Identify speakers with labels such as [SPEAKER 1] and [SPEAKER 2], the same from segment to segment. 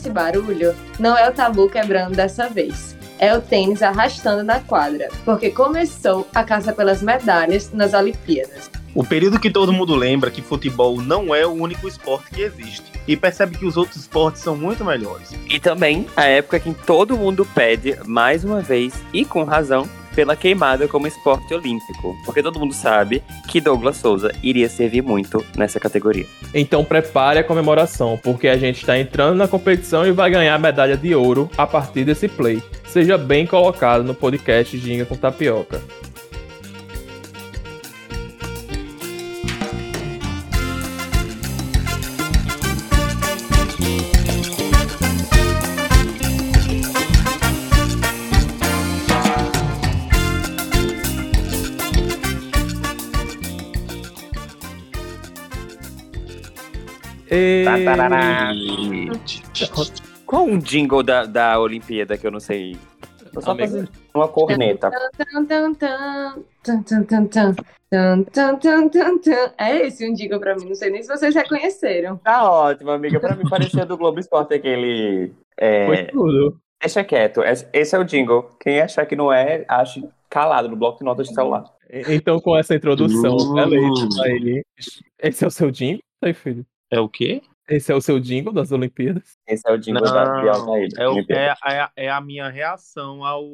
[SPEAKER 1] Esse barulho? Não é o tabu quebrando dessa vez. É o tênis arrastando na quadra, porque começou a caça pelas medalhas nas Olimpíadas.
[SPEAKER 2] O período que todo mundo lembra que futebol não é o único esporte que existe e percebe que os outros esportes são muito melhores.
[SPEAKER 3] E também a época que todo mundo pede, mais uma vez, e com razão, pela queimada como esporte olímpico, porque todo mundo sabe que Douglas Souza iria servir muito nessa categoria.
[SPEAKER 4] Então prepare a comemoração, porque a gente está entrando na competição e vai ganhar a medalha de ouro a partir desse play. Seja bem colocado no podcast Ginga com Tapioca. E...
[SPEAKER 3] Qual um jingle da, da Olimpíada que eu não sei?
[SPEAKER 5] Só fazendo uma corneta.
[SPEAKER 1] É esse um jingle pra mim, não sei nem se vocês reconheceram.
[SPEAKER 5] Tá ótimo, amiga. Pra mim parecia do Globo Esporte aquele. É...
[SPEAKER 4] Foi tudo.
[SPEAKER 5] Deixa quieto. Esse é o jingle. Quem achar que não é, ache calado no bloco de notas de celular.
[SPEAKER 4] Então, com essa introdução, beleza, aí. Esse é o seu jingle, aí, filho?
[SPEAKER 2] É o quê?
[SPEAKER 4] Esse é o seu jingle das Olimpíadas?
[SPEAKER 5] Esse é o jingle da de Altair.
[SPEAKER 2] É, o- é, é, é a minha reação ao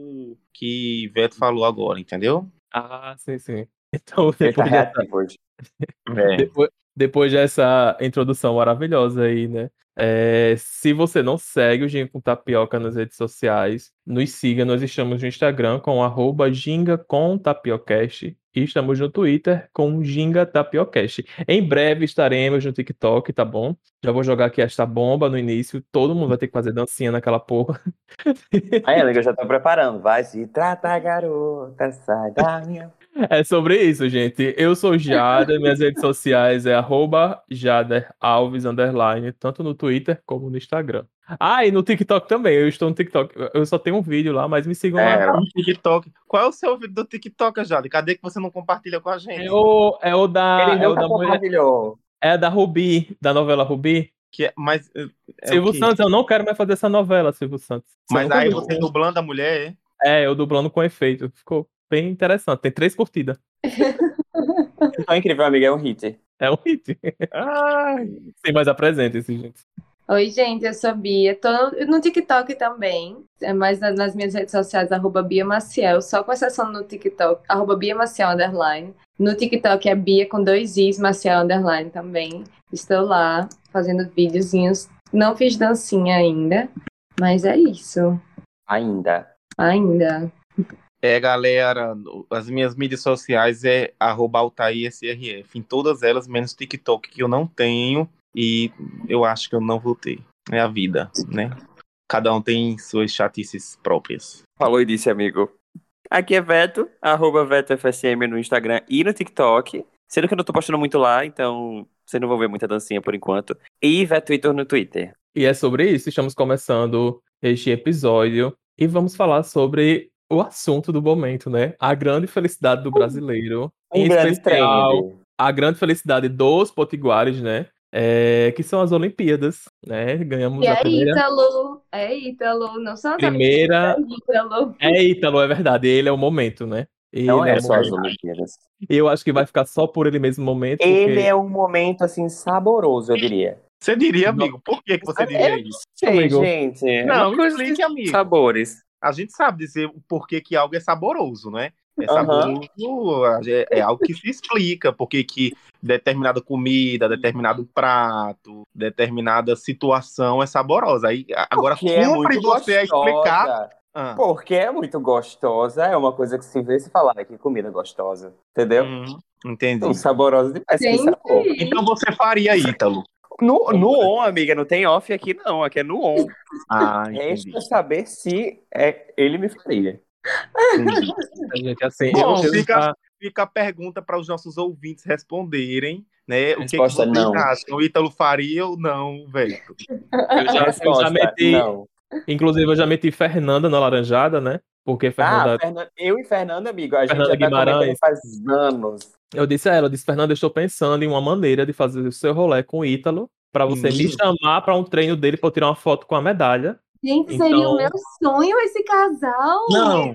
[SPEAKER 2] que Veto falou agora, entendeu?
[SPEAKER 4] Ah, sim, sim. Então,
[SPEAKER 5] tá
[SPEAKER 4] depois dessa.
[SPEAKER 2] É.
[SPEAKER 4] depois, depois dessa introdução maravilhosa aí, né? É, se você não segue o Ginga com Tapioca nas redes sociais, nos siga. Nós estamos no Instagram com arroba Ginga com Tapiocast e estamos no Twitter com Ginga Tapiocast. Em breve estaremos no TikTok, tá bom? Já vou jogar aqui esta bomba no início. Todo mundo vai ter que fazer dancinha naquela porra.
[SPEAKER 5] Aí, amiga, eu já tô preparando. Vai se trata, garota, sai da minha.
[SPEAKER 4] É sobre isso, gente. Eu sou Jader, minhas redes sociais é arroba Jader Alves, underline, tanto no Twitter como no Instagram. Ah, e no TikTok também, eu estou no TikTok. Eu só tenho um vídeo lá, mas me sigam
[SPEAKER 5] É,
[SPEAKER 4] lá.
[SPEAKER 2] No TikTok. Qual é o seu vídeo do TikTok, Jade? Cadê que você não compartilha com a gente?
[SPEAKER 4] É o, é o da,
[SPEAKER 5] Ele
[SPEAKER 4] é o da mulher, é da Rubi, da novela Rubi.
[SPEAKER 2] Que é, mas é, é
[SPEAKER 4] Silvio? Santos, eu não quero mais fazer essa novela, Silvio Santos. Você
[SPEAKER 2] Mas aí
[SPEAKER 4] viu?
[SPEAKER 2] você dublando a mulher, é?
[SPEAKER 4] É, eu dublando com efeito. Ficou bem interessante. Tem três curtidas.
[SPEAKER 5] Então, incrível, amiga, é um hit.
[SPEAKER 4] É um hit.
[SPEAKER 2] Ai,
[SPEAKER 4] Sim, mas apresente-se, gente.
[SPEAKER 1] Oi, gente, eu sou Bia. Tô no TikTok também, é mais na- nas minhas redes sociais, arroba Bia Maciel, só com exceção no TikTok, arroba Bia Maciel, underline. No TikTok é Bia com dois Is, Maciel, underline também. Estou lá fazendo videozinhos. Não fiz dancinha ainda, mas é isso.
[SPEAKER 5] Ainda.
[SPEAKER 1] Ainda.
[SPEAKER 2] É, galera, as minhas mídias sociais é arroba AltairSRF, em todas elas, menos TikTok, que eu não tenho e eu acho que eu não vou ter. É a vida, né? Cada um tem suas chatices próprias.
[SPEAKER 3] Falou e disse, amigo. Aqui é Veto, arroba VetoFSM no Instagram e no TikTok. Sendo que eu não tô postando muito lá, então vocês não vão ver muita dancinha por enquanto. E Veto Twitter no Twitter.
[SPEAKER 4] E é sobre isso, estamos começando este episódio e vamos falar sobre o assunto do momento, né? A grande felicidade do brasileiro,
[SPEAKER 5] Um
[SPEAKER 4] em
[SPEAKER 5] grande
[SPEAKER 4] especial
[SPEAKER 5] trend.
[SPEAKER 4] a grande felicidade dos potiguares, né? É, que são as Olimpíadas, né? Ganhamos
[SPEAKER 1] E
[SPEAKER 4] a
[SPEAKER 1] é
[SPEAKER 4] primeira.
[SPEAKER 1] Ítalo, é Ítalo, não são as
[SPEAKER 4] Primeira-
[SPEAKER 1] é Ítalo.
[SPEAKER 4] É Ítalo, é verdade. Ele é o momento, né? Ele
[SPEAKER 5] Não é
[SPEAKER 4] o
[SPEAKER 5] só as. Olimpíadas.
[SPEAKER 4] Eu acho que vai ficar só por ele mesmo momento.
[SPEAKER 5] Ele
[SPEAKER 4] porque-
[SPEAKER 5] é um momento, assim, saboroso, eu diria.
[SPEAKER 2] Você diria, amigo, por que, que você diria isso?
[SPEAKER 5] Sei,
[SPEAKER 4] Amigo.
[SPEAKER 5] gente. é
[SPEAKER 2] Não, me explique, amigo.
[SPEAKER 3] Sabores.
[SPEAKER 2] A gente sabe dizer o porquê que algo é saboroso, né? É saboroso, é, é algo que se explica, porque que determinada comida, determinado prato, determinada situação é saborosa. Aí, agora,
[SPEAKER 5] Porque é
[SPEAKER 2] cumpre
[SPEAKER 5] muito
[SPEAKER 2] você a explicar.
[SPEAKER 5] gostosa.
[SPEAKER 2] Ah,
[SPEAKER 5] Porque é muito gostosa, é uma coisa que se vê se falar que comida gostosa, entendeu?
[SPEAKER 2] hum, entendi.
[SPEAKER 5] São saborosas demais.
[SPEAKER 2] Então você faria, Ítalo.
[SPEAKER 3] No, no on, amiga, não tem off aqui não, aqui é no on.
[SPEAKER 2] Ah, entendi.
[SPEAKER 5] Resta saber se é, ele me faria.
[SPEAKER 4] A gente, assim,
[SPEAKER 2] Bom, fica- Fica a pergunta para os nossos ouvintes responderem, né? O que, que
[SPEAKER 5] não.
[SPEAKER 2] acham? O Ítalo faria ou não, velho?
[SPEAKER 4] eu já, eu já meti.
[SPEAKER 5] não.
[SPEAKER 4] Inclusive, eu já meti Fernanda na laranjada, né? Porque
[SPEAKER 5] Ah,
[SPEAKER 4] Fernanda.
[SPEAKER 5] Fernan- eu e Fernando, amigo, a gente
[SPEAKER 4] Fernanda
[SPEAKER 5] já tá
[SPEAKER 4] Guimarães.
[SPEAKER 5] faz anos.
[SPEAKER 4] Eu disse a ela, eu disse, Fernanda, eu estou pensando em uma maneira de fazer o seu rolê com o Ítalo pra você me
[SPEAKER 2] Menino.
[SPEAKER 4] chamar pra um treino dele pra eu tirar uma foto com a medalha.
[SPEAKER 1] Gente, seria
[SPEAKER 4] Então-
[SPEAKER 1] o meu sonho esse casal.
[SPEAKER 2] Não.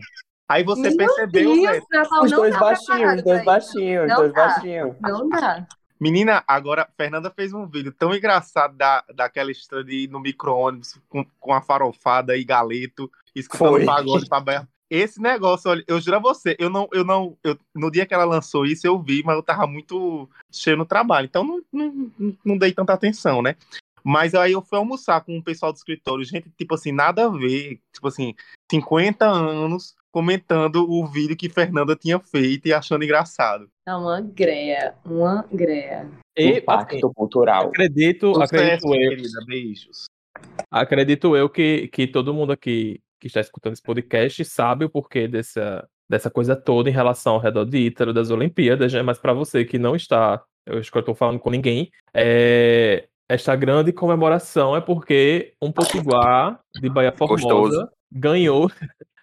[SPEAKER 2] Aí você
[SPEAKER 1] Meu
[SPEAKER 2] percebeu,
[SPEAKER 1] Deus,
[SPEAKER 2] né?
[SPEAKER 5] Os dois
[SPEAKER 1] tá
[SPEAKER 5] baixinhos, os dois baixinhos, os dois baixinhos.
[SPEAKER 1] Não dá.
[SPEAKER 2] Menina, agora, Fernanda fez um vídeo tão engraçado da, daquela história de ir no micro-ônibus com, com a farofada e galeto, escutando
[SPEAKER 5] Foi.
[SPEAKER 2] pagode pra berra. Esse negócio, olha, eu juro a você, eu não, eu não, eu, no dia que ela lançou isso, eu vi, mas eu tava muito cheio no trabalho, então não, não- não dei tanta atenção, né? Mas aí eu fui almoçar com o pessoal do escritório, gente, tipo assim, nada a ver, tipo assim, 50 anos comentando o vídeo que Fernanda tinha feito e achando engraçado.
[SPEAKER 1] É uma greia. Uma greia.
[SPEAKER 4] E,
[SPEAKER 5] Impacto
[SPEAKER 4] assim,
[SPEAKER 5] cultural.
[SPEAKER 4] acredito,
[SPEAKER 2] Sucesso,
[SPEAKER 4] acredito eu,
[SPEAKER 2] querida, beijos.
[SPEAKER 4] acredito eu que, que todo mundo aqui que está escutando esse podcast sabe o porquê dessa, dessa coisa toda em relação ao redor de Ítalo, das Olimpíadas, né? Mas para você que não está, eu acho que eu estou falando com ninguém, é, esta grande comemoração é porque um potiguar de Bahia Formosa
[SPEAKER 3] Gostoso.
[SPEAKER 4] ganhou.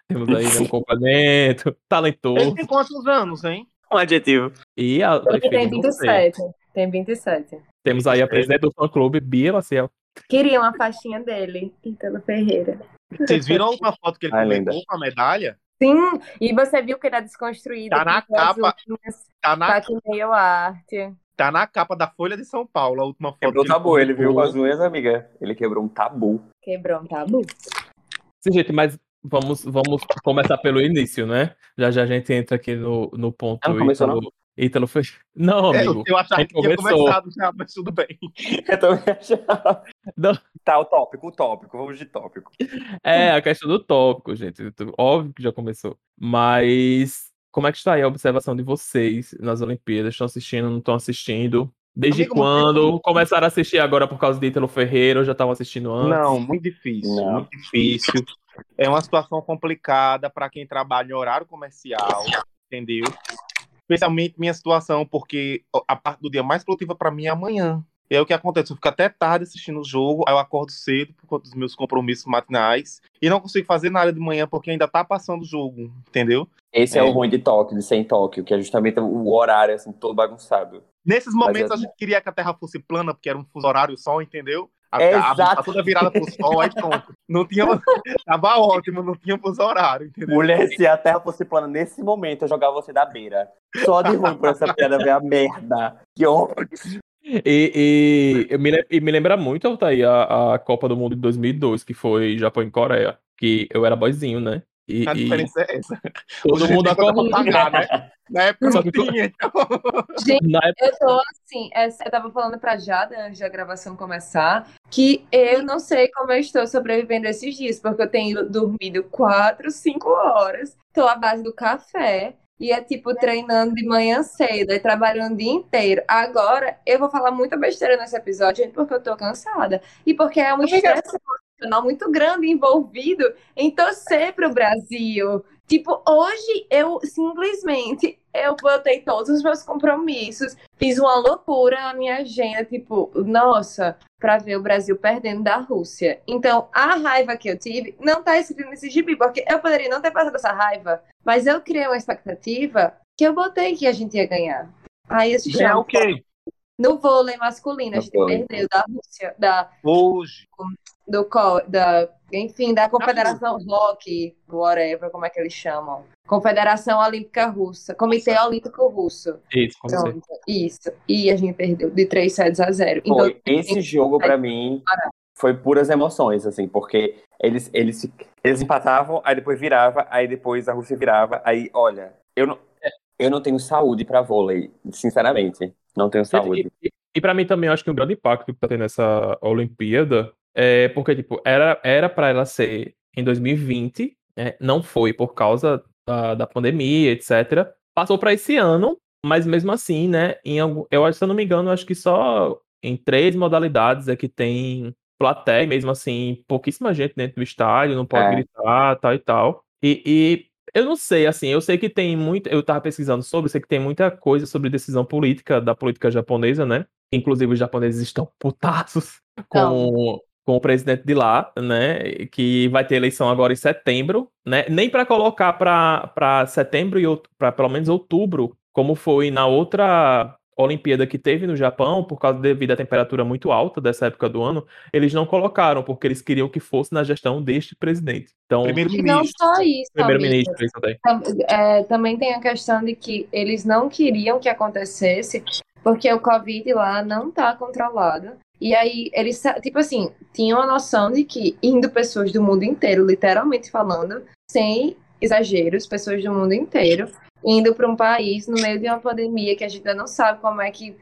[SPEAKER 4] Temos aí né, um complemento,
[SPEAKER 2] Ele
[SPEAKER 4] talentoso.
[SPEAKER 2] tem quantos anos, hein?
[SPEAKER 3] Um adjetivo.
[SPEAKER 4] E a,
[SPEAKER 1] Ele tem
[SPEAKER 4] enfim, não sei.
[SPEAKER 1] 27. Tem 27.
[SPEAKER 4] Temos aí a presidente do fã-clube, Bia Maciel.
[SPEAKER 1] Queria uma faixinha dele, Ítalo Ferreira.
[SPEAKER 2] Vocês viram a última foto que ele comentou
[SPEAKER 5] linda.
[SPEAKER 2] com a medalha?
[SPEAKER 1] Sim, e você viu que ele é desconstruído.
[SPEAKER 2] Tá na capa.
[SPEAKER 1] unhas
[SPEAKER 2] Tá na,
[SPEAKER 1] Tá meio arte.
[SPEAKER 2] tá na capa da Folha de São Paulo, a última foto.
[SPEAKER 5] Quebrou o
[SPEAKER 2] que
[SPEAKER 5] tabu, ele viu com as unhas, amiga. Ele quebrou um tabu.
[SPEAKER 1] Quebrou um tabu.
[SPEAKER 4] Sim, gente, mas vamos, vamos começar pelo início, né? Já já a gente entra aqui no, no ponto
[SPEAKER 5] Ah, não começou,
[SPEAKER 4] Ítalo, Ítalo fez. Não,
[SPEAKER 2] É,
[SPEAKER 4] amigo.
[SPEAKER 2] eu achava que tinha
[SPEAKER 4] começou.
[SPEAKER 2] começado já, mas tudo bem.
[SPEAKER 5] Eu também achava.
[SPEAKER 4] Não.
[SPEAKER 5] Tá, o tópico, o tópico. Vamos de tópico.
[SPEAKER 4] É, a questão do tópico, gente. Óbvio que já começou. Mas como é que está aí a observação de vocês nas Olimpíadas? Estão assistindo, não estão assistindo? Desde
[SPEAKER 2] Amigo,
[SPEAKER 4] quando? Começaram a assistir agora por causa de Ítalo Ferreira ou já estavam assistindo antes?
[SPEAKER 2] Não, muito difícil,
[SPEAKER 5] Não.
[SPEAKER 2] muito difícil. É uma situação complicada para quem trabalha em horário comercial, entendeu? Especialmente minha situação, porque a parte do dia mais produtiva para mim é amanhã. E é o que acontece, eu fico até tarde assistindo o jogo, aí eu acordo cedo por conta dos meus compromissos matinais e não consigo fazer nada de manhã porque ainda tá passando o jogo, entendeu?
[SPEAKER 5] Esse é,
[SPEAKER 2] É.
[SPEAKER 5] o ruim de Tóquio, de ser em Tóquio, que é justamente o horário, assim, todo bagunçado.
[SPEAKER 2] Nesses momentos a gente queria que a Terra fosse plana, porque era um fuso horário só, entendeu? A,
[SPEAKER 5] É
[SPEAKER 2] a, a,
[SPEAKER 5] exato.
[SPEAKER 2] tá toda virada pro sol, aí pronto. Não tinha. Tava ótimo, não tinha fuso horário, entendeu?
[SPEAKER 5] Mulher, se a Terra fosse plana nesse momento, eu jogava você da beira. Só de ruim por essa piada ver a merda. Que ódio.
[SPEAKER 4] E, e, eu me, e me lembra muito, Altair, a, a Copa do Mundo de 2002, que foi Japão e Coreia, que eu era boyzinho, né? E,
[SPEAKER 2] A
[SPEAKER 4] e
[SPEAKER 2] diferença é essa.
[SPEAKER 4] todo
[SPEAKER 2] Hoje
[SPEAKER 4] mundo
[SPEAKER 2] pra
[SPEAKER 4] acordou.
[SPEAKER 2] pagar, né? Na época não tinha, então.
[SPEAKER 4] Época,
[SPEAKER 1] Eu tô assim, é, eu tava falando pra Jada antes da gravação começar, que eu não sei como eu estou sobrevivendo esses dias, porque eu tenho dormido quatro, cinco horas, tô à base do café, e é tipo treinando de manhã cedo, e trabalhando o dia inteiro. Agora, eu vou falar muita besteira nesse episódio, gente, porque eu tô cansada. E porque é um estresse emocional muito grande envolvido em torcer pro Brasil. Tipo, hoje eu simplesmente eu botei todos os meus compromissos, fiz uma loucura na minha agenda, tipo, nossa, pra ver o Brasil perdendo da Rússia. Então, a raiva que eu tive não tá escrito nesse gibi, porque eu poderia não ter passado essa raiva, mas eu criei uma expectativa que eu botei que a gente ia ganhar. Aí esse
[SPEAKER 2] Ganhar o quê?
[SPEAKER 1] No vôlei masculino, a gente
[SPEAKER 5] vôlei.
[SPEAKER 1] perdeu da Rússia, da
[SPEAKER 2] Hoje.
[SPEAKER 1] do da, enfim, da Confederação Rock, whatever, como é que eles chamam? Confederação Olímpica Russa, Comitê Olímpico Russo.
[SPEAKER 4] isso.
[SPEAKER 1] Pronto, isso. E a gente perdeu de 3 sets a 0. Então,
[SPEAKER 5] Foi. Esse jogo, pra mim, foi puras emoções, assim, porque eles, eles, eles empatavam, aí depois virava, aí depois a Rússia virava, aí, olha, eu não, eu não tenho saúde pra vôlei, sinceramente. Não tenho saúde.
[SPEAKER 4] E, e, e pra mim também, acho que um grande impacto que tá tendo essa Olimpíada é porque, tipo, era, era pra ela ser em 2020, né? não foi por causa da, da pandemia, etc. Passou pra esse ano, mas mesmo assim, né, em algum, eu acho, se eu não me engano, acho que só em três modalidades é que tem plateia, mesmo assim, pouquíssima gente dentro do estádio, não pode
[SPEAKER 5] É.
[SPEAKER 4] gritar, tal e tal. E, e eu não sei, assim, eu sei que tem muito. Eu tava pesquisando sobre, eu sei que tem muita coisa sobre decisão política da política japonesa, né? Inclusive, os japoneses estão putaços com, com o presidente de lá, né? Que vai ter eleição agora em setembro, né? Nem para colocar para setembro e para pelo menos outubro, como foi na outra Olimpíada que teve no Japão, por causa devido à temperatura muito alta dessa época do ano, eles não colocaram, porque eles queriam que fosse na gestão deste presidente. Então,
[SPEAKER 1] e não só isso,
[SPEAKER 4] primeiro-ministro, isso também.
[SPEAKER 1] É, também tem a questão de que eles não queriam que acontecesse, porque o Covid lá não está controlado. E aí, eles, tipo assim, tinham a noção de que indo pessoas do mundo inteiro, literalmente falando, sem exageros, pessoas do mundo inteiro, indo para um país no meio de uma pandemia que a gente ainda não sabe como é que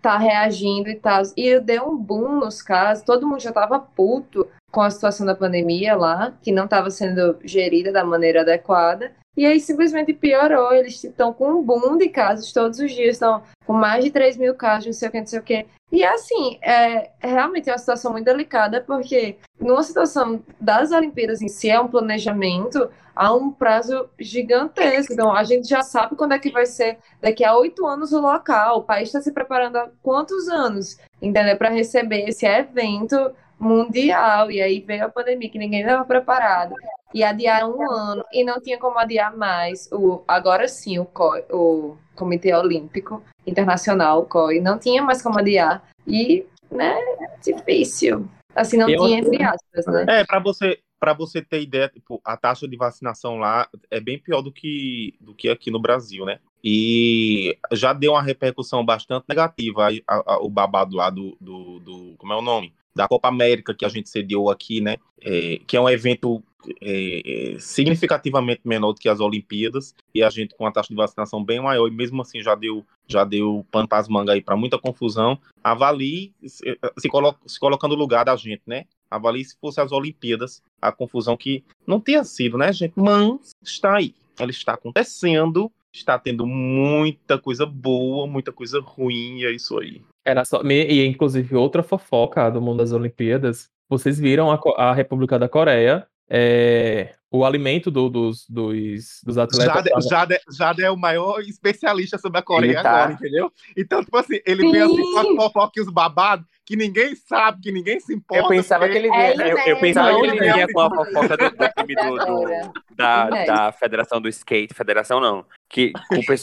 [SPEAKER 1] tá reagindo e tal. E deu um boom nos casos, todo mundo já tava puto com a situação da pandemia lá, que não estava sendo gerida da maneira adequada. E aí simplesmente piorou. Eles estão com um boom de casos todos os dias, estão com mais de 3 mil casos, não sei o que, não sei o que. E assim, é, realmente é uma situação muito delicada, porque numa situação das Olimpíadas em si, é um planejamento a um prazo gigantesco. Então, a gente já sabe quando é que vai ser, daqui a oito anos, o local. O país está se preparando há quantos anos, entendeu? Para receber esse evento mundial. E aí veio a pandemia, que ninguém estava preparado. E adiaram um ano, e não tinha como adiar mais. O, agora sim, o, COI, o Comitê Olímpico Internacional, o COI, não tinha mais como adiar. E, né, difícil. Assim, não Eu... tinha entre aspas, né?
[SPEAKER 2] É, para você, para você ter ideia, tipo, a taxa de vacinação lá é bem pior do que, do que aqui no Brasil, né? E já deu uma repercussão bastante negativa a, a, o babado lá do, do, do, Como é o nome? Da Copa América que a gente sediou aqui, né? É, que é um evento é, é, significativamente menor do que as Olimpíadas e a gente com a taxa de vacinação bem maior e mesmo assim já deu já deu pano para as mangas aí para muita confusão. Avalie se, se, coloca, se colocando no lugar da gente, né? Avalie se fosse as Olimpíadas a confusão que não tinha sido, né, gente? Mas está aí, ela está acontecendo, está tendo muita coisa boa, muita coisa ruim, e é isso aí.
[SPEAKER 4] Era só e inclusive outra fofoca do mundo das Olimpíadas. Vocês viram a, a República da Coreia é, o alimento do, dos, dos, dos atletas.
[SPEAKER 2] Jada, tava... Jada, Jada, é o maior especialista sobre a Coreia tá. agora, entendeu? Então, tipo assim, ele Sim. vem assim com as fofocas e os babados que ninguém sabe, que ninguém se importa.
[SPEAKER 5] Eu pensava que ele vinha, é eu, eu, pensava que ele vinha com a fofoca do, do time do, do da, da Federação do Skate, Federação não, que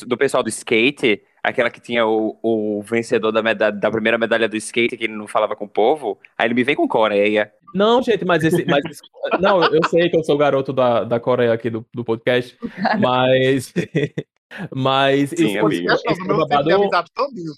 [SPEAKER 5] do pessoal do skate, aquela que tinha o, o vencedor da, medalha, da primeira medalha do skate, que ele não falava com o povo, aí ele me vem com Coreia.
[SPEAKER 4] Não, gente, mas esse. Mas, não, eu sei que eu sou o garoto da, da Coreia aqui do, do podcast, mas. Mas
[SPEAKER 5] Sim, isso,
[SPEAKER 2] babado.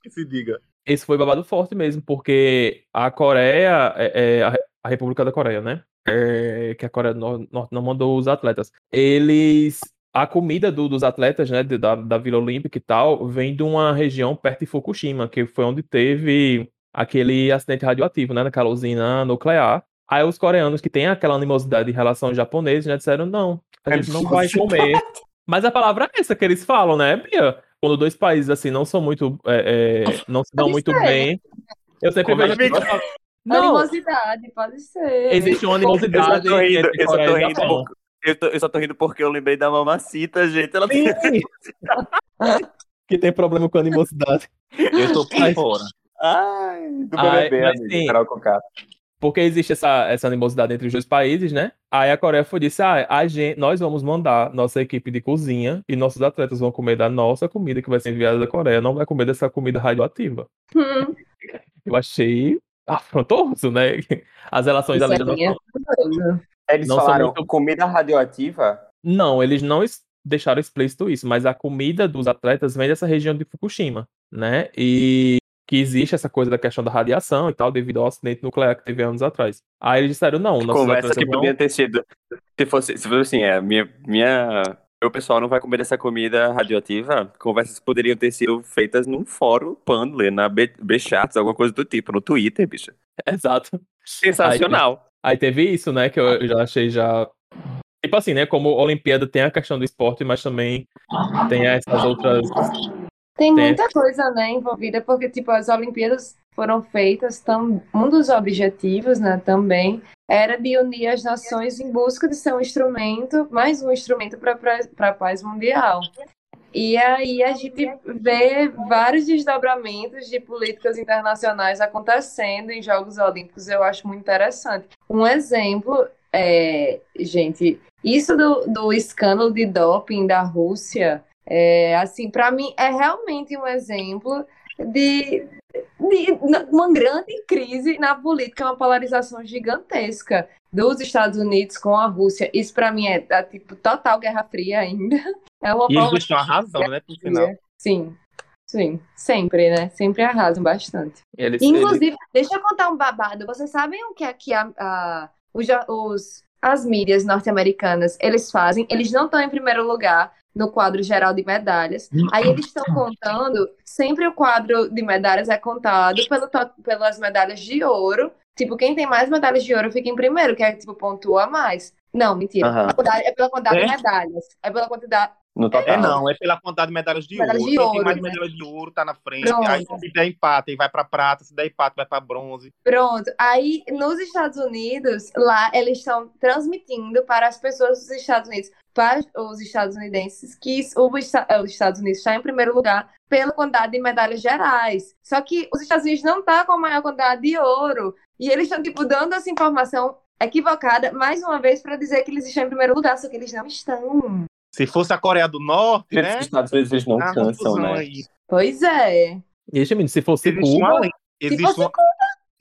[SPEAKER 2] Que se diga.
[SPEAKER 4] Esse foi babado forte mesmo, porque a Coreia, é, é a, a, República da Coreia, né? É, que a Coreia do Norte não mandou os atletas. Eles a comida do, dos atletas, né, da, da Vila Olímpica e tal, vem de uma região perto de Fukushima, que foi onde teve aquele acidente radioativo, né, naquela usina nuclear. Aí os coreanos que têm aquela animosidade em relação aos japoneses, né, disseram, não, a gente não vai comer. Mas a palavra é essa que eles falam, né, Bia? Quando dois países, assim, não são muito, é, é, não se dão muito ser. bem, eu sempre vejo...
[SPEAKER 1] Não, animosidade, pode ser.
[SPEAKER 4] Existe uma animosidade. Eu tô rindo, eu tô
[SPEAKER 5] rindo eu, tô, eu, só tô rindo porque eu lembrei da mamacita, gente. Ela tem...
[SPEAKER 4] que tem problema com animosidade.
[SPEAKER 2] Eu tô por fora.
[SPEAKER 5] Ai, do BBB, Ai, amigo, Carol
[SPEAKER 4] porque existe essa, essa animosidade entre os dois países, né? Aí a Coreia foi disse: ah, a gente, nós vamos mandar nossa equipe de cozinha e nossos atletas vão comer da nossa comida que vai ser enviada da Coreia, não vai comer dessa comida radioativa. Hum. Eu achei afrontoso, né? As relações
[SPEAKER 1] Isso
[SPEAKER 4] além
[SPEAKER 1] é
[SPEAKER 5] Eles não falaram muito... comida radioativa?
[SPEAKER 4] Não, eles não deixaram explícito isso, mas a comida dos atletas vem dessa região de Fukushima, né? E que existe essa coisa da questão da radiação e tal, devido ao acidente nuclear que teve anos atrás. Aí eles disseram, não,
[SPEAKER 5] nossa Conversa que vão... podia ter sido. Se fosse, se fosse assim, é, minha, minha. O pessoal não vai comer essa comida radioativa. Conversas poderiam ter sido feitas num fórum Pandler, na B-Chats, alguma coisa do tipo, no Twitter, bicho.
[SPEAKER 4] Exato.
[SPEAKER 5] Sensacional.
[SPEAKER 4] Aí, teve isso, né, que eu já achei já Tipo assim, né? Como a Olimpíada tem a questão do esporte, mas também tem essas outras
[SPEAKER 1] tem muita coisa, né, envolvida, porque, tipo, as Olimpíadas foram feitas, tam... um dos objetivos, né, também, era de unir as nações em busca de ser um instrumento, mais um instrumento para a paz mundial. E aí a gente vê vários desdobramentos de políticas internacionais acontecendo em Jogos Olímpicos, eu acho muito interessante. Um exemplo é, gente, isso do, do escândalo de doping da Rússia, é, assim, para mim é realmente um exemplo de, de uma grande crise na política, uma polarização gigantesca dos Estados Unidos com a Rússia. Isso para mim é, é, tipo total Guerra Fria ainda. É uma
[SPEAKER 2] e eles estão arrasando, né, por final.
[SPEAKER 1] Sim, sim, sempre, né? Sempre arrasam bastante. Eles, Inclusive, eles... deixa eu contar um babado. Vocês sabem o que é que a, a os, os, as mídias norte-americanas eles fazem? Eles não estão em primeiro lugar no quadro geral de medalhas. Aí eles estão contando, sempre o quadro de medalhas é contado pelo, pelas medalhas de ouro. Tipo, quem tem mais medalhas de ouro fica em primeiro, que é tipo, pontua mais. Não, mentira. Uhum. É pela quantidade é? de medalhas. É pela quantidade.
[SPEAKER 2] No total. É não, é pela quantidade de medalhas de medalhas ouro. De ouro, tem mais né? medalhas de ouro, tá na frente. Pronto. Aí se der empate, vai pra prata, se der empate, vai pra bronze.
[SPEAKER 1] Pronto. Aí, nos Estados Unidos, lá, eles estão transmitindo para as pessoas dos Estados Unidos para os estadunidenses que o, é, os Estados Unidos está em primeiro lugar pela quantidade de medalhas gerais. Só que os Estados Unidos não estão tá com a maior quantidade de ouro. E eles estão, tipo, dando essa informação equivocada, mais uma vez, para dizer que eles estão em primeiro lugar, só que eles não estão.
[SPEAKER 2] Se fosse a Coreia do Norte, né?
[SPEAKER 5] Os Estados Unidos eles não ah, cansam, né? Aí.
[SPEAKER 1] Pois é.
[SPEAKER 4] E, se fosse existe Cuba... Uma,
[SPEAKER 2] existe, se fosse uma,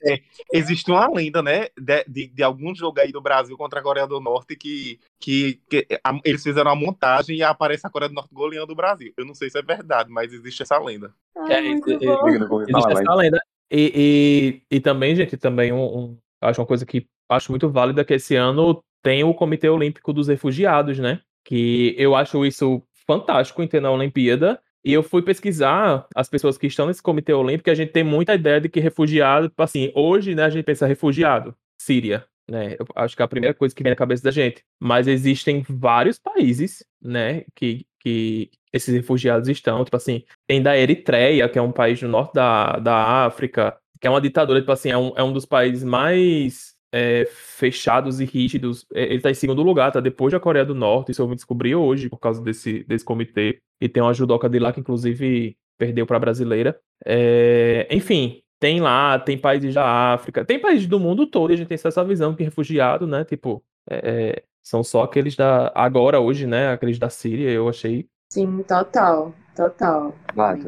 [SPEAKER 2] é, existe uma lenda, né, de, de, de, algum jogo aí do Brasil contra a Coreia do Norte que, que, que a, eles fizeram a montagem e aparece a Coreia do Norte goleando o Brasil. Eu não sei se é verdade, mas existe essa lenda.
[SPEAKER 1] Ah, é, existe essa
[SPEAKER 4] lenda. E, e, e, também, gente, também um, um, acho uma coisa que acho muito válida que esse ano tem o Comitê Olímpico dos Refugiados, né? Que eu acho isso fantástico em ter na Olimpíada e eu fui pesquisar as pessoas que estão nesse comitê olímpico, a gente tem muita ideia de que refugiado, tipo assim, hoje, né, a gente pensa refugiado, Síria, né? Eu acho que é a primeira coisa que vem na cabeça da gente. Mas existem vários países, né, que, que esses refugiados estão, tipo assim, tem da Eritreia, que é um país do norte da, da África, que é uma ditadura, tipo assim, é um, é um dos países mais é, fechados e rígidos. É, ele está em segundo lugar, tá depois da Coreia do Norte. Isso eu vim descobrir hoje por causa desse, desse comitê. E tem uma judoca de lá que, inclusive, perdeu para a brasileira. É, enfim, tem lá, tem países da África, tem países do mundo todo. E a gente tem essa visão que refugiado, né? Tipo, é, é, são só aqueles da. Agora, hoje, né? Aqueles da Síria, eu achei.
[SPEAKER 1] Sim, total, total.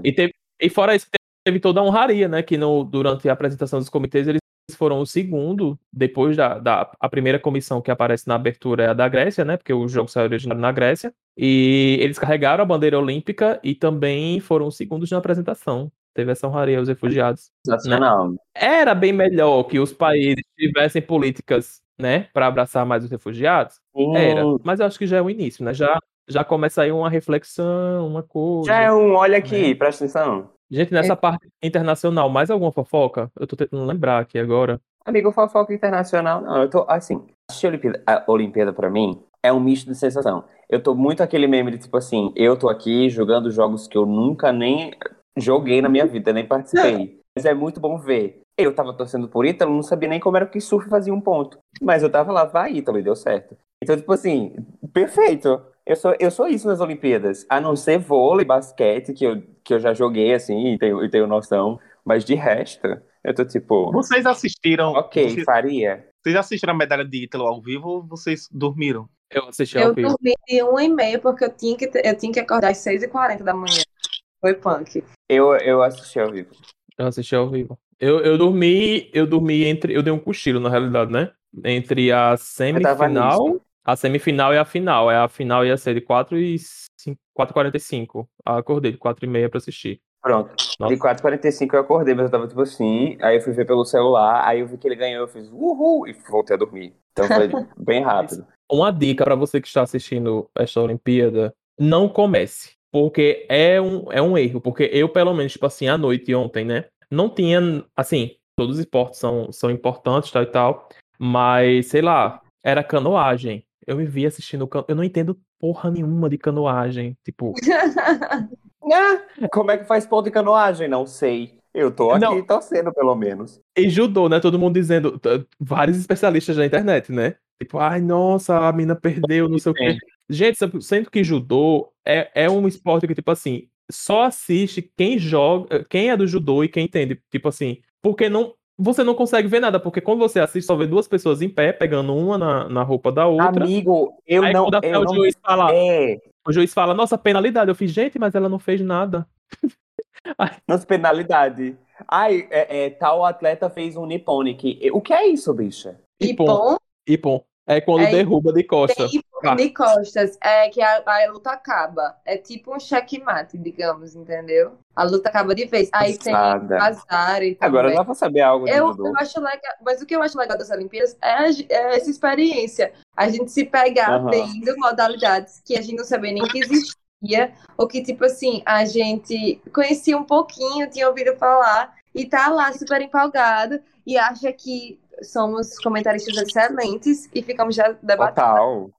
[SPEAKER 4] E, teve, e fora isso, teve toda a honraria, né? Que no, durante a apresentação dos comitês eles foram o segundo, depois da, da a primeira comissão que aparece na abertura é a da Grécia, né? Porque o jogo saiu originado na Grécia. E eles carregaram a bandeira olímpica e também foram os segundos na apresentação. Teve essa honraria aos refugiados. Né? Era bem melhor que os países tivessem políticas, né, para abraçar mais os refugiados. Era, mas eu acho que já é o início, né? Já já começa aí uma reflexão, uma coisa.
[SPEAKER 5] Já é um olha aqui, né? presta atenção.
[SPEAKER 4] Gente, nessa é. parte internacional, mais alguma fofoca? Eu tô tentando lembrar aqui agora.
[SPEAKER 5] Amigo, fofoca internacional, não, eu tô, assim, assistir a Olimpíada, a Olimpíada pra mim é um misto de sensação. Eu tô muito aquele meme de tipo assim, eu tô aqui jogando jogos que eu nunca nem joguei na minha vida, nem participei. Mas é muito bom ver. Eu tava torcendo por Ítalo, não sabia nem como era que surf fazia um ponto. Mas eu tava lá, vai Ítalo, e deu certo. Então, tipo assim, perfeito. Eu sou, eu sou isso nas Olimpíadas. A não ser vôlei, basquete, que eu, que eu já joguei assim e tenho, e tenho noção. Mas de resto, eu tô tipo.
[SPEAKER 2] Vocês assistiram.
[SPEAKER 5] Ok,
[SPEAKER 2] vocês,
[SPEAKER 5] faria.
[SPEAKER 2] Vocês assistiram a medalha de Ítalo ao vivo ou vocês dormiram?
[SPEAKER 4] Eu assisti ao
[SPEAKER 1] eu
[SPEAKER 4] vivo.
[SPEAKER 1] Eu dormi de 1 e meia porque eu tinha que, eu tinha que acordar às 6h40 da manhã. Foi punk.
[SPEAKER 5] Eu, eu assisti ao vivo.
[SPEAKER 4] Eu assisti ao vivo. Eu, eu dormi, eu dormi entre. Eu dei um cochilo, na realidade, né? Entre a semifinal a semifinal e a final. É a final ia ser de 4 e 4h45. Acordei de 4 e meia pra assistir.
[SPEAKER 5] Pronto. Nossa. De 4h45 eu acordei, mas eu tava tipo assim. Aí eu fui ver pelo celular, aí eu vi que ele ganhou, eu fiz uhul e voltei a dormir. Então foi bem rápido.
[SPEAKER 4] Uma dica para você que está assistindo esta Olimpíada: não comece. Porque é um, é um erro. Porque eu, pelo menos, tipo assim, à noite ontem, né? Não tinha. Assim, todos os esportes são, são importantes tal e tal. Mas, sei lá, era canoagem eu me vi assistindo. Eu não entendo porra nenhuma de canoagem. Tipo.
[SPEAKER 5] ah, como é que faz ponto de canoagem? Não sei. Eu tô aqui não. torcendo, pelo menos.
[SPEAKER 4] E judô, né? Todo mundo dizendo. Vários especialistas da internet, né? Tipo, ai, nossa, a mina perdeu, não sei o quê. Gente, sendo que judô é, é um esporte que, tipo assim, só assiste quem joga, quem é do judô e quem entende. Tipo assim, porque não, você não consegue ver nada, porque quando você assiste, só vê duas pessoas em pé, pegando uma na, na roupa da outra.
[SPEAKER 5] Amigo, eu aí, não. Quando eu
[SPEAKER 4] o
[SPEAKER 5] não...
[SPEAKER 4] juiz fala. É. O juiz fala, nossa, penalidade. Eu fiz, gente, mas ela não fez nada.
[SPEAKER 5] Nas penalidades. Ai, é, é, tal atleta fez um Nipponic. O que é isso, bicha?
[SPEAKER 1] Ipon
[SPEAKER 4] Ipon. É quando
[SPEAKER 1] É,
[SPEAKER 4] derruba de costas.
[SPEAKER 1] tem
[SPEAKER 4] Ah.
[SPEAKER 1] de costas, é que a, a luta acaba. É tipo um checkmate, digamos, entendeu? A luta acaba de vez. Aí tem
[SPEAKER 5] Passada.
[SPEAKER 1] Azari
[SPEAKER 5] Agora dá pra saber algo do
[SPEAKER 1] Eu, eu acho legal, mas o que eu acho legal das Olimpíadas é, é essa experiência. A gente se pegar
[SPEAKER 5] Aham.
[SPEAKER 1] vendo modalidades que a gente não sabia nem que existia, ou que, tipo assim, a gente conhecia um pouquinho, tinha ouvido falar, e tá lá super empolgado, e acha que somos comentaristas excelentes, e ficamos já debatendo.
[SPEAKER 5] Total.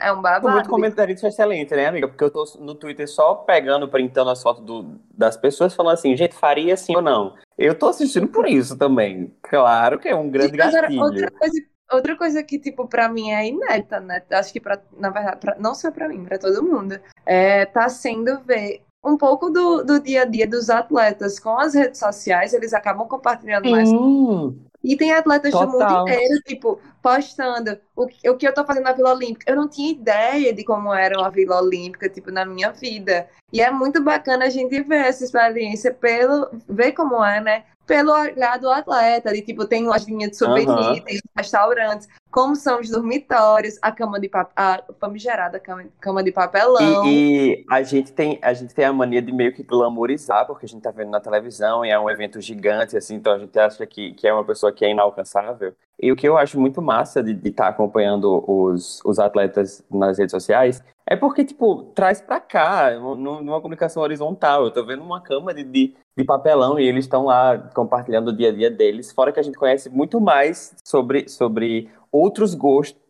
[SPEAKER 1] É um
[SPEAKER 5] Tô
[SPEAKER 1] babado.
[SPEAKER 5] muito comentarista excelente, né, amiga? Porque eu tô no Twitter só pegando, printando as fotos do- das pessoas, falando assim, gente, faria sim ou não. Eu tô assistindo por isso também. Claro que é um grande
[SPEAKER 1] Agora,
[SPEAKER 5] gatilho.
[SPEAKER 1] outra coisa, outra coisa que, tipo, pra mim é inédita, né? Acho que, pra, na verdade, pra- não só pra mim, pra todo mundo, é, tá sendo ver um pouco do, do dia a dia dos atletas com as redes sociais, eles acabam compartilhando mais.
[SPEAKER 5] Sim.
[SPEAKER 1] E tem atletas do
[SPEAKER 5] Total.
[SPEAKER 1] mundo inteiro, tipo, postando o, que- o que eu tô fazendo na Vila Olímpica. Eu não tinha ideia de como era uma Vila Olímpica, tipo, na minha vida. E é muito bacana a gente ver essa experiência pelo, ver como é, né? Pelo olhar do atleta, de tipo, tem lojinha de souvenir,
[SPEAKER 5] Aham.
[SPEAKER 1] tem restaurantes, como são os dormitórios, a cama de papel, a famigerada cama, cama de papelão.
[SPEAKER 5] E, e a gente tem a gente tem a mania de meio que glamorizar, porque a gente tá vendo na televisão e é um evento gigante, assim, então a gente acha que, que é uma pessoa que é inalcançável. E o que eu acho muito massa de estar acompanhando os, os atletas nas redes sociais é porque, tipo, traz pra cá, num- numa comunicação horizontal. Eu tô vendo uma cama de, de, de papelão e eles estão lá compartilhando o dia a dia deles, fora que a gente conhece muito mais sobre, sobre outros gostos,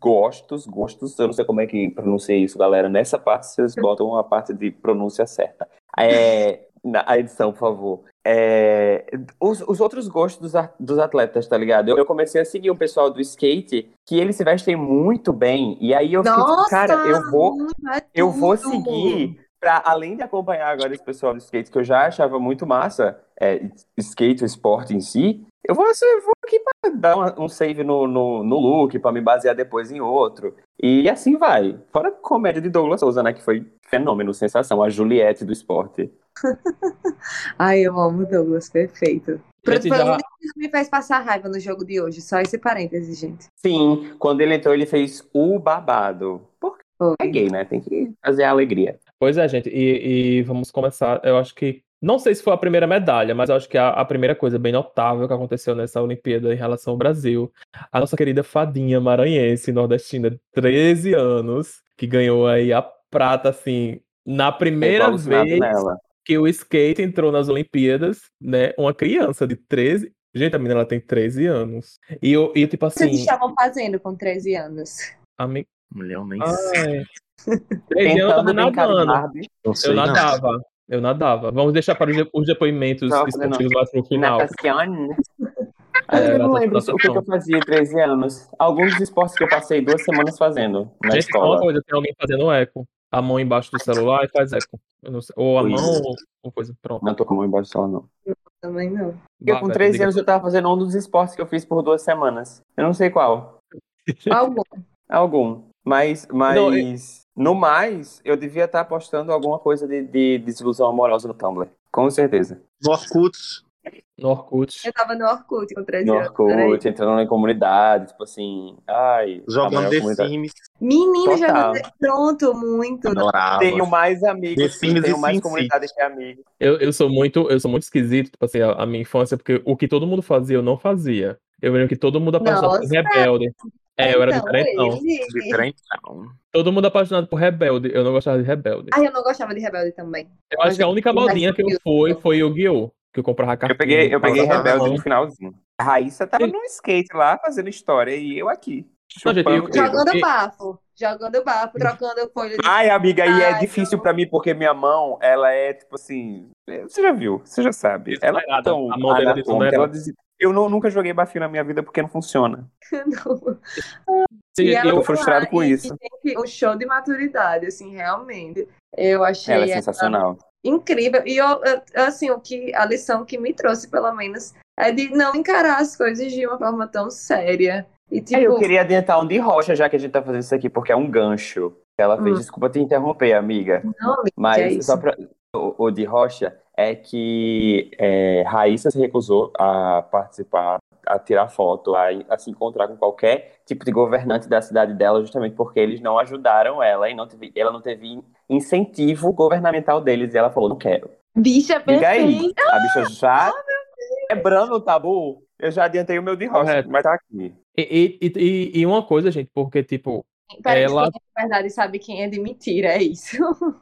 [SPEAKER 5] gostos, gostos, eu não sei como é que pronuncia isso, galera. Nessa parte vocês botam a parte de pronúncia certa. É, na a edição, por favor. É, os, os outros gostos dos, dos atletas, tá ligado? Eu, eu comecei a seguir o pessoal do skate, que eles se vestem muito bem, e aí eu fiquei
[SPEAKER 1] Nossa,
[SPEAKER 5] cara, eu vou,
[SPEAKER 1] é
[SPEAKER 5] eu vou seguir pra, além de acompanhar agora esse pessoal do skate, que eu já achava muito massa, é, skate, o esporte em si, eu vou, eu vou aqui pra dar uma- um save no, no, no look, pra me basear depois em outro. E assim vai. Fora a comédia de Douglas Souza, né, que foi fenômeno, sensação, a Juliette do esporte.
[SPEAKER 1] Ai, eu amo o Douglas, perfeito.
[SPEAKER 4] Gente,
[SPEAKER 1] Foi
[SPEAKER 4] já-
[SPEAKER 1] o único que me fez passar raiva no jogo de hoje, só esse parêntese, gente.
[SPEAKER 5] Sim, quando ele entrou, ele fez o babado. Porque
[SPEAKER 1] Foi.
[SPEAKER 5] é gay, né? Tem que fazer a alegria.
[SPEAKER 4] Pois é, gente, e, e vamos começar. Eu acho que. Não sei se foi a primeira medalha, mas eu acho que a, a primeira coisa bem notável que aconteceu nessa Olimpíada em relação ao Brasil. A nossa querida fadinha maranhense, nordestina, de 13 anos, que ganhou aí a prata, assim, na primeira vez
[SPEAKER 5] nela.
[SPEAKER 4] que o skate entrou nas Olimpíadas, né? Uma criança de 13. Gente, a menina ela tem 13 anos. E, eu, e tipo
[SPEAKER 1] O que vocês
[SPEAKER 4] assim.
[SPEAKER 1] estavam fazendo com 13 anos?
[SPEAKER 4] A mi...
[SPEAKER 2] Mulher, eu nem sei.
[SPEAKER 4] 13 anos eu tava nadando. Eu
[SPEAKER 2] não.
[SPEAKER 4] nadava. Eu nadava. Vamos deixar para os de- os depoimentos
[SPEAKER 5] Não,
[SPEAKER 4] esportivos mais pro final.
[SPEAKER 5] Natação.
[SPEAKER 4] É,
[SPEAKER 5] eu não lembro o que, eu fazia em 13 anos. Alguns dos esportes que eu passei duas semanas fazendo na
[SPEAKER 4] Gente,
[SPEAKER 5] escola.
[SPEAKER 4] coisa, tem alguém fazendo eco. A mão embaixo do celular e faz eco. Eu não sei. Ou a mão,
[SPEAKER 5] é.
[SPEAKER 4] ou, coisa. Pronto.
[SPEAKER 5] Não tô com a mão embaixo da não.
[SPEAKER 1] Também não.
[SPEAKER 5] Porque com
[SPEAKER 4] Beto,
[SPEAKER 5] 13
[SPEAKER 4] diga.
[SPEAKER 5] anos eu tava fazendo um dos esportes que eu fiz por duas semanas. Eu não sei qual.
[SPEAKER 1] Algum.
[SPEAKER 5] Algum. Mas, mas
[SPEAKER 4] Não,
[SPEAKER 5] no mais, eu devia estar postando alguma coisa de, de desilusão amorosa no Tumblr. Com certeza.
[SPEAKER 2] No Orkut,
[SPEAKER 4] No Orkut.
[SPEAKER 1] Eu tava no Orkut com 13
[SPEAKER 5] No
[SPEAKER 1] anos.
[SPEAKER 5] Orkut, entrando na comunidade, tipo assim, ai,
[SPEAKER 2] jogando The
[SPEAKER 5] comunidade.
[SPEAKER 2] Sims,
[SPEAKER 1] Menino, já
[SPEAKER 5] Total.
[SPEAKER 1] pronto, muito.
[SPEAKER 2] adorava.
[SPEAKER 5] Tenho mais
[SPEAKER 2] The
[SPEAKER 5] amigos,
[SPEAKER 2] Sims
[SPEAKER 5] tenho
[SPEAKER 2] e
[SPEAKER 5] mais
[SPEAKER 2] Sim
[SPEAKER 5] comunidade que amigos.
[SPEAKER 4] Eu, eu sou muito, eu sou muito esquisito, tipo assim, a, a minha infância, porque o que todo mundo fazia, eu não fazia. Eu lembro que todo mundo apaixonado por. Rebelde. É, eu era
[SPEAKER 1] Então,
[SPEAKER 4] diferentão.
[SPEAKER 1] ele-
[SPEAKER 2] Diferentão.
[SPEAKER 4] Todo mundo apaixonado por Rebelde. Eu não gostava de Rebelde.
[SPEAKER 1] Ai, eu não gostava de Rebelde também.
[SPEAKER 4] Eu acho que a única
[SPEAKER 1] Mas
[SPEAKER 4] modinha que eu fui foi Yu-Gi-Oh! Que eu comprava cartinha.
[SPEAKER 5] Eu peguei, eu peguei Rebelde no finalzinho. A Raíssa tava no skate lá, fazendo história, e eu aqui.
[SPEAKER 4] Não, gente, eu-
[SPEAKER 5] o.
[SPEAKER 1] Jogando bafo. Jogando bafo, trocando folha de.
[SPEAKER 5] Ai, amiga, e é difícil
[SPEAKER 1] não.
[SPEAKER 5] pra mim, porque minha mão, ela é, tipo assim... Você já viu, você já sabe. Ela é
[SPEAKER 4] Desnumerada.
[SPEAKER 5] tão
[SPEAKER 4] A mão dela é
[SPEAKER 5] anatômica, ela
[SPEAKER 4] desnumerada.
[SPEAKER 5] Eu não- nunca joguei bafinho na minha vida porque não funciona.
[SPEAKER 1] Não.
[SPEAKER 4] Sim,
[SPEAKER 1] E ela
[SPEAKER 5] tô
[SPEAKER 4] eu,
[SPEAKER 1] foi
[SPEAKER 5] frustrado com isso.
[SPEAKER 1] tem um show de maturidade, assim, realmente. Eu achei
[SPEAKER 5] Ela é
[SPEAKER 1] ela
[SPEAKER 5] sensacional.
[SPEAKER 1] incrível. E eu, assim, o que a lição que me trouxe, pelo menos, é de não encarar as coisas de uma forma tão séria. E tipo,
[SPEAKER 5] É, eu queria adiantar um de rocha, já que a gente tá fazendo isso aqui, porque é um gancho. que Ela fez,
[SPEAKER 1] Hum.
[SPEAKER 5] desculpa te interromper, amiga.
[SPEAKER 1] não, amiga,
[SPEAKER 5] Mas
[SPEAKER 1] é
[SPEAKER 5] só pra, o, o de Rocha é que é, Raíssa se recusou a participar, a tirar foto, a, a, se encontrar com qualquer tipo de governante da cidade dela, justamente porque eles não ajudaram ela e não teve, ela não teve incentivo governamental deles. E ela falou: não quero.
[SPEAKER 1] Bicha
[SPEAKER 5] Liga aí.
[SPEAKER 1] perfeita.
[SPEAKER 5] A bicha já quebrando o tabu. Eu já adiantei o meu de Rocha,
[SPEAKER 4] Correto.
[SPEAKER 5] mas tá aqui.
[SPEAKER 4] E, e, e, e uma coisa, gente, porque, tipo,
[SPEAKER 1] Peraí,
[SPEAKER 4] Ela-
[SPEAKER 1] quem é de verdade sabe quem é de mentira, é isso.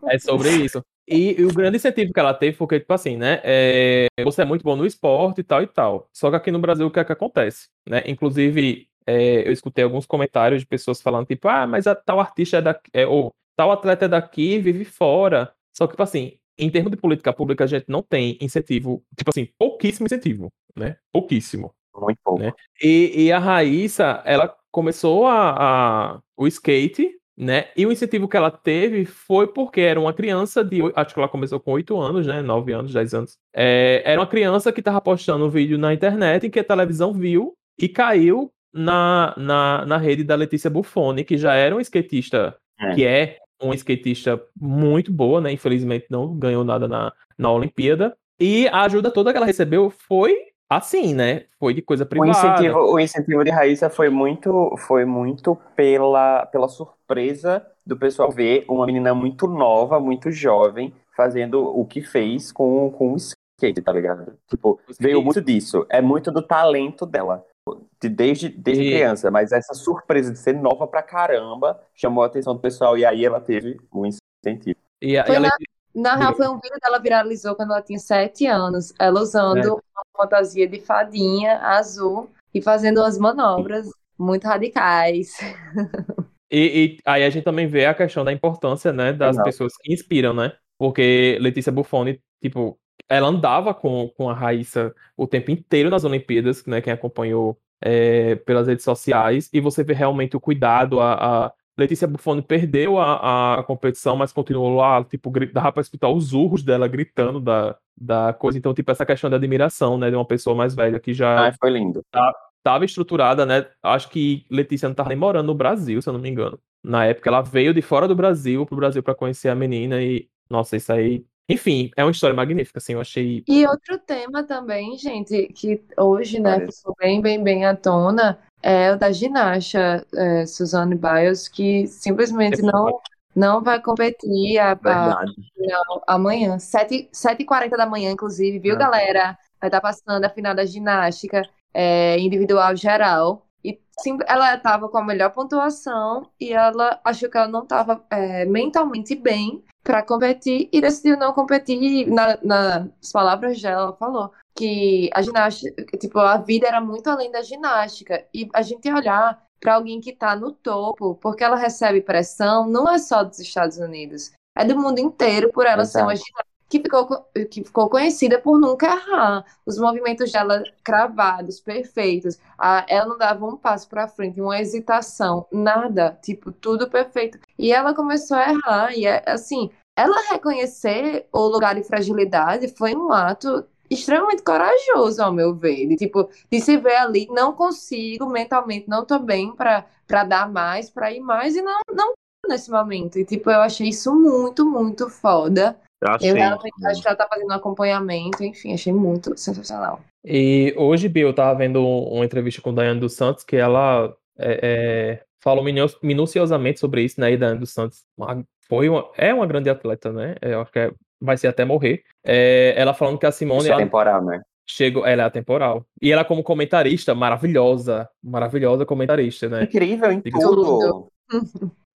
[SPEAKER 4] É sobre isso. E, e o grande incentivo que ela teve, porque, tipo assim, né? é, você é muito bom no esporte e tal e tal. Só que aqui no Brasil, o que é que acontece? Né? Inclusive, é, eu escutei alguns comentários de pessoas falando, tipo, ah, mas a tal artista é daqui, é, ou tal atleta é daqui, vive fora. Só que, tipo assim, em termos de política pública, a gente não tem incentivo, tipo assim, pouquíssimo incentivo, né? Pouquíssimo.
[SPEAKER 5] Muito pouco.
[SPEAKER 4] Né? E, e a Raíssa, ela começou a, a- o skate, né? E o incentivo que ela teve foi porque era uma criança de. Acho que ela começou com 8 anos, né? 9 anos, 10 anos. É, era uma criança que estava postando um vídeo na internet em que a televisão viu e caiu na, na, na rede da Letícia Buffoni, que já era um skatista,
[SPEAKER 5] É.
[SPEAKER 4] que é uma skatista muito boa, né? Infelizmente não ganhou nada na, na Olimpíada. E a ajuda toda que ela recebeu foi assim, né? Foi de coisa
[SPEAKER 5] O
[SPEAKER 4] privada.
[SPEAKER 5] incentivo, o incentivo de Raíssa foi muito, foi muito pela, pela surpresa do pessoal ver uma menina muito nova, muito jovem, fazendo o que fez com, com o skate, tá ligado? Tipo,
[SPEAKER 4] O
[SPEAKER 5] veio muito disso. É muito do talento dela. De, desde desde
[SPEAKER 4] E-
[SPEAKER 5] criança, mas essa surpresa de ser nova pra caramba chamou a atenção do pessoal e aí ela teve o incentivo.
[SPEAKER 4] E a,
[SPEAKER 1] Foi
[SPEAKER 4] e a
[SPEAKER 1] na-
[SPEAKER 4] Letícia-
[SPEAKER 1] Na real, foi um vídeo dela viralizou quando ela tinha 7 anos. Ela usando
[SPEAKER 4] É.
[SPEAKER 1] uma fantasia de fadinha azul e fazendo umas manobras muito radicais.
[SPEAKER 4] E, e aí a gente também vê a questão da importância, né, das pessoas que inspiram, né? Porque Letícia Buffoni, tipo, ela andava com, com a Raíssa o tempo inteiro nas Olimpíadas, né? Quem acompanhou é, pelas redes sociais, e você vê realmente o cuidado. A, a Letícia Buffoni perdeu a, a competição, mas continuou lá, tipo, dava pra escutar os urros dela gritando da, da coisa. Então, tipo, essa questão da admiração, né, de uma pessoa mais velha que já
[SPEAKER 5] Ah, foi lindo.
[SPEAKER 4] estava estruturada, né? Acho que Letícia não estava nem morando no Brasil, se eu não me engano. Na época, ela veio de fora do Brasil pro Brasil para conhecer a menina e, nossa, isso aí. Enfim, é uma história magnífica, assim, eu achei.
[SPEAKER 1] E outro tema também, gente, que hoje, né,
[SPEAKER 5] Parece.
[SPEAKER 1] ficou bem, bem, bem à tona, é o da ginasta é, Suzanne Biles, que simplesmente não, não vai competir a, a-
[SPEAKER 5] Verdade.
[SPEAKER 1] amanhã, 7, 7h40 da manhã, inclusive, viu,
[SPEAKER 5] Ah.
[SPEAKER 1] galera? Vai estar passando a final da ginástica é, individual geral. E sim, ela estava com a melhor pontuação e ela achou que ela não estava mentalmente bem para competir e decidiu não competir. Na, nas palavras dela, ela falou que a ginástica, tipo, a vida era muito além da ginástica. E a gente olhar para alguém que está no topo, porque ela recebe pressão, não é só dos Estados Unidos, é do mundo inteiro por ela ser uma
[SPEAKER 5] Exato.
[SPEAKER 1] ginasta que ficou, co- que ficou conhecida por nunca errar. Os movimentos dela cravados, perfeitos. A- ela não dava um passo para frente, uma hesitação, nada, tipo, tudo perfeito. E ela começou a errar, e é assim, ela reconhecer o lugar de fragilidade foi um ato extremamente corajoso, ao meu ver. De, tipo, de se ver ali, não consigo, mentalmente não tô bem para para dar mais, para ir mais, e não, não nesse momento. E, tipo, eu achei isso muito, muito foda.
[SPEAKER 2] Eu achei.
[SPEAKER 1] Eu, ela, acho que ela tá fazendo um acompanhamento, enfim, achei muito sensacional.
[SPEAKER 4] E hoje, Bill, eu tava vendo um- uma entrevista com Daiane dos Santos, que ela é, é, falou minu- minuciosamente sobre isso, né? E Daiane dos Santos foi uma, é uma grande atleta, né? Eu acho que é- vai ser até morrer. É, ela falando que a Simone
[SPEAKER 5] Isso é
[SPEAKER 4] ela
[SPEAKER 5] temporal, né?
[SPEAKER 4] chegou, ela é atemporal. E ela, como comentarista, maravilhosa, maravilhosa comentarista, né?
[SPEAKER 5] Incrível tudo.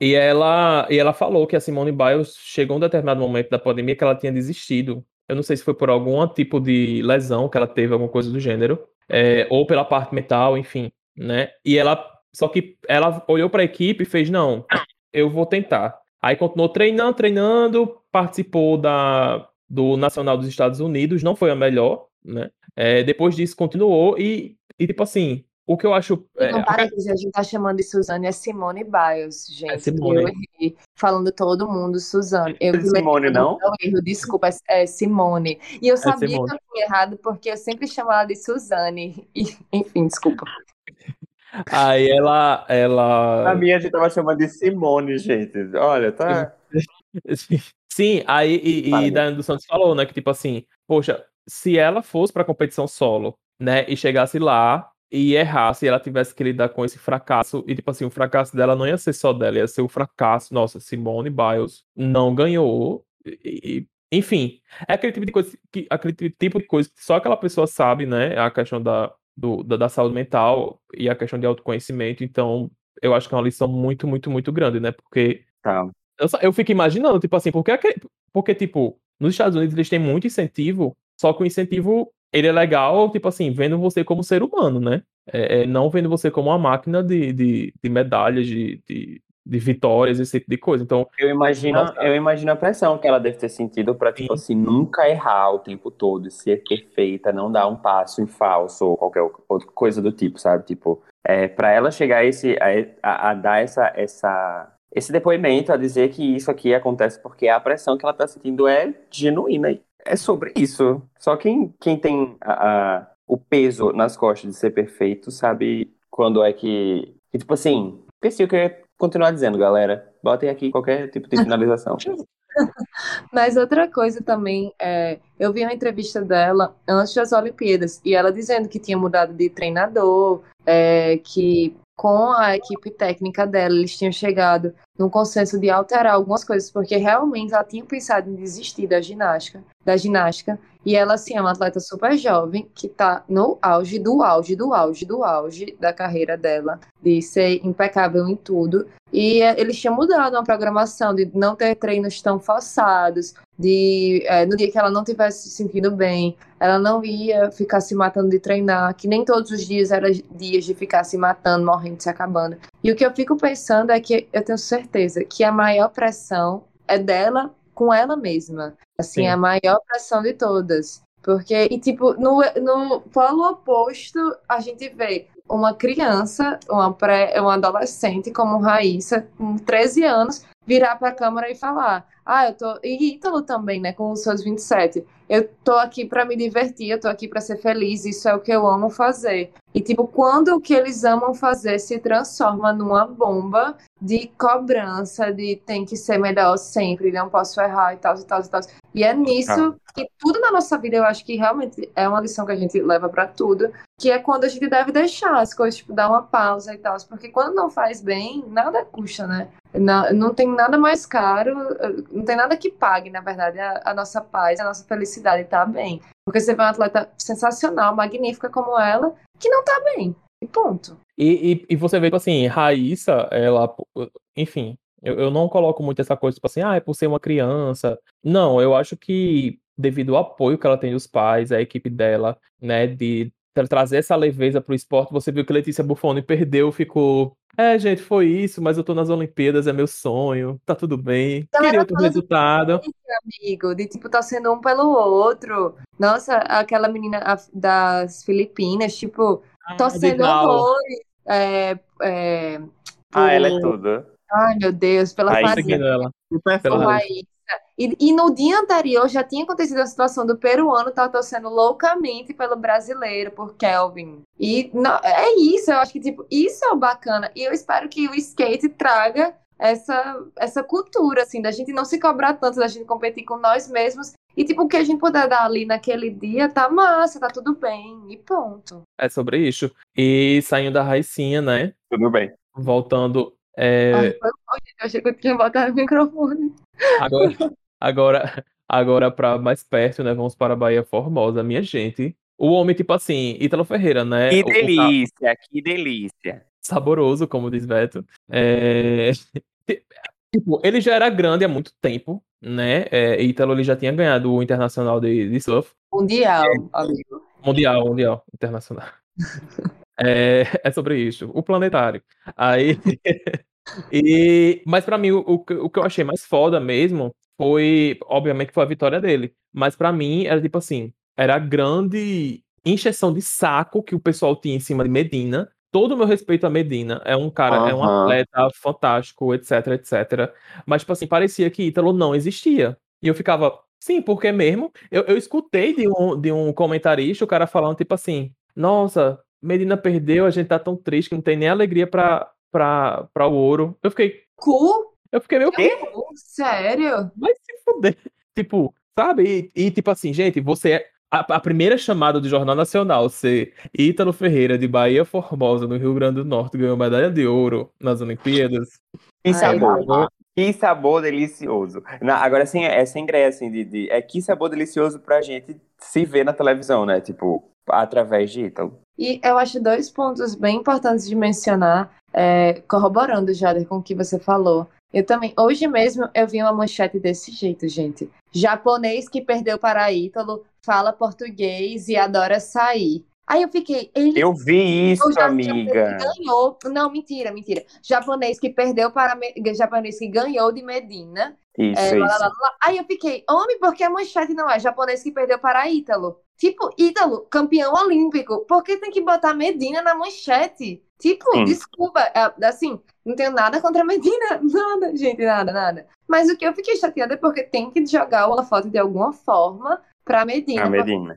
[SPEAKER 4] E ela, e ela falou que a Simone Biles chegou um determinado momento da pandemia que ela tinha desistido. Eu não sei se foi por algum tipo de lesão que ela teve, alguma coisa do gênero, é, ou pela parte mental, enfim, né? E ela, só que ela olhou para a equipe e fez: não, eu vou tentar. Aí continuou treinando, treinando, participou da, do Nacional dos Estados Unidos, não foi a melhor, né? É, depois disso continuou e, e tipo assim, o que eu acho. é,
[SPEAKER 1] Não, parênteses, a gente tá chamando de Suzane, é Simone Biles, gente.
[SPEAKER 4] É Simone.
[SPEAKER 1] Eu errei, falando todo mundo, Suzane. Eu
[SPEAKER 5] É Simone, não?
[SPEAKER 1] Não, erro, desculpa, é, é Simone. E eu sabia que eu tinha errado, porque eu sempre chamava ela de Suzane. E, enfim, desculpa.
[SPEAKER 4] Aí ela, ela
[SPEAKER 5] A minha a gente tava chamando de Simone, gente. Olha, tá.
[SPEAKER 4] Sim, aí e, e Daiane dos Santos falou, né, que tipo assim, poxa, se ela fosse pra competição solo, né, e chegasse lá e errasse, e ela tivesse que lidar com esse fracasso, e tipo assim, o fracasso dela não ia ser só dela, ia ser o fracasso, nossa, Simone Biles não ganhou, e, enfim, é aquele tipo de coisa que aquele tipo de coisa que só aquela pessoa sabe, né, a questão da, do, da, da saúde mental e a questão de autoconhecimento, então eu acho que é uma lição muito, muito, muito grande, né, porque
[SPEAKER 5] Tá.
[SPEAKER 4] Eu, eu fico imaginando, tipo assim, porque, porque, tipo, nos Estados Unidos eles têm muito incentivo, só que o incentivo, ele é legal, tipo assim, vendo você como ser humano, né? É, é, não vendo você como uma máquina de, de, de medalhas, de, de, de vitórias, esse tipo de coisa. Então,
[SPEAKER 5] Eu imagino, eu imagino a pressão que ela deve ter sentido pra, tipo assim, nunca errar o tempo todo, e ser perfeita, não dar um passo em falso ou qualquer outra coisa do tipo, sabe? Tipo, é, para ela chegar a, esse, a, a- a dar essa, essa, esse depoimento, a dizer que isso aqui acontece porque a pressão que ela tá sentindo é genuína. e É sobre isso. Só quem, quem tem a- a- o peso nas costas de ser perfeito sabe quando é que. que, tipo assim, pensei que eu ia continuar dizendo, galera. Botem aqui qualquer tipo de finalização.
[SPEAKER 1] Mas outra coisa também, é, eu vi uma entrevista dela antes das Olimpíadas, e ela dizendo que tinha mudado de treinador, é, que com a equipe técnica dela, eles tinham chegado num consenso de alterar algumas coisas, porque realmente ela tinha pensado em desistir da ginástica, da ginástica, e ela, assim, é uma atleta super jovem, que tá no auge do auge do auge do auge da carreira dela, de ser impecável em tudo, e é, eles tinham mudado uma programação de não ter treinos tão forçados, de é, no dia que ela não tivesse se sentindo bem, ela não ia ficar se matando de treinar, que nem todos os dias eram dias de ficar se matando, morrendo, se acabando. E o que eu fico pensando é que eu tenho certeza que a maior pressão é dela com ela mesma. Assim,
[SPEAKER 4] Sim.
[SPEAKER 1] a maior pressão de todas. Porque, e tipo, no, no polo oposto, a gente vê uma criança, uma, pré, uma adolescente como Raíssa, com 13 anos, virar para a câmera e falar: Ah, eu tô. E Ítalo também, né, com os seus 27. Eu tô aqui para me divertir, eu tô aqui para ser feliz, isso é o que eu amo fazer. E, tipo, quando o que eles amam fazer se transforma numa bomba de cobrança, de tem que ser melhor sempre, não posso errar e tal, e tal, e tal. E é nisso que tudo na nossa vida, eu acho que realmente é uma lição que a gente leva para tudo, que é quando a gente deve deixar as coisas, tipo, dar uma pausa e tal. Porque quando não faz bem, nada custa, né? Não, não tem nada mais caro, não tem nada que pague, na verdade, a, a nossa paz, a nossa felicidade tá bem. Porque você vê uma atleta sensacional, magnífica como ela, que não tá bem. E ponto.
[SPEAKER 4] E, e, e você vê, tipo assim, Raíssa, ela, enfim, eu, eu não coloco muito essa coisa, tipo assim, ah, é por ser uma criança. Não, eu acho que devido ao apoio que ela tem dos pais, a equipe dela, né, de trazer essa leveza pro esporte, você viu que Letícia Buffoni perdeu, ficou, é, gente, foi isso, mas eu tô nas Olimpíadas, é meu sonho, tá tudo bem,
[SPEAKER 1] Galera,
[SPEAKER 4] queria outro resultado.
[SPEAKER 1] amigo, de tipo, tá sendo um pelo outro. Nossa, aquela menina a- das Filipinas, tipo,
[SPEAKER 4] Ah,
[SPEAKER 1] torcendo horrores. É, é,
[SPEAKER 5] Ah, ela é
[SPEAKER 1] por-
[SPEAKER 5] tudo.
[SPEAKER 1] Ai, meu Deus, pela
[SPEAKER 5] Raíssa.
[SPEAKER 1] fazenda.
[SPEAKER 4] Seguindo ela. Pela
[SPEAKER 1] Por. Raíssa. E, e no dia anterior já tinha acontecido a situação do peruano estar torcendo loucamente pelo brasileiro, por Kelvin. E não- é isso, eu acho que tipo, isso é o bacana. E eu espero que o skate traga essa, essa cultura, assim, da gente não se cobrar tanto, da gente competir com nós mesmos. E tipo, o que a gente puder dar ali naquele dia, tá massa, tá tudo bem. E ponto.
[SPEAKER 4] É sobre isso. E saindo da Raicinha, né,
[SPEAKER 5] Tudo bem.
[SPEAKER 4] voltando, é,
[SPEAKER 1] Ai, foi bom, gente. Eu achei que eu tinha botado o microfone.
[SPEAKER 4] Agora, agora, agora para mais perto, né? Vamos para a Bahia Formosa, minha gente. O homem, tipo assim, Ítalo Ferreira, né?
[SPEAKER 5] Que
[SPEAKER 4] o- o
[SPEAKER 5] delícia, que delícia.
[SPEAKER 4] saboroso, como diz Beto. É, Tipo, ele já era grande há muito tempo, né? É, Ítalo ele já tinha ganhado o Internacional de, de Surf.
[SPEAKER 1] Mundial, amigo.
[SPEAKER 4] Mundial, Mundial, Internacional. É, é sobre isso. O planetário. Aí. e, mas pra mim, o, o, que- o que eu achei mais foda mesmo foi, obviamente, foi a vitória dele. Mas pra mim, era tipo assim: era a grande encheção de saco que o pessoal tinha em cima de Medina. Todo o meu respeito a Medina. É um cara, é um atleta fantástico, etc, etc. Mas, tipo assim, parecia que Ítalo não existia. E eu ficava, sim, porque mesmo. Eu, eu escutei de um, de um comentarista o cara falando, tipo assim: Nossa, Medina perdeu, a gente tá tão triste que não tem nem alegria pra, pra, pra o ouro. Eu fiquei,
[SPEAKER 1] Cu
[SPEAKER 4] Eu fiquei meio
[SPEAKER 5] Quê?
[SPEAKER 1] Sério?
[SPEAKER 4] Vai se fuder. Tipo, sabe? E, e, tipo assim, gente, você é. A, a primeira chamada do Jornal Nacional ser Ítalo Ferreira de Bahia Formosa, no Rio Grande do Norte, ganhou medalha de ouro nas Olimpíadas.
[SPEAKER 5] Que
[SPEAKER 1] Ai,
[SPEAKER 5] sabor. Que sabor delicioso. Na- agora, assim, é sem graça, assim, de, de- é que sabor delicioso pra gente se ver na televisão, né? Tipo, através de Ítalo.
[SPEAKER 1] E eu acho dois pontos bem importantes de mencionar, é, corroborando, Jader, com o que você falou. Eu também, hoje mesmo, eu vi uma manchete desse jeito, gente. Japonês que perdeu para Ítalo, fala português e adora sair. Aí eu fiquei, ele
[SPEAKER 5] Eu vi isso,
[SPEAKER 1] já-
[SPEAKER 5] amiga.
[SPEAKER 1] ganhou. Não, mentira, mentira. Japonês que perdeu para. Japonês que ganhou de Medina.
[SPEAKER 5] Isso,
[SPEAKER 1] É, lá, lá,
[SPEAKER 5] isso.
[SPEAKER 1] lá, lá. Aí eu fiquei, homem, por que a manchete não é japonês que perdeu para Ítalo? Tipo, Ítalo, campeão olímpico. Por que tem que botar Medina na manchete? Tipo,
[SPEAKER 5] Sim.
[SPEAKER 1] desculpa, é, assim, não tenho nada contra Medina, nada, gente, nada, nada. Mas o que eu fiquei chateada é porque tem que jogar o foto de alguma forma pra Medina.
[SPEAKER 5] A Medina.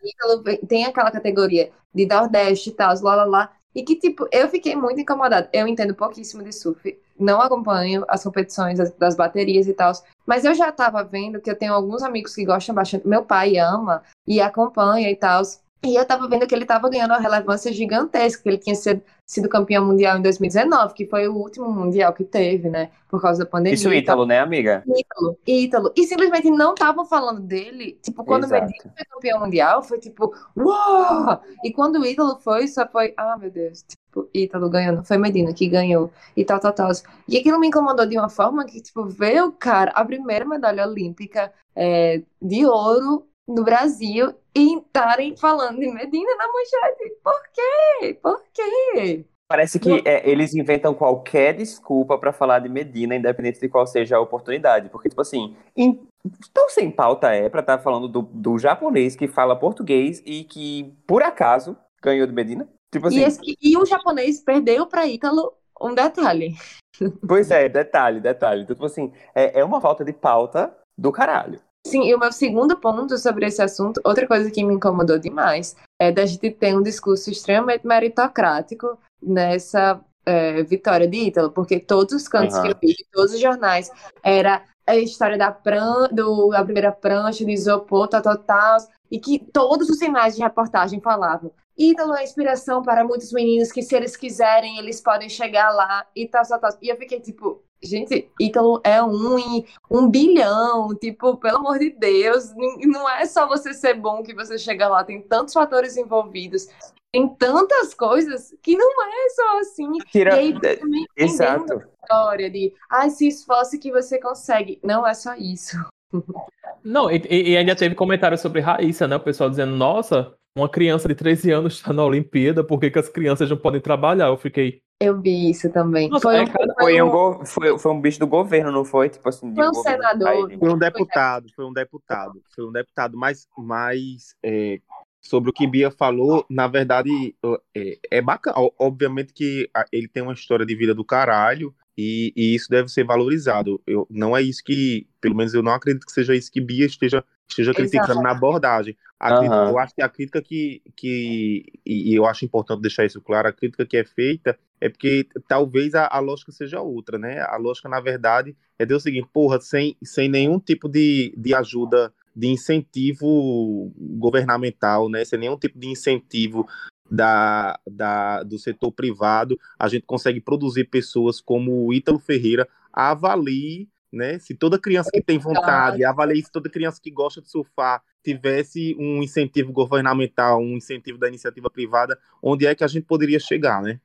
[SPEAKER 1] Tem aquela categoria de Nordeste e tal, lá, lá, lá. E que, tipo, eu fiquei muito incomodada. Eu entendo pouquíssimo de surf, não acompanho as competições das, das baterias e tal, mas eu já tava vendo que eu tenho alguns amigos que gostam bastante. Meu pai ama e acompanha e tal. E eu tava vendo que ele tava ganhando uma relevância gigantesca, que ele tinha sido, sido campeão mundial em 2019, que foi o último mundial que teve, né? Por causa da pandemia.
[SPEAKER 5] Isso,
[SPEAKER 1] e tal.
[SPEAKER 5] Ítalo, né, amiga?
[SPEAKER 1] Ítalo, Ítalo. E simplesmente não estavam falando dele. Tipo, quando o
[SPEAKER 5] Exato.
[SPEAKER 1] Medina foi campeão mundial, foi tipo, uau! E quando o Ítalo foi, só foi, ah, meu Deus, tipo, Ítalo ganhando. Foi Medina que ganhou. E tal, tal, tal. E aquilo me incomodou de uma forma que, tipo, ver o cara, a primeira medalha olímpica é, de ouro no Brasil e estarem falando de Medina na manchete. Por quê? Por quê?
[SPEAKER 5] Parece que é, eles inventam qualquer desculpa pra falar de Medina, independente de qual seja a oportunidade. Porque, tipo assim, tão sem pauta é pra estar falando do, do japonês que fala português e que, por acaso, ganhou de Medina? Tipo assim,
[SPEAKER 1] E, esse- e o japonês perdeu para Ítalo um detalhe.
[SPEAKER 5] pois é, detalhe, detalhe. Então, tipo assim, é, é uma falta de pauta do caralho.
[SPEAKER 1] Sim, e o meu segundo ponto sobre esse assunto, outra coisa que me incomodou demais, é da gente ter um discurso extremamente meritocrático nessa é, vitória de Ítalo, porque todos os cantos
[SPEAKER 5] Aham.
[SPEAKER 1] que eu vi, todos os jornais, era a história da, pran do, da primeira prancha, de isopor, tal, tal, tal, e que todos os sinais de reportagem falavam. Ítalo é inspiração para muitos meninos que, se eles quiserem, eles podem chegar lá e tal, tal, tal. E eu fiquei tipo, gente, Ítalo é um em um bilhão, tipo, pelo amor de Deus, não é só você ser bom que você chega lá, tem tantos fatores envolvidos, tem tantas coisas que não é só assim.
[SPEAKER 5] Tira...
[SPEAKER 1] E aí você também
[SPEAKER 5] Exato.
[SPEAKER 1] a história de, ah, se esforce que você consegue. Não é só isso.
[SPEAKER 4] Não, e, e- e ainda teve comentário sobre Raíssa, né? O pessoal dizendo, nossa, uma criança de 13 anos está na Olimpíada, por que, que as crianças não podem trabalhar? Eu fiquei.
[SPEAKER 1] Eu vi isso também.
[SPEAKER 4] Nossa,
[SPEAKER 1] foi,
[SPEAKER 4] é
[SPEAKER 1] um,
[SPEAKER 4] cada-
[SPEAKER 5] Foi um, go- foi, foi um bicho do governo, não foi? Tipo assim,
[SPEAKER 1] Foi um senador.
[SPEAKER 2] Foi um deputado, foi um deputado, foi um deputado, mas, mas é, sobre o que Bia falou, na verdade, é, é bacana. Obviamente que ele tem uma história de vida do caralho e, e isso deve ser valorizado. Eu, não é isso que, pelo menos eu não acredito que seja isso que Bia esteja, esteja
[SPEAKER 1] Exato.
[SPEAKER 2] criticando na abordagem. A crítica-
[SPEAKER 5] Aham.
[SPEAKER 2] eu acho que a crítica que, que, e e eu acho importante deixar isso claro, a crítica que é feita é porque talvez a, a lógica seja outra, né? A lógica, na verdade, é dizer o seguinte, porra, sem, sem nenhum tipo de, de ajuda, de incentivo governamental, né? Sem nenhum tipo de incentivo da, da, do setor privado, a gente consegue produzir pessoas como o Ítalo Ferreira, avalie, né? Se toda criança que tem vontade, avalie se toda criança que gosta de surfar tivesse um incentivo governamental, um incentivo da iniciativa privada, onde é que a gente poderia chegar, né?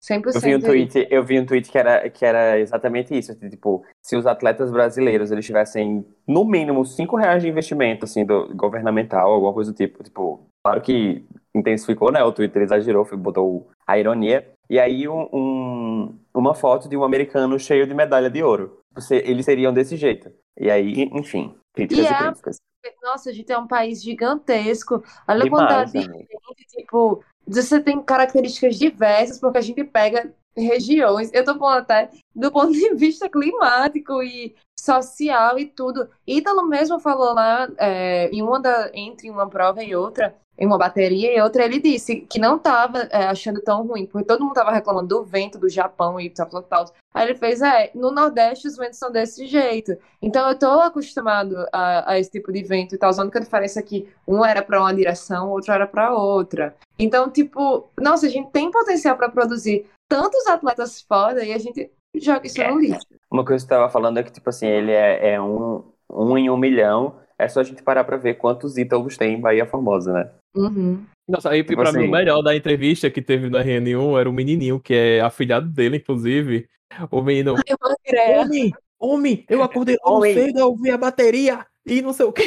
[SPEAKER 1] 100%
[SPEAKER 5] Eu vi um tweet, eu vi um tweet que era, que era exatamente isso, tipo, se os atletas brasileiros eles tivessem no mínimo 5 reais de investimento assim do governamental, alguma coisa do tipo, tipo, claro que intensificou, né? O Twitter exagerou, botou a ironia. E aí um, um- uma foto de um americano cheio de medalha de ouro. Você, eles seriam desse jeito. E aí, enfim, críticas
[SPEAKER 1] E
[SPEAKER 5] e,
[SPEAKER 1] é-
[SPEAKER 5] críticas.
[SPEAKER 1] Nossa, a gente é um país gigantesco. Olha a quantidade de gente, tipo, você tem características diversas, porque a gente pega regiões, eu tô falando até do ponto de vista climático e social e tudo. Ítalo mesmo falou lá, é, em uma da, entre uma prova e outra, em uma bateria e outra ele disse que não estava é, achando tão ruim, porque todo mundo estava reclamando do vento do Japão e tal, tal, tal. Aí ele fez, é, no Nordeste os ventos são desse jeito. Então eu tô acostumado a, a esse tipo de vento e tal. A única diferença é que um era para uma direção, outro era para outra. Então, tipo, nossa, a gente tem potencial para produzir tantos atletas foda e a gente joga isso
[SPEAKER 5] É.
[SPEAKER 1] no lixo.
[SPEAKER 5] Uma coisa que você tava falando é que, tipo assim, ele é, é um, um em um milhão. É só a gente parar pra ver quantos ídolos tem em Bahia Formosa, né?
[SPEAKER 1] Uhum.
[SPEAKER 4] Nossa, aí
[SPEAKER 5] Tipo
[SPEAKER 4] pra mim
[SPEAKER 5] assim-
[SPEAKER 4] o melhor da entrevista que teve no RN1 era o menininho, que é afilhado dele, inclusive. O menino,
[SPEAKER 1] Eu criar.
[SPEAKER 4] homem, homem, eu acordei logo
[SPEAKER 5] Homem.
[SPEAKER 4] cedo, eu vi a bateria e não sei o quê.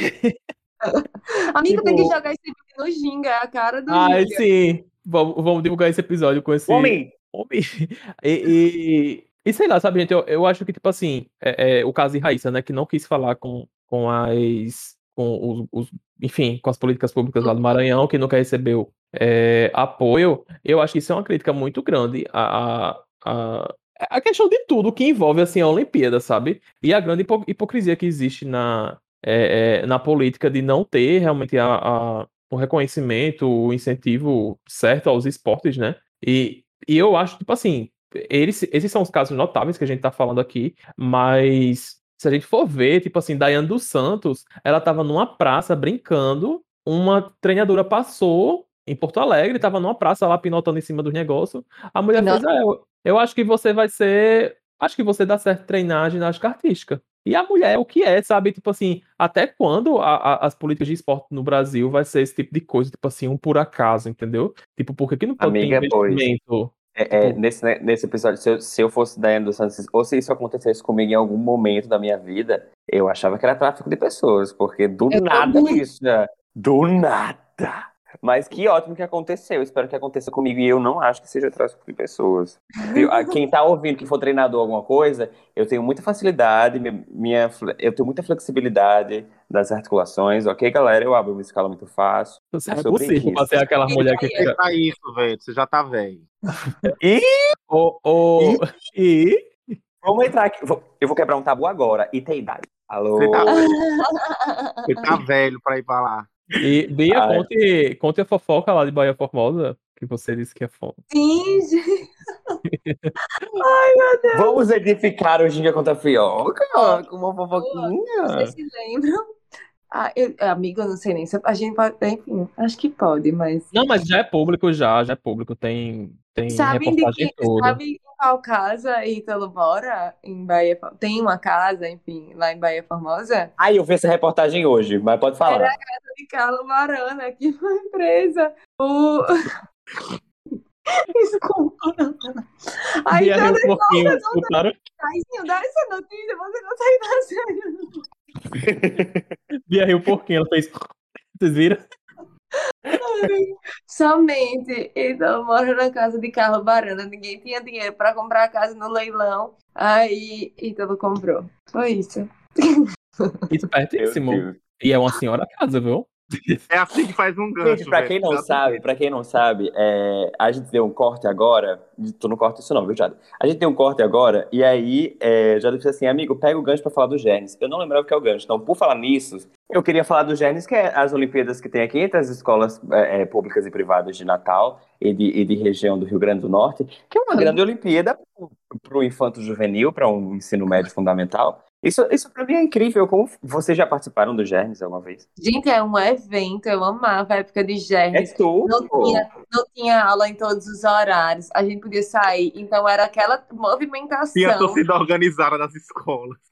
[SPEAKER 1] Amigo, tem que
[SPEAKER 4] Tipo-
[SPEAKER 1] jogar esse vídeo no Ginga, é a cara do
[SPEAKER 4] Ai,
[SPEAKER 1] Ginga.
[SPEAKER 4] sim, vamos, vamos divulgar esse episódio com esse...
[SPEAKER 5] Homem!
[SPEAKER 4] Homem. E, e, e sei lá, sabe, gente, eu, eu acho que, tipo assim, é, é, o caso de Raíssa, né, que não quis falar com, com as. com os, os- enfim, com as políticas públicas lá do Maranhão, que nunca recebeu é, apoio, eu acho que isso é uma crítica muito grande a, a, a, questão de tudo que envolve, assim, a Olimpíada, sabe? E a grande hipo- hipocrisia que existe na, é, é, na política de não ter realmente a, a- o reconhecimento, o incentivo certo aos esportes, né? E, e eu acho, tipo assim, eles, esses são os casos notáveis que a gente tá falando aqui, mas se a gente for ver, tipo assim, Daiane dos Santos, ela tava numa praça brincando, uma treinadora passou em Porto Alegre, tava numa praça lá pinotando em cima do negócio. A mulher
[SPEAKER 1] Não.
[SPEAKER 4] fez, ah, eu, eu acho que você vai ser. Acho que você dá certo treinar ginástica artística. E a mulher é o que é, sabe? Tipo assim, até quando a- a- as políticas de esporte no Brasil vai ser esse tipo de coisa, tipo assim, um por acaso, entendeu? Tipo, por que não pode
[SPEAKER 5] Amiga,
[SPEAKER 4] ter
[SPEAKER 5] pois. É, é,
[SPEAKER 4] Tipo-
[SPEAKER 5] nesse, né, nesse episódio, se eu, se eu fosse Daiane dos Santos, ou se isso acontecesse comigo em algum momento da minha vida, eu achava que era tráfico de pessoas, porque do
[SPEAKER 1] Eu
[SPEAKER 5] nada,
[SPEAKER 1] também.
[SPEAKER 5] bicha, do nada. Mas que ótimo que aconteceu, espero que aconteça comigo, e eu não acho que seja tráfico de pessoas. Viu? Quem tá ouvindo que for treinador alguma coisa, eu tenho muita facilidade, minha, eu tenho muita flexibilidade das articulações, ok, galera? Eu abro uma escala muito fácil.
[SPEAKER 4] Você é possível ser aquela mulher que fica.
[SPEAKER 2] Tá isso, velho. Você já tá velho.
[SPEAKER 4] Ô, ô, e.
[SPEAKER 5] Vamos entrar aqui, eu vou quebrar um tabu agora, e tem idade. Alô?
[SPEAKER 2] Você tá velho. Você tá velho pra ir pra lá.
[SPEAKER 4] E Bia,
[SPEAKER 5] Ai.
[SPEAKER 4] conte, conte a fofoca lá de Bahia Formosa, que você disse que é foda.
[SPEAKER 1] Sim, gente.
[SPEAKER 5] Vamos edificar o Ginga contra a Fioca com uma fofoquinha.
[SPEAKER 1] sei se lembram. Ah, eu, amigo, eu não sei nem se a gente pode. Enfim, acho que pode, mas.
[SPEAKER 4] Não, mas já é público, já, já é público. Tem, tem
[SPEAKER 1] Sabem de
[SPEAKER 4] reportagem
[SPEAKER 1] que,
[SPEAKER 4] toda.
[SPEAKER 1] sabe em qual casa Ítalo mora? Em Bahia. Tem uma casa, enfim, lá em Bahia Formosa?
[SPEAKER 5] Aí eu vi essa reportagem hoje, mas pode falar.
[SPEAKER 1] Era de Carlos Marana, que foi empresa. O. Desculpa. Aí todo
[SPEAKER 4] um pouquinho, escutaram?
[SPEAKER 1] Taizinho, dá essa notícia, você consegue dar sério.
[SPEAKER 4] Bia riu um pouquinho, ela fez. Vocês viram?
[SPEAKER 1] Somente. Então, mora na casa de Carlos Barana. Ninguém tinha dinheiro para comprar a casa no leilão. Aí, Ítalo comprou. Foi isso.
[SPEAKER 4] Isso pertíssimo. E é uma senhora casa, viu?
[SPEAKER 2] É assim que faz um gancho.
[SPEAKER 5] Gente, pra quem não sabe, pra quem não sabe, é, a gente deu um corte agora. Tu não corta isso não, viu, Jada? A gente deu um corte agora, e aí é, Jada disse assim, amigo, pega o gancho pra falar do Gernes. Eu não lembrava o que é o gancho. Então, por falar nisso, eu queria falar do Gernes, que é as Olimpíadas que tem aqui entre as escolas é, é, públicas e privadas de Natal e de, e de região do Rio Grande do Norte, que é uma grande Olimpíada para o infanto juvenil, para um ensino médio fundamental. Isso, isso para mim é incrível. Como vocês já participaram do Gernes alguma vez?
[SPEAKER 1] Gente, é um evento. Eu amava a época de
[SPEAKER 5] É
[SPEAKER 1] germes.
[SPEAKER 5] tudo.
[SPEAKER 1] Não tinha, não tinha aula em todos os horários. A gente podia sair. Então, era aquela movimentação.
[SPEAKER 2] Tinha a torcida organizada das escolas.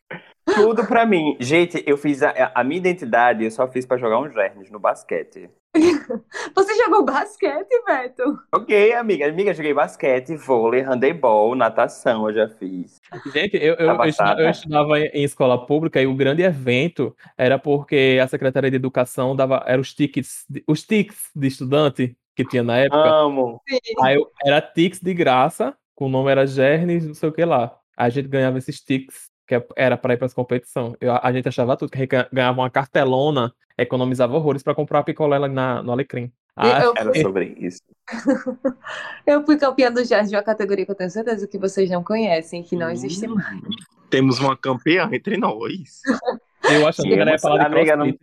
[SPEAKER 5] Tudo pra mim. Gente, eu fiz a, a minha identidade, eu só fiz pra jogar um Gernes no basquete.
[SPEAKER 1] Você jogou basquete, Beto?
[SPEAKER 5] Joguei, amiga. Amiga, joguei basquete, vôlei, handebol, natação, eu já fiz.
[SPEAKER 4] Gente, eu, eu,
[SPEAKER 5] Tá
[SPEAKER 4] eu, estuda-
[SPEAKER 5] batata.
[SPEAKER 4] eu estudava em, escola pública e o grande evento era porque a Secretaria de Educação dava era os tickets, de- os tickets de estudante que tinha na época.
[SPEAKER 5] Amo.
[SPEAKER 4] Aí eu- era tickets de graça, com o nome era Gernes, não sei o que lá. Aí a gente ganhava esses tickets, que é- era para ir para as competições. Eu- a gente achava tudo, que a gente ganha- ganhava uma cartelona, economizava horrores para comprar picolé na, no Alecrim. Ah,
[SPEAKER 1] Eu,
[SPEAKER 5] Era
[SPEAKER 1] fui,
[SPEAKER 5] sobre isso.
[SPEAKER 1] eu fui campeã do jazz de uma categoria que eu tenho certeza que vocês não conhecem, que não existe
[SPEAKER 2] Hum.
[SPEAKER 1] mais.
[SPEAKER 2] Temos uma campeã entre nós.
[SPEAKER 4] eu achava que ela ia falar de
[SPEAKER 5] Amiga, não-
[SPEAKER 1] Gente.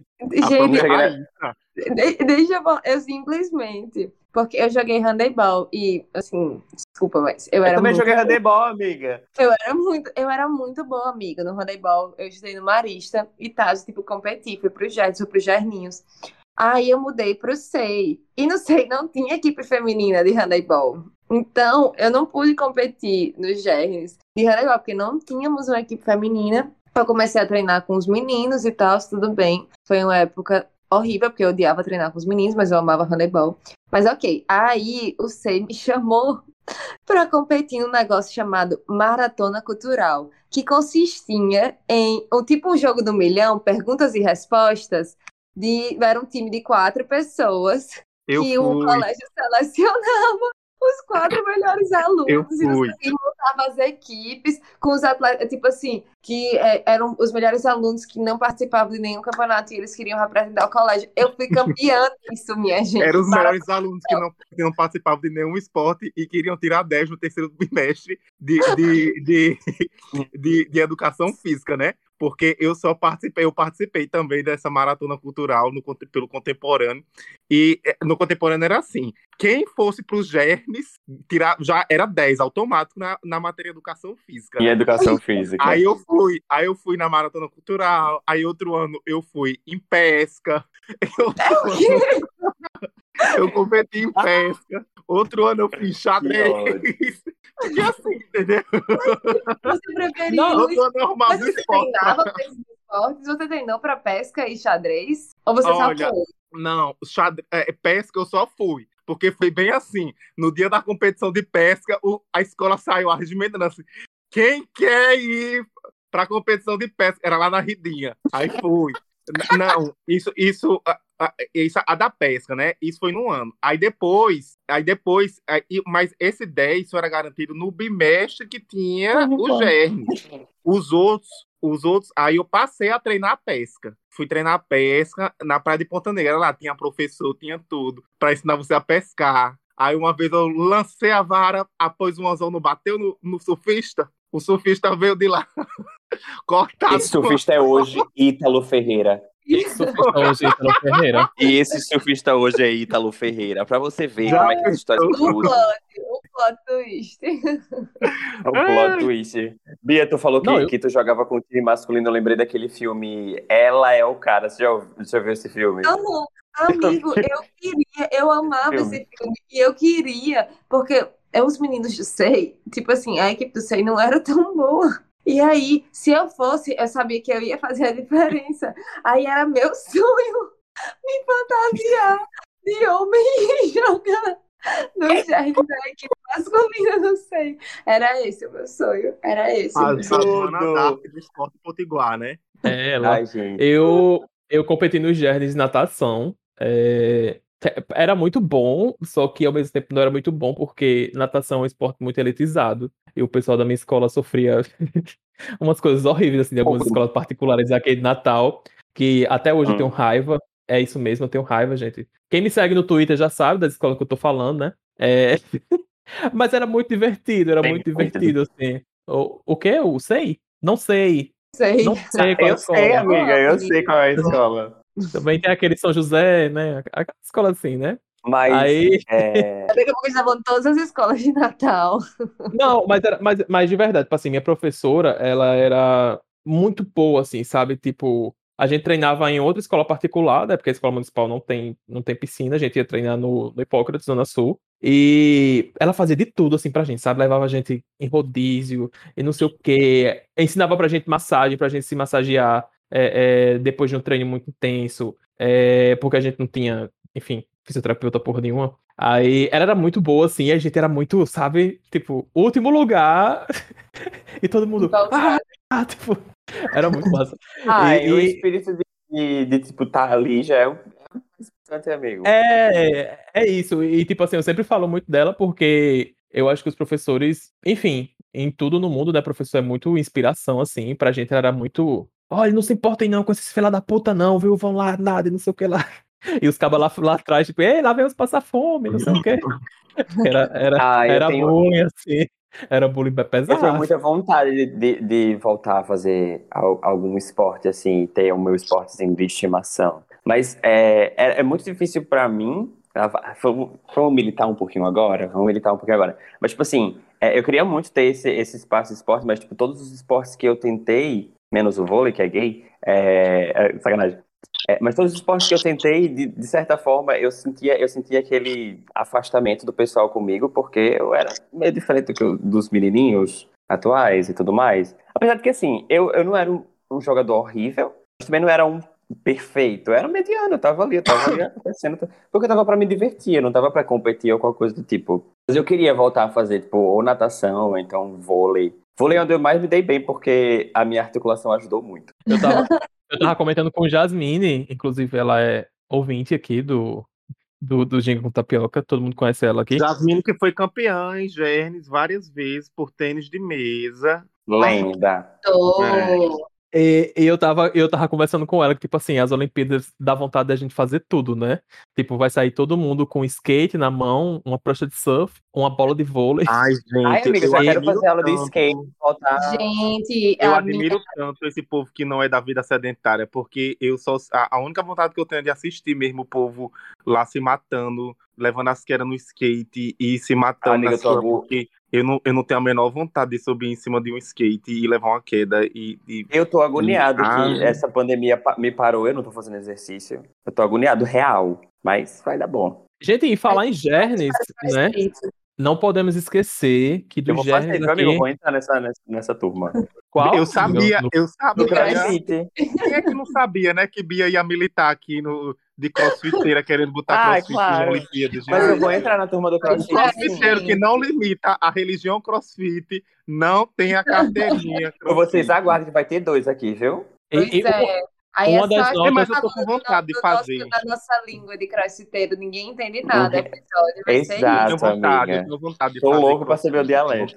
[SPEAKER 1] De- Deixa eu falar, eu simplesmente. Porque eu joguei handebol e, assim, desculpa, mas eu
[SPEAKER 5] Eu
[SPEAKER 1] era
[SPEAKER 5] também
[SPEAKER 1] muito,
[SPEAKER 5] joguei handebol, amiga.
[SPEAKER 1] eu era muito, eu era muito boa amiga no handebol. Eu estudei no Marista e tal, tipo, competi, fui pro Jets, fui pro Gerninhos. Aí eu mudei pro SEI. E no SEI não tinha equipe feminina de handebol. Então, eu não pude competir nos Gernes de handebol, porque não tínhamos uma equipe feminina. Eu comecei a treinar com os meninos e tal, tudo bem. Foi uma época horrível, porque eu odiava treinar com os meninos, mas eu amava handebol. Mas ok, aí o SEI me chamou para competir num negócio chamado Maratona Cultural, que consistia em um tipo um jogo do milhão, perguntas e respostas, de era um time de quatro pessoas
[SPEAKER 2] Eu
[SPEAKER 1] que o colégio selecionava os quatro melhores alunos
[SPEAKER 2] Eu
[SPEAKER 1] e
[SPEAKER 2] fui.
[SPEAKER 1] você montava as equipes com os atletas, tipo assim, que é, eram os melhores alunos que não participavam de nenhum campeonato e eles queriam representar o colégio. Eu fui campeã disso, minha gente.
[SPEAKER 2] Eram os
[SPEAKER 1] Para-
[SPEAKER 2] melhores alunos que não, que não participavam de nenhum esporte e queriam tirar 10 no terceiro bimestre de, de, de, de, de educação física, né? Porque eu só participei, eu participei também dessa maratona cultural no, pelo contemporâneo. E eh, no contemporâneo era assim: quem fosse para os germes, tirar, já era 10 automático na, na matéria educação física.
[SPEAKER 5] Em
[SPEAKER 2] né?
[SPEAKER 5] educação física.
[SPEAKER 2] Aí eu fui, aí eu fui na maratona cultural, aí outro ano eu fui em pesca, outro ano eu competi em pesca, outro ano eu fiz xadrez. E assim, entendeu?
[SPEAKER 1] Você preferiu
[SPEAKER 4] Não,
[SPEAKER 2] Outro ano eu arrumava
[SPEAKER 1] Mas você
[SPEAKER 2] esporte.
[SPEAKER 1] treinava para esportes? Você treinou para pesca e xadrez? Ou você só
[SPEAKER 2] Olha,
[SPEAKER 1] foi?
[SPEAKER 2] Não, xadrez, é, pesca eu só fui. Porque foi bem assim. No dia da competição de pesca, o- a escola saiu arregimentando assim. Quem quer ir para a competição de pesca? Era lá na Ridinha. Aí fui. Não, isso, isso, isso, a da pesca, né? Isso foi no ano. Aí depois, aí depois, aí- mas esse 10 só era garantido no bimestre que tinha o germe. Os outros, os outros, aí eu passei a treinar a pesca. Fui treinar pesca na praia de Ponta Negra. Lá tinha professor, tinha tudo, para ensinar você a pescar. Aí uma vez eu lancei a vara, após um anzol não bateu no, no surfista. O surfista veio de lá, cortado.
[SPEAKER 5] Esse surfista é hoje Ítalo Ferreira.
[SPEAKER 4] Isso hoje, Ítalo Ferreira.
[SPEAKER 3] E esse surfista hoje é Ítalo Ferreira, pra você ver
[SPEAKER 2] Já
[SPEAKER 3] como é que as histórias
[SPEAKER 1] plot, o plot twist.
[SPEAKER 5] O plot twist. Bia, tu falou que,
[SPEAKER 4] Não, eu-
[SPEAKER 5] que tu jogava com o time masculino. Eu lembrei daquele filme Ela é o Cara. Você já, já viu esse filme?
[SPEAKER 1] Não, amigo, eu queria, eu amava
[SPEAKER 5] Filme.
[SPEAKER 1] esse filme. E eu queria, porque é os meninos do SEI, tipo assim, a equipe do SEI não era tão boa. E aí, se eu fosse, eu sabia que eu ia fazer a diferença. Aí era meu sonho me fantasiar de homem e jogar no germe da equipe masculina do SEI. Era esse o meu sonho. Era esse. o
[SPEAKER 2] A
[SPEAKER 1] meu sonho.
[SPEAKER 2] Joana do Esporte Potiguar, né?
[SPEAKER 4] É, ela.
[SPEAKER 5] Ai, gente.
[SPEAKER 4] Eu, eu competi nos Gernes de natação. é, Era muito bom, só que ao mesmo tempo não era muito bom, porque natação é um esporte muito elitizado. E o pessoal da minha escola sofria umas coisas horríveis, assim, de algumas escolas particulares aqui de Natal, que até hoje eu
[SPEAKER 5] Hum.
[SPEAKER 4] tenho raiva. É isso mesmo, eu tenho raiva, gente. Quem me segue no Twitter já sabe da escola que eu tô falando, né? É... Mas era muito divertido, era
[SPEAKER 5] Tem
[SPEAKER 4] muito divertido, assim. O, o quê? Eu sei? Não sei.
[SPEAKER 1] Sei.
[SPEAKER 4] Não sei qual é a
[SPEAKER 5] Eu sei,
[SPEAKER 4] escola.
[SPEAKER 5] amiga. Eu sei qual é a escola.
[SPEAKER 4] Também tem aquele São José, né? Aquela escola assim, né?
[SPEAKER 5] Mas,
[SPEAKER 4] Aí.
[SPEAKER 5] é,
[SPEAKER 1] Daqui a pouco estavam em todas as escolas de Natal.
[SPEAKER 4] Não, mas, era, mas, mas de verdade, tipo assim, minha professora, ela era muito boa, assim, sabe? Tipo, a gente treinava em outra escola particular, né? Porque a escola municipal não tem, não tem piscina, a gente ia treinar no, no Hipócrates, Zona Sul. E ela fazia de tudo, assim, pra gente, sabe? Levava a gente em rodízio e não sei o quê. Ensinava pra gente massagem, pra gente se massagear é, é, depois de um treino muito intenso, é, porque a gente não tinha, enfim, fisioterapeuta porra nenhuma. Aí ela era muito boa, assim, a gente era muito, sabe, tipo, último lugar. e todo mundo.
[SPEAKER 1] Empolgado.
[SPEAKER 4] Ah, tipo, era muito massa.
[SPEAKER 5] ai,
[SPEAKER 4] E-
[SPEAKER 5] o
[SPEAKER 4] e-
[SPEAKER 5] espírito de, de, de, tipo, tá ali já é um é amigo.
[SPEAKER 4] É, é isso. E, tipo assim, eu sempre falo muito dela porque eu acho que os professores, enfim, em tudo no mundo, né, professor é muito inspiração, assim. Pra gente era muito. Olha, não se importem não com esses filha da puta, não, viu? Vão lá, nada, e não sei o que lá. E os cabas lá, lá atrás, tipo, ei, lá vem os passar fome, não sei o que. Era, era,
[SPEAKER 5] Ah, eu
[SPEAKER 4] era
[SPEAKER 5] tenho-
[SPEAKER 4] bullying, assim. Era bullying
[SPEAKER 5] Eu
[SPEAKER 4] pesado.
[SPEAKER 5] tenho muita vontade de, de, de voltar a fazer al- algum esporte, assim, ter o meu esportezinho de estimação. Mas é, é, é muito difícil pra mim. ah, Vamos, vamos militar um pouquinho agora? Vamos militar um pouquinho agora. Mas, tipo assim, é, eu queria muito ter esse, esse espaço de esporte, mas, tipo, todos os esportes que eu tentei, menos o vôlei, que é gay, é, é sacanagem. É, mas todos os esportes que eu tentei, de, de certa forma, eu sentia, eu sentia aquele afastamento do pessoal comigo, porque eu era meio diferente do que eu- dos menininhos atuais e tudo mais. Apesar de que, assim, eu, eu não era um, um jogador horrível, mas também não era um perfeito. Eu era mediano, eu tava ali, eu tava ali acontecendo, porque eu tava pra me divertir, eu não tava pra competir ou qualquer coisa do tipo. Mas eu queria voltar a fazer, tipo, ou natação, ou então vôlei. Vôlei é onde eu mais me dei bem, porque a minha articulação ajudou muito.
[SPEAKER 4] Eu tava, eu tava comentando com Jasmine, inclusive ela é ouvinte aqui do, do, do Ginga com Tapioca, todo mundo conhece ela aqui.
[SPEAKER 2] Jasmine que foi campeã em Gernes várias vezes por tênis de mesa.
[SPEAKER 5] Lenda.
[SPEAKER 1] Tô.
[SPEAKER 4] E, e eu tava, eu tava conversando com ela que, tipo assim, as Olimpíadas dá vontade da gente fazer tudo, né? Tipo, vai sair todo mundo com skate na mão, uma prancha de surf, uma bola de vôlei.
[SPEAKER 2] Ai, gente,
[SPEAKER 5] Ai, amiga,
[SPEAKER 2] eu
[SPEAKER 5] só quero fazer aula de skate, voltar.
[SPEAKER 1] Gente,
[SPEAKER 2] Eu admiro tanto esse povo que não é da vida sedentária, porque eu só a, a única vontade que eu tenho é de assistir mesmo o povo lá se matando, levando as quedas no skate e se matando
[SPEAKER 5] Amiga,
[SPEAKER 2] na sua, porque eu não, eu não tenho a menor vontade de subir em cima de um skate e levar uma queda e, e-
[SPEAKER 5] Eu tô agoniado
[SPEAKER 2] Ah.
[SPEAKER 5] que essa pandemia pa- me parou, eu não tô fazendo exercício. Eu tô agoniado, real. Mas vai dar bom.
[SPEAKER 4] Gente, e falar em Gernes, né? Não podemos esquecer que
[SPEAKER 5] Eu
[SPEAKER 4] do
[SPEAKER 5] vou fazer, meu amigo, eu
[SPEAKER 4] aqui...
[SPEAKER 5] vou entrar nessa, nessa, nessa turma.
[SPEAKER 4] Qual?
[SPEAKER 2] eu sabia,
[SPEAKER 4] No-
[SPEAKER 2] eu
[SPEAKER 5] Do
[SPEAKER 2] sabia.
[SPEAKER 5] CrossFit.
[SPEAKER 2] Quem é que não sabia, né, que Bia ia militar aqui no de crossfiteira querendo botar
[SPEAKER 5] Ah,
[SPEAKER 2] crossfit
[SPEAKER 5] claro.
[SPEAKER 2] na Olimpíada,
[SPEAKER 5] Mas eu vou entrar na turma do
[SPEAKER 2] O
[SPEAKER 5] CrossFit.
[SPEAKER 2] crossfiteiro que não limita a religião crossfit não tem a carteirinha.
[SPEAKER 5] Vocês
[SPEAKER 2] crossfit.
[SPEAKER 5] aguardem que vai ter dois aqui, viu?
[SPEAKER 4] E-
[SPEAKER 1] Pois
[SPEAKER 4] e-
[SPEAKER 1] é. Aí
[SPEAKER 4] uma
[SPEAKER 1] é
[SPEAKER 4] das notas-
[SPEAKER 2] Mas eu tô com vontade de fazer.
[SPEAKER 1] Nosso, da nossa língua de crossfiteiro, ninguém entende nada.
[SPEAKER 5] Uhum.
[SPEAKER 1] O episódio vai ser
[SPEAKER 5] Exato.
[SPEAKER 2] Eu tenho vontade,
[SPEAKER 5] amiga.
[SPEAKER 2] eu tenho vontade de
[SPEAKER 5] Tô
[SPEAKER 2] fazer
[SPEAKER 5] louco pra saber o dialeto.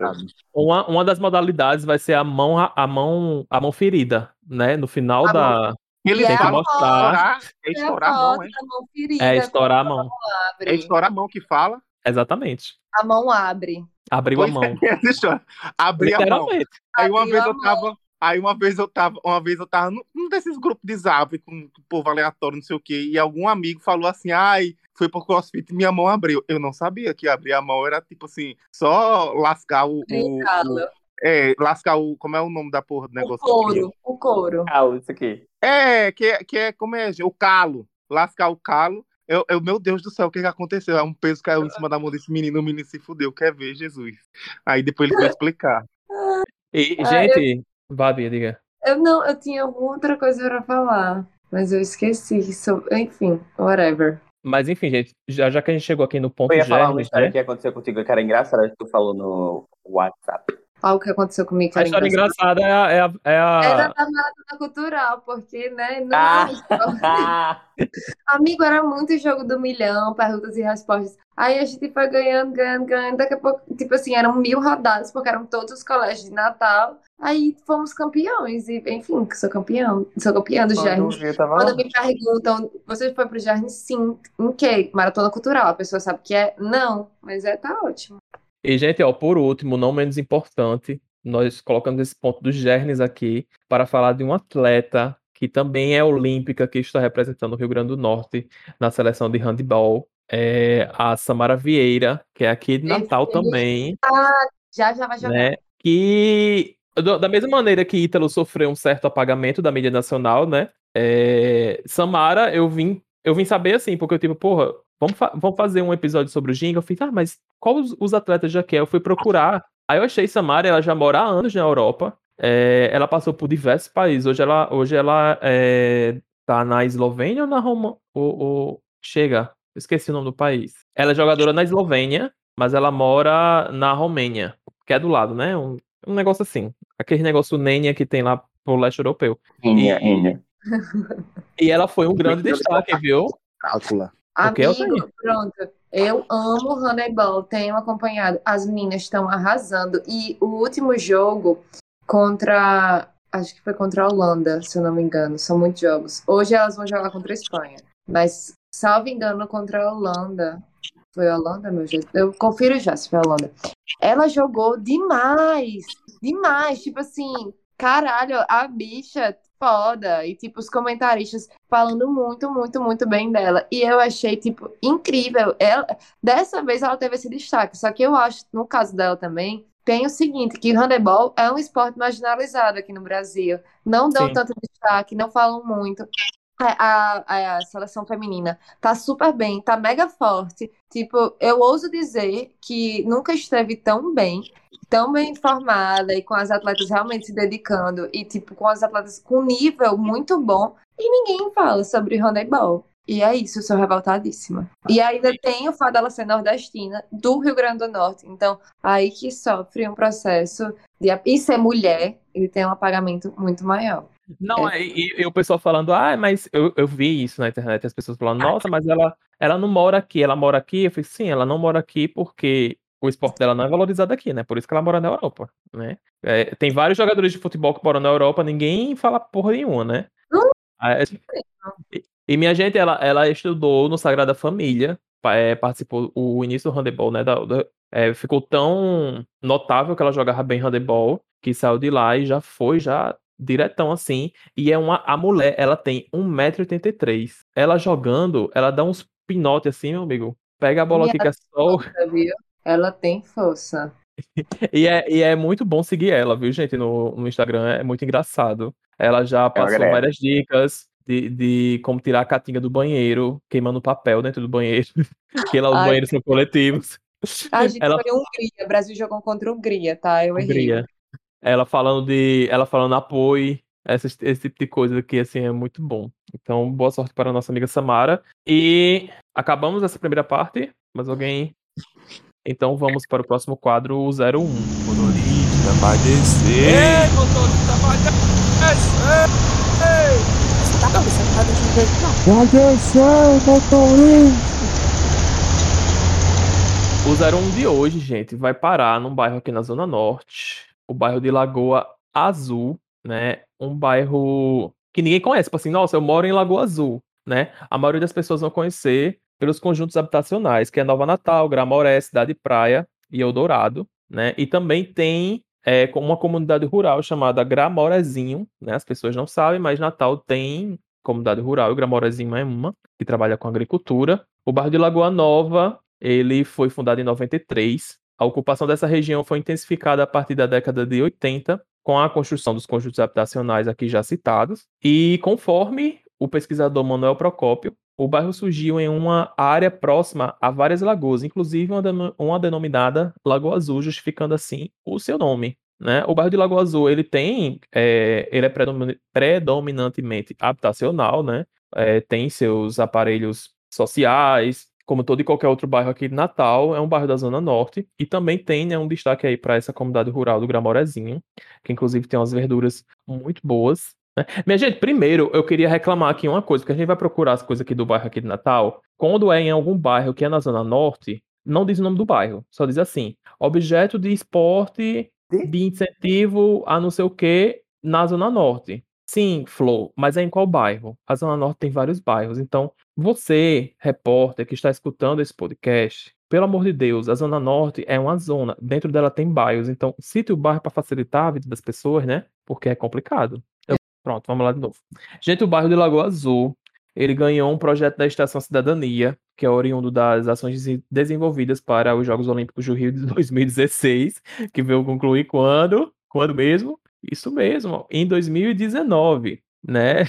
[SPEAKER 4] Uma, uma das modalidades vai ser a mão, a mão, a mão ferida, né? No final
[SPEAKER 1] A
[SPEAKER 4] da.
[SPEAKER 2] Eles
[SPEAKER 1] E é
[SPEAKER 2] falam
[SPEAKER 4] a
[SPEAKER 2] estourar, é
[SPEAKER 1] É
[SPEAKER 2] estourar a
[SPEAKER 1] a
[SPEAKER 2] mão, é?
[SPEAKER 1] mão.
[SPEAKER 4] É estourar a mão.
[SPEAKER 1] Abre.
[SPEAKER 2] É estourar a mão que fala.
[SPEAKER 4] Exatamente.
[SPEAKER 1] A mão abre.
[SPEAKER 4] Abriu a
[SPEAKER 2] Pois
[SPEAKER 4] mão.
[SPEAKER 2] é, deixa eu abrir a mão.
[SPEAKER 4] Literalmente.
[SPEAKER 2] Aí uma
[SPEAKER 1] Abriu
[SPEAKER 2] vez
[SPEAKER 1] a
[SPEAKER 2] eu
[SPEAKER 1] mão.
[SPEAKER 2] Aí uma vez eu tava, uma vez eu tava num desses grupos de zap com o povo aleatório, não sei o quê, e algum amigo falou assim: "Ai, foi pro CrossFit e minha mão abriu". Eu não sabia que abrir a mão era tipo assim, só lascar o, o, o é, lascar o, como é o nome da porra do
[SPEAKER 1] O
[SPEAKER 2] negócio?
[SPEAKER 1] couro. O couro.
[SPEAKER 5] Ah, isso aqui.
[SPEAKER 2] É, que é, que é como é, gente? o calo, lascar o calo. Eu, eu, meu Deus do céu, o que que aconteceu? É um peso caiu em cima da mão desse menino, o menino se fudeu, quer ver, Jesus. Aí depois ele foi explicar.
[SPEAKER 4] E,
[SPEAKER 1] Ah,
[SPEAKER 4] gente, vá, Bia, diga.
[SPEAKER 1] Eu não, eu tinha alguma outra coisa pra falar, mas eu esqueci. So- Enfim, whatever.
[SPEAKER 4] Mas enfim, gente, já, já que a gente chegou aqui no ponto
[SPEAKER 5] Eu ia falar uma
[SPEAKER 4] Germes,
[SPEAKER 5] história
[SPEAKER 4] né?
[SPEAKER 5] que aconteceu contigo que era engraçada, que tu falou no WhatsApp.
[SPEAKER 1] Algo que aconteceu comigo que
[SPEAKER 4] A história
[SPEAKER 1] engraçado.
[SPEAKER 4] engraçada é a. É a, é a-
[SPEAKER 1] Era da maratona cultural, porque, né? Não
[SPEAKER 5] Ah!
[SPEAKER 1] Amigo, era muito jogo do milhão, perguntas e respostas. Aí a gente foi ganhando, ganhando, ganhando. Daqui a pouco, tipo assim, eram mil rodadas, porque eram todos os colégios de Natal. Aí fomos campeões. E, enfim, sou campeão. Sou campeã do
[SPEAKER 5] eu tava
[SPEAKER 1] Quando me perguntam, você foi pro Germes? Sim. Em quê? Maratona cultural. A pessoa sabe que é? Não. Mas é, tá ótimo.
[SPEAKER 4] E, gente, ó, por último, não menos importante, nós colocamos esse ponto dos Gernes aqui para falar de um atleta que também é olímpica, que está representando o Rio Grande do Norte na seleção de handball. É a Samara Vieira, que é aqui de Natal
[SPEAKER 1] Perfeito.
[SPEAKER 4] também,
[SPEAKER 1] Já, já vai jogar.
[SPEAKER 4] né? Que da mesma maneira que Ítalo sofreu um certo apagamento da mídia nacional, né? É, Samara, eu vim, eu vim saber assim, porque eu tipo, porra, vamos, fa- vamos fazer um episódio sobre o Ginga. Eu fiz, ah, mas qual os, os atletas já que é? Eu fui procurar. Aí eu achei Samara, ela já mora há anos na Europa. É, ela passou por diversos países. Hoje ela, hoje ela é, tá na Eslovênia ou na Roma? Ou, ou- chega, eu esqueci o nome do país. Ela é jogadora na Eslovênia, mas ela mora na Romênia, que é do lado, né? Um, um negócio assim. Aquele negócio Nênia que tem lá pro leste europeu.
[SPEAKER 5] Rinha, rinha.
[SPEAKER 4] E ela foi um grande destaque, viu?
[SPEAKER 2] Cálcula.
[SPEAKER 4] Que,
[SPEAKER 1] Amigo, pronto. Eu amo handebol, tenho acompanhado. As meninas estão arrasando. E o último jogo contra. Acho que foi contra a Holanda, se eu não me engano. São muitos jogos. Hoje elas vão jogar contra a Espanha. Mas, salvo engano, contra a Holanda. Foi a Holanda, meu jeito? Eu confiro já se foi a Holanda. Ela jogou demais. Demais. Tipo assim, caralho, a bicha foda. E, tipo, os comentaristas falando muito, muito, muito bem dela. E eu achei, tipo, incrível. Ela, dessa vez ela teve esse destaque. Só que eu acho, no caso dela também, tem o seguinte, que o handebol é um esporte marginalizado aqui no Brasil. Não dão
[SPEAKER 4] Sim.
[SPEAKER 1] tanto destaque, não falam muito. A, a, a seleção feminina tá super bem, tá mega forte. Tipo, eu ouso dizer que nunca esteve tão bem, tão bem informada e com as atletas realmente se dedicando e, tipo, com as atletas com nível muito bom e ninguém fala sobre handebol. E é isso, eu sou revoltadíssima. E ainda tem o fato dela ser nordestina, do Rio Grande do Norte. Então, aí que sofre um processo de. E ser mulher, ele tem um apagamento muito maior.
[SPEAKER 4] Não, e, e- e o pessoal falando, ah, mas eu, eu vi isso na internet, as pessoas falando, nossa, mas ela, ela não mora aqui, ela mora aqui. Eu falei, sim, ela não mora aqui porque o esporte dela não é valorizado aqui, né? Por isso que ela mora na Europa, né? É, tem vários jogadores de futebol que moram na Europa, ninguém fala porra nenhuma, né?
[SPEAKER 1] Não.
[SPEAKER 4] É- E, e minha gente, ela, ela estudou no Sagrada Família, é, participou o início do handebol, né? da- da- é, ficou tão notável que ela jogava bem handebol que saiu de lá e já foi já diretão assim. E é uma a mulher, ela tem 1,83m. Ela jogando, ela dá uns pinotes assim, meu amigo. Pega a bola
[SPEAKER 1] E
[SPEAKER 4] aqui que é só.
[SPEAKER 1] Ela tem força.
[SPEAKER 4] E é, e é muito bom seguir ela, viu, gente? No, no Instagram é muito engraçado. Ela já passou
[SPEAKER 5] agrega.
[SPEAKER 4] várias dicas de, de como tirar a catinga do banheiro, queimando papel dentro do banheiro. que lá os
[SPEAKER 1] Ai.
[SPEAKER 4] banheiros são coletivos.
[SPEAKER 1] A gente
[SPEAKER 4] Ela
[SPEAKER 1] foi Hungria, o Brasil jogou contra a Hungria, tá? Eu errei.
[SPEAKER 4] Hungria. Ela falando de. Ela falando apoio, essas- esse tipo de coisa que assim é muito bom. Então, boa sorte para a nossa amiga Samara. E acabamos essa primeira parte. Mas alguém. Então vamos para o próximo quadro, o 01.
[SPEAKER 6] Motorista vai descer. Ei, motorista vai descer.
[SPEAKER 7] Você tá, você não tá deixando jeito, não.
[SPEAKER 6] Vai descer, motorista.
[SPEAKER 4] O 01 de hoje, gente, vai parar num bairro aqui na Zona Norte, o bairro de Lagoa Azul, né? Um bairro que ninguém conhece, tipo assim, nossa, eu moro em Lagoa Azul, né? A maioria das pessoas vão conhecer pelos conjuntos habitacionais, que é Nova Natal, Gramoré, Cidade Praia e Eldorado, né? E também tem é, uma comunidade rural chamada Gramorezinho, né? As pessoas não sabem, mas Natal tem comunidade rural e Gramorezinho é uma, que trabalha com agricultura. O bairro de Lagoa Nova, ele foi fundado em 93. A ocupação dessa região foi intensificada a partir da década de 80, com a construção dos conjuntos habitacionais aqui já citados. E conforme o pesquisador Manuel Procópio, o bairro surgiu em uma área próxima a várias lagoas, inclusive uma, uma denominada Lagoa Azul, justificando assim o seu nome. Né? O bairro de Lagoa Azul ele tem, é, ele é predomin- predominantemente habitacional, né? É, tem seus aparelhos sociais, como todo e qualquer outro bairro aqui de Natal, é um bairro da Zona Norte e também tem né, um destaque aí para essa comunidade rural do Gramorezinho, que inclusive tem umas verduras muito boas. né? Minha gente, primeiro eu queria reclamar aqui uma coisa, porque a gente vai procurar as coisas aqui do bairro aqui de Natal. Quando é em algum bairro que é na Zona Norte, não diz o nome do bairro, só diz assim: objeto de esporte de incentivo a não sei o que na Zona Norte. Sim, Flo, mas é em qual bairro? A Zona Norte tem vários bairros, então você, repórter que está escutando esse podcast, pelo amor de Deus, a Zona Norte é uma zona, dentro dela tem bairros, então cite o bairro para facilitar a vida das pessoas, né? Porque é complicado. Eu- Pronto, vamos lá de novo. Gente, o bairro de Lagoa Azul, ele ganhou um projeto da Estação Cidadania, que é oriundo das ações desen- desenvolvidas para os Jogos Olímpicos do Rio de 2016, que veio concluir quando? Quando mesmo? Isso mesmo, em 2019, né?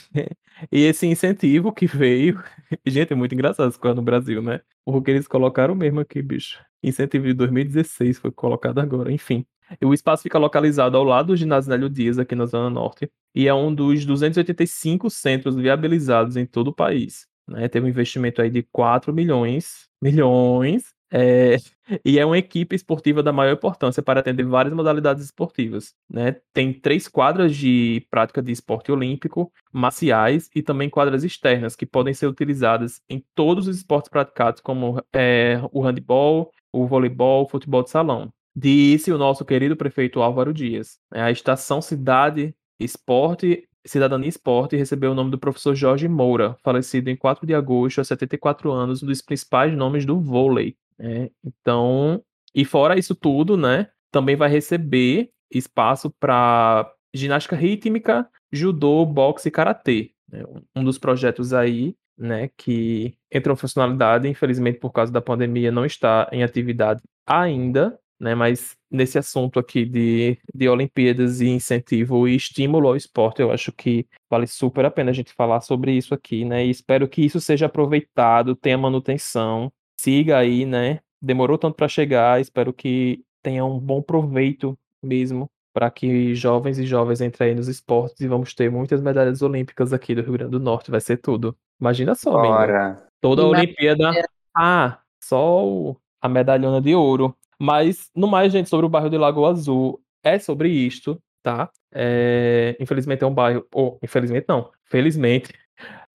[SPEAKER 4] E esse incentivo que veio. Gente, é muito engraçado essas coisas no Brasil, né? Porque eles colocaram mesmo aqui, bicho. Incentivo de 2016 foi colocado agora, enfim. O espaço fica localizado ao lado do ginásio Nélio Dias, aqui na Zona Norte, e é um dos 285 centros viabilizados em todo o país. Né? Teve um investimento aí de 4 milhões, milhões, é, e é uma equipe esportiva da maior importância para atender várias modalidades esportivas. Né? Tem três quadras de prática de esporte olímpico, marciais e também quadras externas que podem ser utilizadas em todos os esportes praticados, como é, o handebol, o voleibol, o futebol de salão. Disse o nosso querido prefeito Álvaro Dias. né? A estação Cidade Esporte, Cidadania Esporte recebeu o nome do professor Jorge Moura, falecido em 4 de agosto, aos 74 anos, um dos principais nomes do vôlei. Né? Então, e fora isso tudo, né? Também vai receber espaço para ginástica rítmica, judô, boxe e karatê. Né? Um dos projetos aí, né, que entrou em funcionalidade, infelizmente por causa da pandemia não está em atividade ainda, né, mas nesse assunto aqui de, de Olimpíadas e incentivo e estímulo ao esporte, eu acho que vale super a pena a gente falar sobre isso aqui, né, e espero que isso seja aproveitado, tenha manutenção, siga aí, né, demorou tanto para chegar, espero que tenha um bom proveito mesmo para que jovens e jovens entrem aí nos esportes e vamos ter muitas medalhas olímpicas aqui do Rio Grande do Norte, vai ser tudo. Imagina só, menino.
[SPEAKER 5] Bora.
[SPEAKER 4] Toda a. Olimpíada. Ah, só o- a medalhona de ouro. Mas, no mais, gente, sobre o bairro de Lagoa Azul, é sobre isto, tá? É, infelizmente é um bairro. Ou, infelizmente não. Felizmente.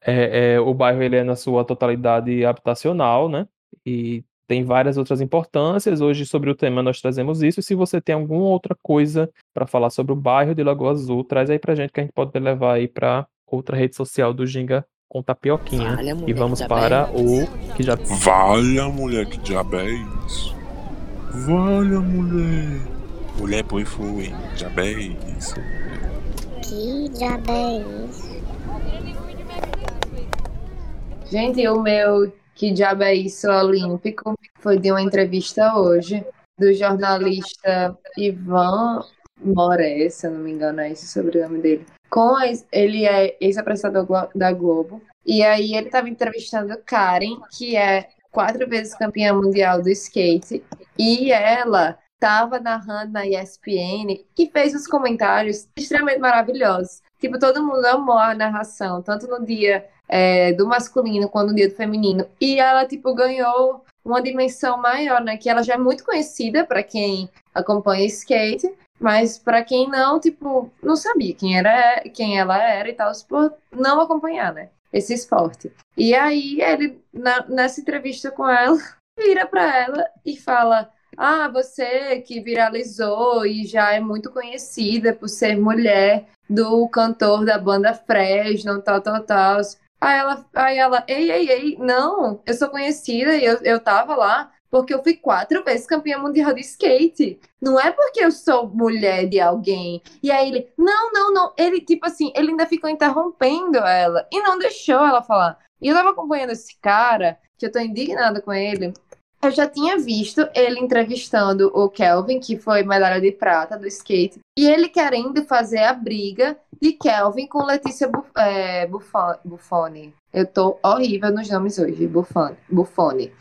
[SPEAKER 4] É, é, o bairro ele é na sua totalidade habitacional, né? E tem várias outras importâncias. Hoje, sobre o tema, nós trazemos isso. E se você tem alguma outra coisa para falar sobre o bairro de Lagoa Azul, traz aí pra gente que a gente pode levar aí para outra rede social do Ginga com tapioquinha.
[SPEAKER 7] Olha,
[SPEAKER 4] E vamos para o que já
[SPEAKER 6] Valha, mulher, que diabo é isso? Valha, mulher. Mulher, põe foi. Diabo é isso?
[SPEAKER 8] Que diabo é isso?
[SPEAKER 1] Gente, o meu Que Diabo é Isso Olímpico foi de uma entrevista hoje do jornalista Ivan Moré, se eu não me engano, é esse o sobrenome dele. Com a ele é ex-apresentador da Globo. E aí ele estava entrevistando Karen, que é quatro vezes campeã mundial do skate. E ela estava narrando na ESPN e fez os comentários extremamente maravilhosos. Tipo, todo mundo amou a narração, tanto no dia é, do masculino quanto no dia do feminino. E ela, tipo, ganhou uma dimensão maior, né? Que ela já é muito conhecida para quem acompanha skate, mas para quem não, tipo, não sabia quem era, quem ela era e tal, por não acompanhar, né? Esse esporte. E aí ele, na- nessa entrevista com ela, vira para ela e fala: Ah, você que viralizou e já é muito conhecida por ser mulher do cantor da banda Fresno, tal, tal, tal. Aí ela, aí ela, ei, ei, ei, não, eu sou conhecida e eu, eu tava lá porque eu fui quatro vezes campeã mundial de skate. Não é porque eu sou mulher de alguém. E aí ele, não, não, não. Ele, tipo assim, ele ainda ficou interrompendo ela e não deixou ela falar. E eu tava acompanhando esse cara, que eu tô indignada com ele. Eu já tinha visto ele entrevistando o Kelvin, que foi medalha de prata do skate, e ele querendo fazer a briga de Kelvin com Letícia Buf é, Buffon- Buffoni. Eu tô horrível nos nomes hoje, Buffoni. Buffoni.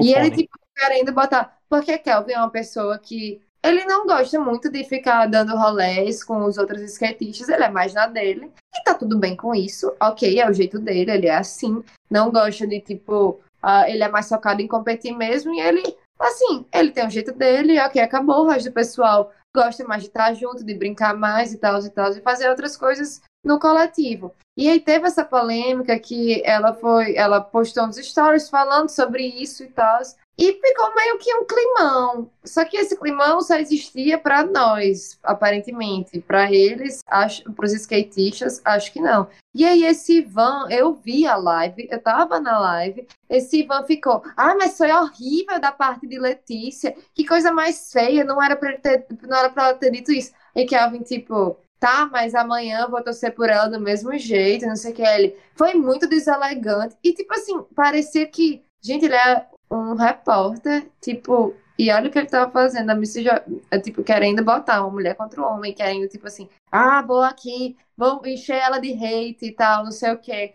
[SPEAKER 1] E ele, tipo, querendo botar. Porque Kelvin é uma pessoa que. Ele não gosta muito de ficar dando rolés com os outros skatistas, ele é mais na dele. E tá tudo bem com isso, ok, é o jeito dele, ele é assim. Não gosta de, tipo. Ah, ele é mais focado em competir mesmo e ele. Assim, ele tem o jeito dele, ok, acabou. O resto do pessoal gosta mais de estar junto, de brincar mais e tal, e tal, e fazer outras coisas no coletivo. E aí teve essa polêmica que ela foi, ela postou uns stories falando sobre isso e tal. E ficou meio que um climão. Só que esse climão só existia para nós, aparentemente. Para eles, para os skatistas, acho que não. E aí esse Ivan, eu vi a live, eu tava na live, esse Ivan ficou, ah, mas foi horrível da parte de Letícia, que coisa mais feia, não era para ela ter dito isso. E Kelvin, tipo, tá, mas amanhã vou torcer por ela do mesmo jeito, não sei o que. Ele foi muito deselegante. E, tipo assim, parecia que, gente, ele é um repórter, tipo, e olha o que ele tava fazendo, a jo- é, tipo, querendo botar uma mulher contra um homem, querendo, tipo assim, ah, vou aqui, vou encher ela de hate e tal, não sei o que.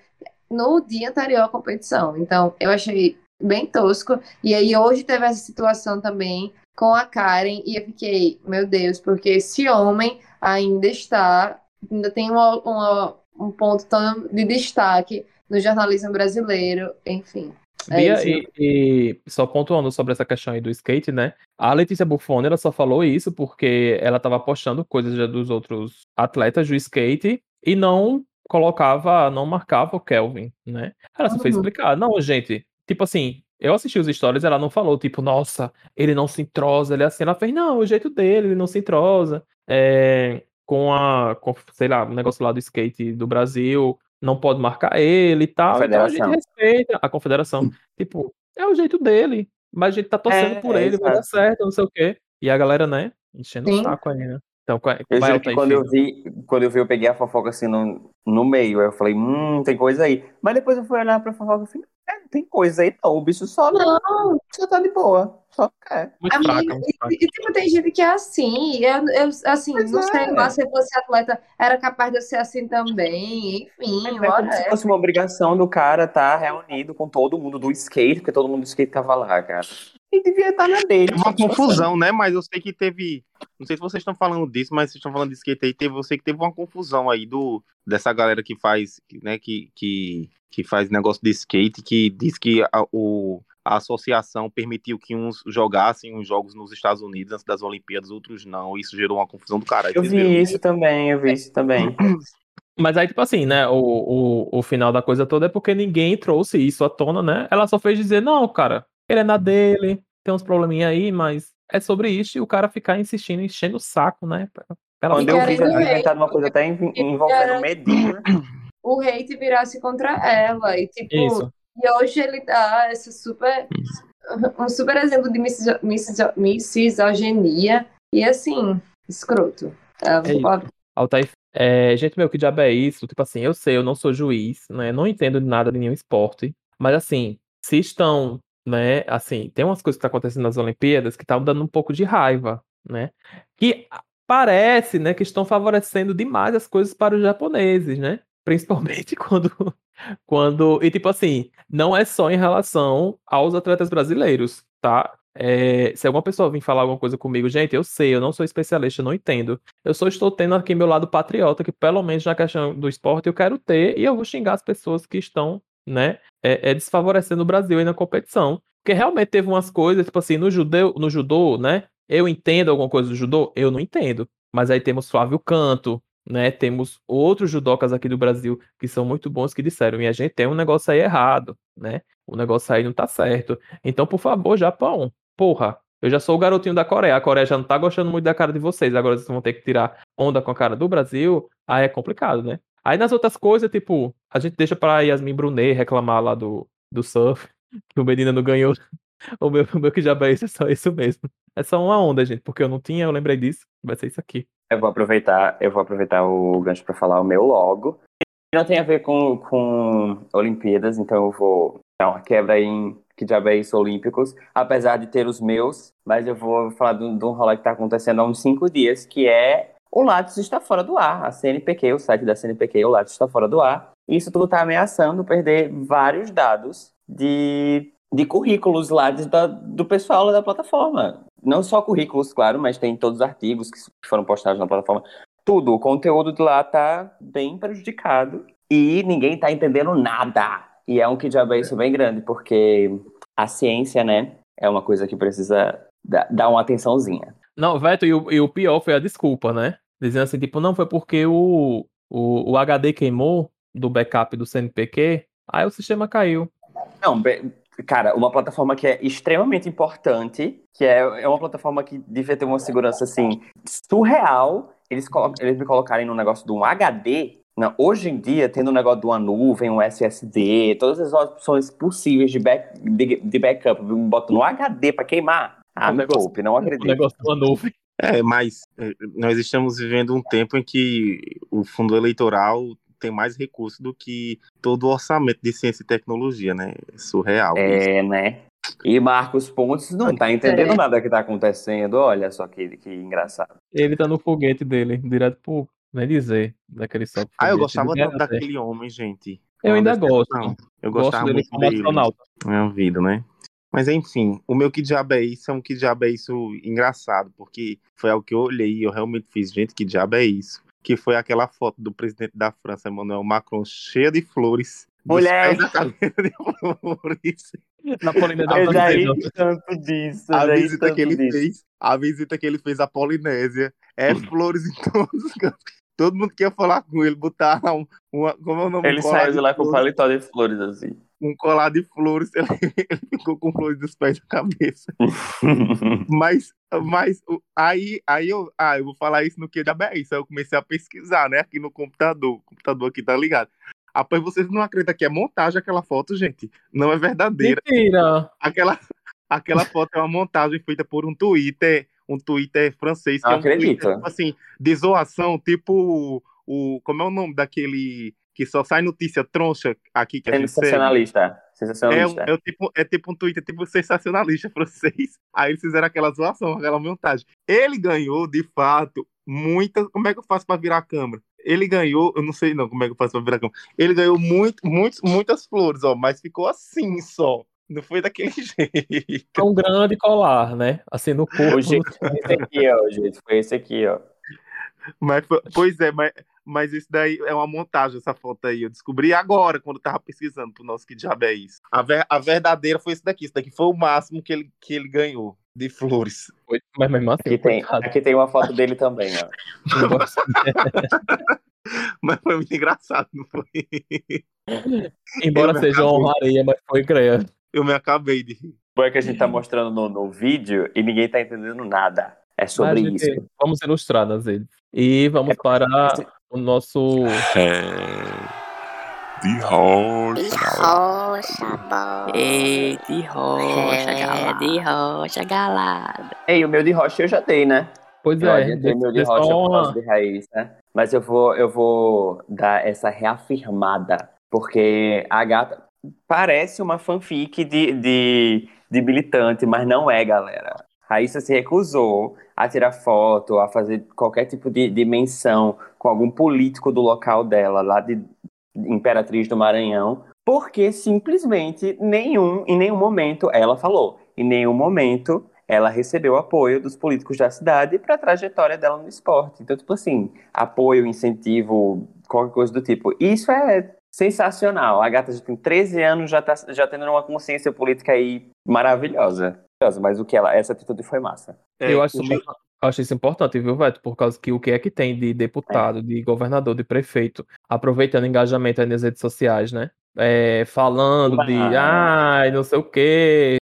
[SPEAKER 1] No dia anterior à competição. Então, eu achei bem tosco. E aí, hoje teve essa situação também com a Karen, e eu fiquei, meu Deus, porque esse homem ainda está, ainda tem uma, uma- um ponto tão de destaque no jornalismo brasileiro, enfim. É
[SPEAKER 4] Bia, e, e só pontuando sobre essa questão aí do skate, né? A Letícia Buffoni, ela só falou isso porque ela tava postando coisas já dos outros atletas do skate e não colocava, não marcava o Kelvin, né? Ela só fez
[SPEAKER 1] Uhum.
[SPEAKER 4] explicar. Não, gente, tipo assim, eu assisti os stories, ela não falou, tipo, nossa, ele não se entrosa, ele é assim. Ela fez, não, o jeito dele, ele não se entrosa. É, com a, com, sei lá, o negócio lá do skate do Brasil, não pode marcar ele e tal. Então a gente respeita a confederação. Tipo, é o jeito dele. Mas a gente tá torcendo
[SPEAKER 5] É,
[SPEAKER 4] por
[SPEAKER 5] é,
[SPEAKER 4] ele, vai dar certo, não sei o quê. E a galera, né, enchendo o saco aí, né? Então, qual-
[SPEAKER 5] Eu
[SPEAKER 4] vai,
[SPEAKER 5] juro que quando eu vi, quando eu vi, eu peguei a fofoca assim no, no meio. Aí eu falei, hum, tem coisa aí. Mas depois eu fui olhar pra fofoca e falei, é, não tem coisa aí não. O bicho só,
[SPEAKER 1] Não,
[SPEAKER 5] só tá de boa. Só quer.
[SPEAKER 4] Muito
[SPEAKER 1] amiga,
[SPEAKER 4] fraca, muito fraca.
[SPEAKER 1] e, e, tipo, tem gente que é assim. Eu, eu assim,
[SPEAKER 5] Pois
[SPEAKER 1] não
[SPEAKER 5] é.
[SPEAKER 1] sei lá se eu fosse atleta, era capaz de eu ser assim também. Enfim,
[SPEAKER 5] É como se fosse uma obrigação do cara estar reunido com todo mundo do skate, porque todo mundo do skate tava lá, cara. E devia estar na dele.
[SPEAKER 2] É uma confusão, né? Mas eu sei que teve. Não sei se vocês estão falando disso, mas vocês estão falando de skate aí. Teve, eu sei que teve uma confusão aí do, dessa galera que faz, né? Que, que, que faz negócio de skate, que diz que a, o, a associação permitiu que uns jogassem uns jogos nos Estados Unidos antes das Olimpíadas, outros não. Isso gerou uma confusão do caralho.
[SPEAKER 5] Eu
[SPEAKER 2] vocês viram?
[SPEAKER 5] vi isso também, eu vi isso também.
[SPEAKER 4] Mas aí, tipo assim, né? O, o, o final da coisa toda é porque ninguém trouxe isso à tona, né? Ela só fez dizer, não, cara, ele é na dele, tem uns probleminha aí, mas é sobre isso e o cara ficar insistindo, enchendo o saco, né? Pela
[SPEAKER 5] Quando eu vi,
[SPEAKER 1] ver.
[SPEAKER 5] inventado uma coisa até env- envolvendo Medina.
[SPEAKER 1] O hate virasse contra ela. E, tipo,
[SPEAKER 4] Isso.
[SPEAKER 1] e hoje ele dá essa super. Um super exemplo de miso- miso- misoginia. E assim, escroto. É,
[SPEAKER 4] isso. Altair, é, gente, meu, que diabo é isso? Tipo assim, eu sei, eu não sou juiz, né? Não entendo de nada de nenhum esporte. Mas assim, se estão, né? Assim, tem umas coisas que estão acontecendo nas Olimpíadas que estão dando um pouco de raiva, né? Que parece, né, que estão favorecendo demais as coisas para os japoneses, né? Principalmente quando, quando. E tipo assim, não é só em relação aos atletas brasileiros, tá? É, se alguma pessoa vir falar alguma coisa comigo, gente, eu sei, eu não sou especialista, eu não entendo. Eu só estou tendo aqui meu lado patriota, que pelo menos na questão do esporte eu quero ter, e eu vou xingar as pessoas que estão, né, é, é, desfavorecendo o Brasil aí na competição. Porque realmente teve umas coisas, tipo assim, no judeu, no judô, né? Eu entendo alguma coisa do judô? Eu não entendo. Mas aí temos Flávio Canto, né? Temos outros judocas aqui do Brasil que são muito bons que disseram, e a gente tem um negócio aí errado, né? O negócio aí não tá certo. Então, por favor, Japão, porra, eu já sou o garotinho da Coreia. A Coreia já não tá gostando muito da cara de vocês. Agora vocês vão ter que tirar onda com a cara do Brasil. Aí é complicado, né? Aí nas outras coisas, tipo, a gente deixa pra Yasmin Brunet reclamar lá do, do surf, que o Medina não ganhou. O meu, o meu que já isso, é só isso mesmo. É só uma onda, gente, porque eu não tinha, eu lembrei disso. Vai ser isso aqui.
[SPEAKER 5] Eu vou aproveitar, eu vou aproveitar o gancho para falar o meu logo. Não tem a ver com, com Olimpíadas, então eu vou dar uma quebra em que diabo é isso, Olímpicos, apesar de ter os meus, mas eu vou falar de um de um rolê que está acontecendo há uns cinco dias, que é o Lattes está fora do ar. A CNPq, o site da CNPq, o Lattes está fora do ar. Isso tudo está ameaçando perder vários dados de, de currículos lá de- da- do pessoal da plataforma. Não só currículos, claro, mas tem todos os artigos que foram postados na plataforma. Tudo, o conteúdo de lá tá bem prejudicado e ninguém tá entendendo nada. E é um que diabo é isso bem grande, porque a ciência, né, é uma coisa que precisa da- dar uma atençãozinha.
[SPEAKER 4] Não, Veto, e o, e o pior foi a desculpa, né? Dizendo assim, tipo, não foi porque o, o, o HD queimou do backup do CNPq, aí o sistema caiu.
[SPEAKER 5] Não, cara, uma plataforma que é extremamente importante, que é, é uma plataforma que devia ter uma segurança assim surreal. Eles, eles me colocarem no negócio de um HD. Não, hoje em dia, tendo um negócio de uma nuvem, um SSD, todas as opções possíveis de, back, de, de backup, me botam no HD pra queimar. Ah,
[SPEAKER 4] O
[SPEAKER 5] me
[SPEAKER 4] negócio-
[SPEAKER 5] poupe, não
[SPEAKER 4] O
[SPEAKER 5] acredito.
[SPEAKER 4] negócio da nuvem.
[SPEAKER 2] É, mas eh, nós estamos vivendo um tempo em que o fundo eleitoral tem mais recursos do que todo o orçamento de ciência e tecnologia, né? É surreal. isso.
[SPEAKER 5] É, né? E Marcos Pontes não tá entendendo
[SPEAKER 1] É.
[SPEAKER 5] nada que tá acontecendo. Olha só que, que engraçado.
[SPEAKER 4] Ele tá no foguete dele, direto pro. Nem dizer, daquele só.
[SPEAKER 2] Ah, eu gostava daquele homem, gente.
[SPEAKER 4] Eu ainda gosto.
[SPEAKER 2] Eu
[SPEAKER 4] Gosto
[SPEAKER 2] gostava
[SPEAKER 4] dele
[SPEAKER 2] muito
[SPEAKER 4] como
[SPEAKER 2] dele.
[SPEAKER 4] astronauta.
[SPEAKER 2] Minha vida, né? Mas enfim, o meu que diabo é isso é um que diabo é isso engraçado, porque foi algo que eu olhei e eu realmente fiz, gente, que diabo é isso? Que foi aquela foto do presidente da França, Emmanuel Macron, cheia de flores. dos
[SPEAKER 5] Mulher!
[SPEAKER 2] cabeça de flores.
[SPEAKER 4] Na Polinésia
[SPEAKER 5] Eu já
[SPEAKER 4] Francesa.
[SPEAKER 5] ri tanto disso. eu
[SPEAKER 2] A visita
[SPEAKER 5] tanto
[SPEAKER 2] que ele
[SPEAKER 5] disso.
[SPEAKER 2] fez, a visita que ele fez à Polinésia, é flores em todos os cantos. Todo mundo quer falar com ele, botar um, uma, como é o nome?
[SPEAKER 5] Ele
[SPEAKER 2] Um
[SPEAKER 5] saiu
[SPEAKER 2] de
[SPEAKER 5] lá com
[SPEAKER 2] flores.
[SPEAKER 5] paletó de flores, assim.
[SPEAKER 2] um colar de flores, ele, ele ficou com flores dos pés da cabeça. Mas, mas o- aí, aí eu, ah, eu vou falar isso no que da é isso. Aí eu comecei a pesquisar, né, aqui no computador. O computador aqui tá ligado. Rapaz, vocês não acreditam que é montagem aquela foto, gente? Não é verdadeira.
[SPEAKER 4] Mentira!
[SPEAKER 2] Aquela, aquela foto é uma montagem feita por um Twitter, um Twitter francês, que
[SPEAKER 5] Não
[SPEAKER 2] é um Twitter,
[SPEAKER 5] acredito.
[SPEAKER 2] tipo assim, de zoação, tipo o. Como é o nome daquele que só sai notícia troncha aqui que a gente segue?
[SPEAKER 5] Sensacionalista.
[SPEAKER 2] É,
[SPEAKER 5] Sensacionalista.
[SPEAKER 2] é, o tipo, é tipo um Twitter tipo sensacionalista francês. Aí eles fizeram aquela zoação, aquela montagem. Ele ganhou, de fato, muitas. Como é que eu faço pra virar a câmera? Ele ganhou, eu não sei não como é que eu faço pra virar a câmera. Ele ganhou muito, muito, muitas flores, ó, mas ficou assim só. Não foi daquele jeito.
[SPEAKER 4] É um grande colar, né? Assim, no corpo.
[SPEAKER 5] O jeito foi esse aqui, ó. O jeito foi esse aqui, ó.
[SPEAKER 2] Mas, pois é, mas, mas isso daí é uma montagem, essa foto aí. Eu descobri agora, quando eu tava pesquisando pro nosso Que Diabo é Isso. A, ver- a verdadeira foi esse daqui. Esse daqui foi o máximo que ele, que ele ganhou de flores.
[SPEAKER 4] Mas mesmo assim,
[SPEAKER 5] Aqui tem,
[SPEAKER 4] coitado.
[SPEAKER 5] aqui tem uma foto dele também, ó.
[SPEAKER 2] Mas foi muito engraçado, não foi?
[SPEAKER 4] Embora
[SPEAKER 2] Eu
[SPEAKER 4] seja uma
[SPEAKER 2] acabei.
[SPEAKER 4] honraria, mas foi creia.
[SPEAKER 2] Eu me acabei de rir.
[SPEAKER 5] Foi que a gente tá mostrando no, no vídeo e ninguém tá entendendo nada. É sobre
[SPEAKER 4] Mas,
[SPEAKER 5] isso.
[SPEAKER 4] gente, Vamos ilustrar ele. E vamos para o nosso.
[SPEAKER 6] É. De rocha.
[SPEAKER 8] Rocha, bom.
[SPEAKER 7] Ei, de rocha,
[SPEAKER 8] É,
[SPEAKER 7] galera.
[SPEAKER 8] de rocha, galada.
[SPEAKER 5] Ei, o meu de rocha eu já dei, né?
[SPEAKER 4] Pois
[SPEAKER 5] Eu
[SPEAKER 4] é,
[SPEAKER 5] adiantei meu de rocha por causa de raiz, né? Mas eu vou, eu vou dar essa reafirmada, porque a gata parece uma fanfic de, de, de militante, mas não é, galera. Raíssa se recusou a tirar foto, a fazer qualquer tipo de, de menção com algum político do local dela, lá de Imperatriz do Maranhão, porque simplesmente nenhum, em nenhum momento ela falou, em nenhum momento ela recebeu apoio dos políticos da cidade para a trajetória dela no esporte. Então, tipo assim, apoio, incentivo, qualquer coisa do tipo. Isso é sensacional. A gata já tem 13 anos, já tá já tendo uma consciência política aí maravilhosa. Mas o que ela, essa atitude foi massa.
[SPEAKER 2] É,
[SPEAKER 4] eu acho,
[SPEAKER 2] o
[SPEAKER 4] isso,
[SPEAKER 2] meu-
[SPEAKER 4] eu acho isso importante, viu, Veto? Por causa que o que é que tem de deputado, de governador, de prefeito, aproveitando engajamento aí nas redes sociais, né? É, falando de, ai, não sei o quê.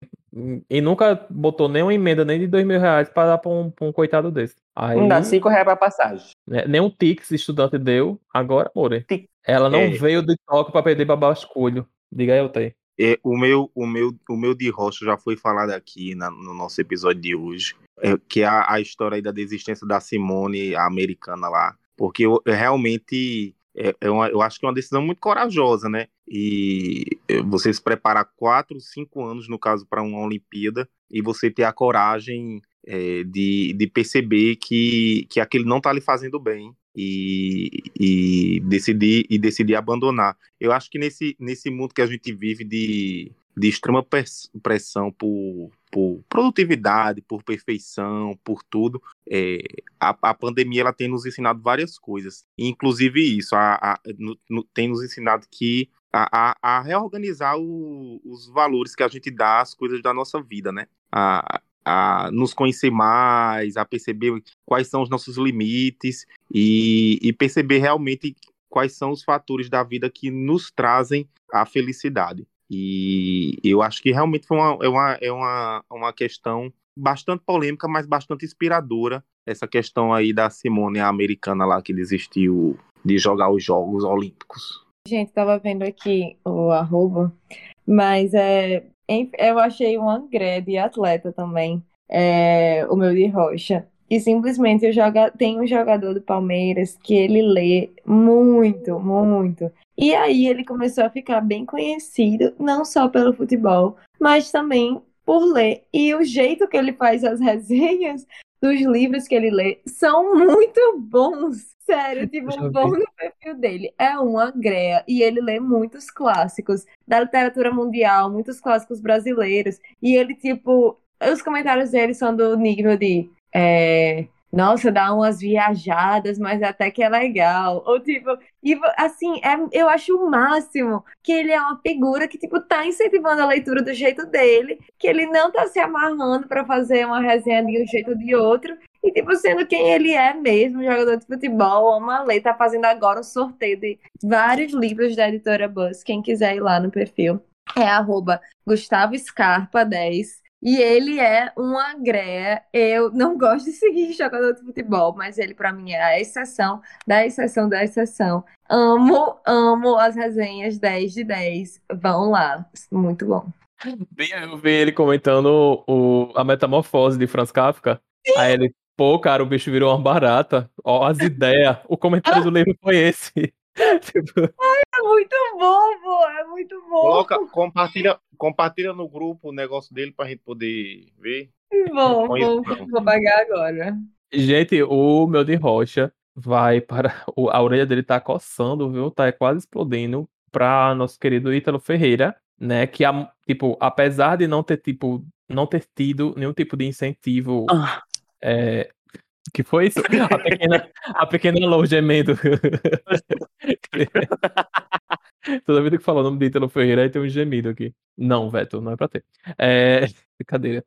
[SPEAKER 4] E nunca botou nenhuma emenda nem de dois mil reais para dar pra um, pra um coitado desse. Aí,
[SPEAKER 5] Não dá 5 reais pra passagem.
[SPEAKER 4] né, nem um Tix estudante deu, agora, more.
[SPEAKER 5] Tic.
[SPEAKER 4] Ela não
[SPEAKER 2] É.
[SPEAKER 4] veio de toque para perder para basculho. Diga aí, Otei.
[SPEAKER 2] É, o, meu, o, meu, o meu de rocha já foi falado aqui na- no nosso episódio de hoje, é, que é a, a história aí da desistência da Simone, a americana lá. Porque eu, eu realmente, é, é uma- eu acho que é uma decisão muito corajosa, né? E é, você se preparar quatro, cinco anos, no caso, para uma Olimpíada, e você ter a coragem é, de, de perceber que, que aquele não tá lhe fazendo bem. E, e decidir e decidir abandonar. Eu acho que nesse, nesse mundo que a gente vive de, de extrema pres- pressão por, por produtividade, por perfeição, por tudo, é, a, a pandemia ela tem nos ensinado várias coisas. Inclusive isso, a, a- no- no- tem nos ensinado que a, a- a reorganizar o- os valores que a gente dá às coisas da nossa vida, né? A, a nos conhecer mais, a perceber quais são os nossos limites e, e perceber realmente quais são os fatores da vida que nos trazem a felicidade. E eu acho que realmente foi uma, é, uma, é uma, uma questão bastante polêmica, mas bastante inspiradora. Essa questão aí da Simone, a americana lá, que desistiu de jogar os Jogos Olímpicos.
[SPEAKER 1] Gente, tava vendo aqui o arroba, mas é, eu achei uma grande atleta também, é, o meu de rocha. E simplesmente eu joga, tem um jogador do Palmeiras que ele lê muito, muito. E aí ele começou a ficar bem conhecido, não só pelo futebol, mas também por ler. E o jeito que ele faz as resenhas dos livros que ele lê são muito bons. Sério, tipo, vão no perfil dele. É uma greia. E ele lê muitos clássicos da literatura mundial, muitos clássicos brasileiros. E ele, tipo, os comentários dele são do nível de. é, nossa, dá umas viajadas, mas até que é legal. Ou tipo, e assim, é, eu acho o máximo que ele é uma figura que, tipo, tá incentivando a leitura do jeito dele, que ele não tá se amarrando pra fazer uma resenha de um jeito ou de outro. E, tipo, sendo quem ele é mesmo, jogador de futebol, ama ler, tá fazendo agora um sorteio de vários livros da editora Buzz. Quem quiser ir lá no perfil, é arroba Gustavo Scarpa 10. E ele é uma greia. Eu não gosto de seguir jogador de futebol, mas ele, pra mim, é a exceção da exceção da exceção. Amo, amo as resenhas 10 de 10. Vão lá. Muito bom.
[SPEAKER 4] Bem, Eu vi ele comentando o, a metamorfose de Franz Kafka. Aí ele, pô, cara, o bicho virou uma barata. Ó, as ideias. O comentário do livro foi esse. Tipo,
[SPEAKER 1] É muito bom, pô. É muito bom.
[SPEAKER 2] Coloca, compartilha, compartilha no grupo o negócio dele pra gente poder ver. Põe
[SPEAKER 1] vou, vou pagar agora.
[SPEAKER 4] gente, o meu de rocha vai para. o- A orelha dele tá coçando, viu? Tá quase explodindo pra nosso querido Ítalo Ferreira, né? Que, a- tipo, apesar de não ter, tipo, não ter tido nenhum tipo de incentivo.
[SPEAKER 3] Ah.
[SPEAKER 4] É... Que foi isso? A pequena, a pequena Lou gemendo. Toda vida que fala o nome de Ítalo Ferreira, aí tem um gemido aqui. Não, Veto, não é pra ter. É... Brincadeira.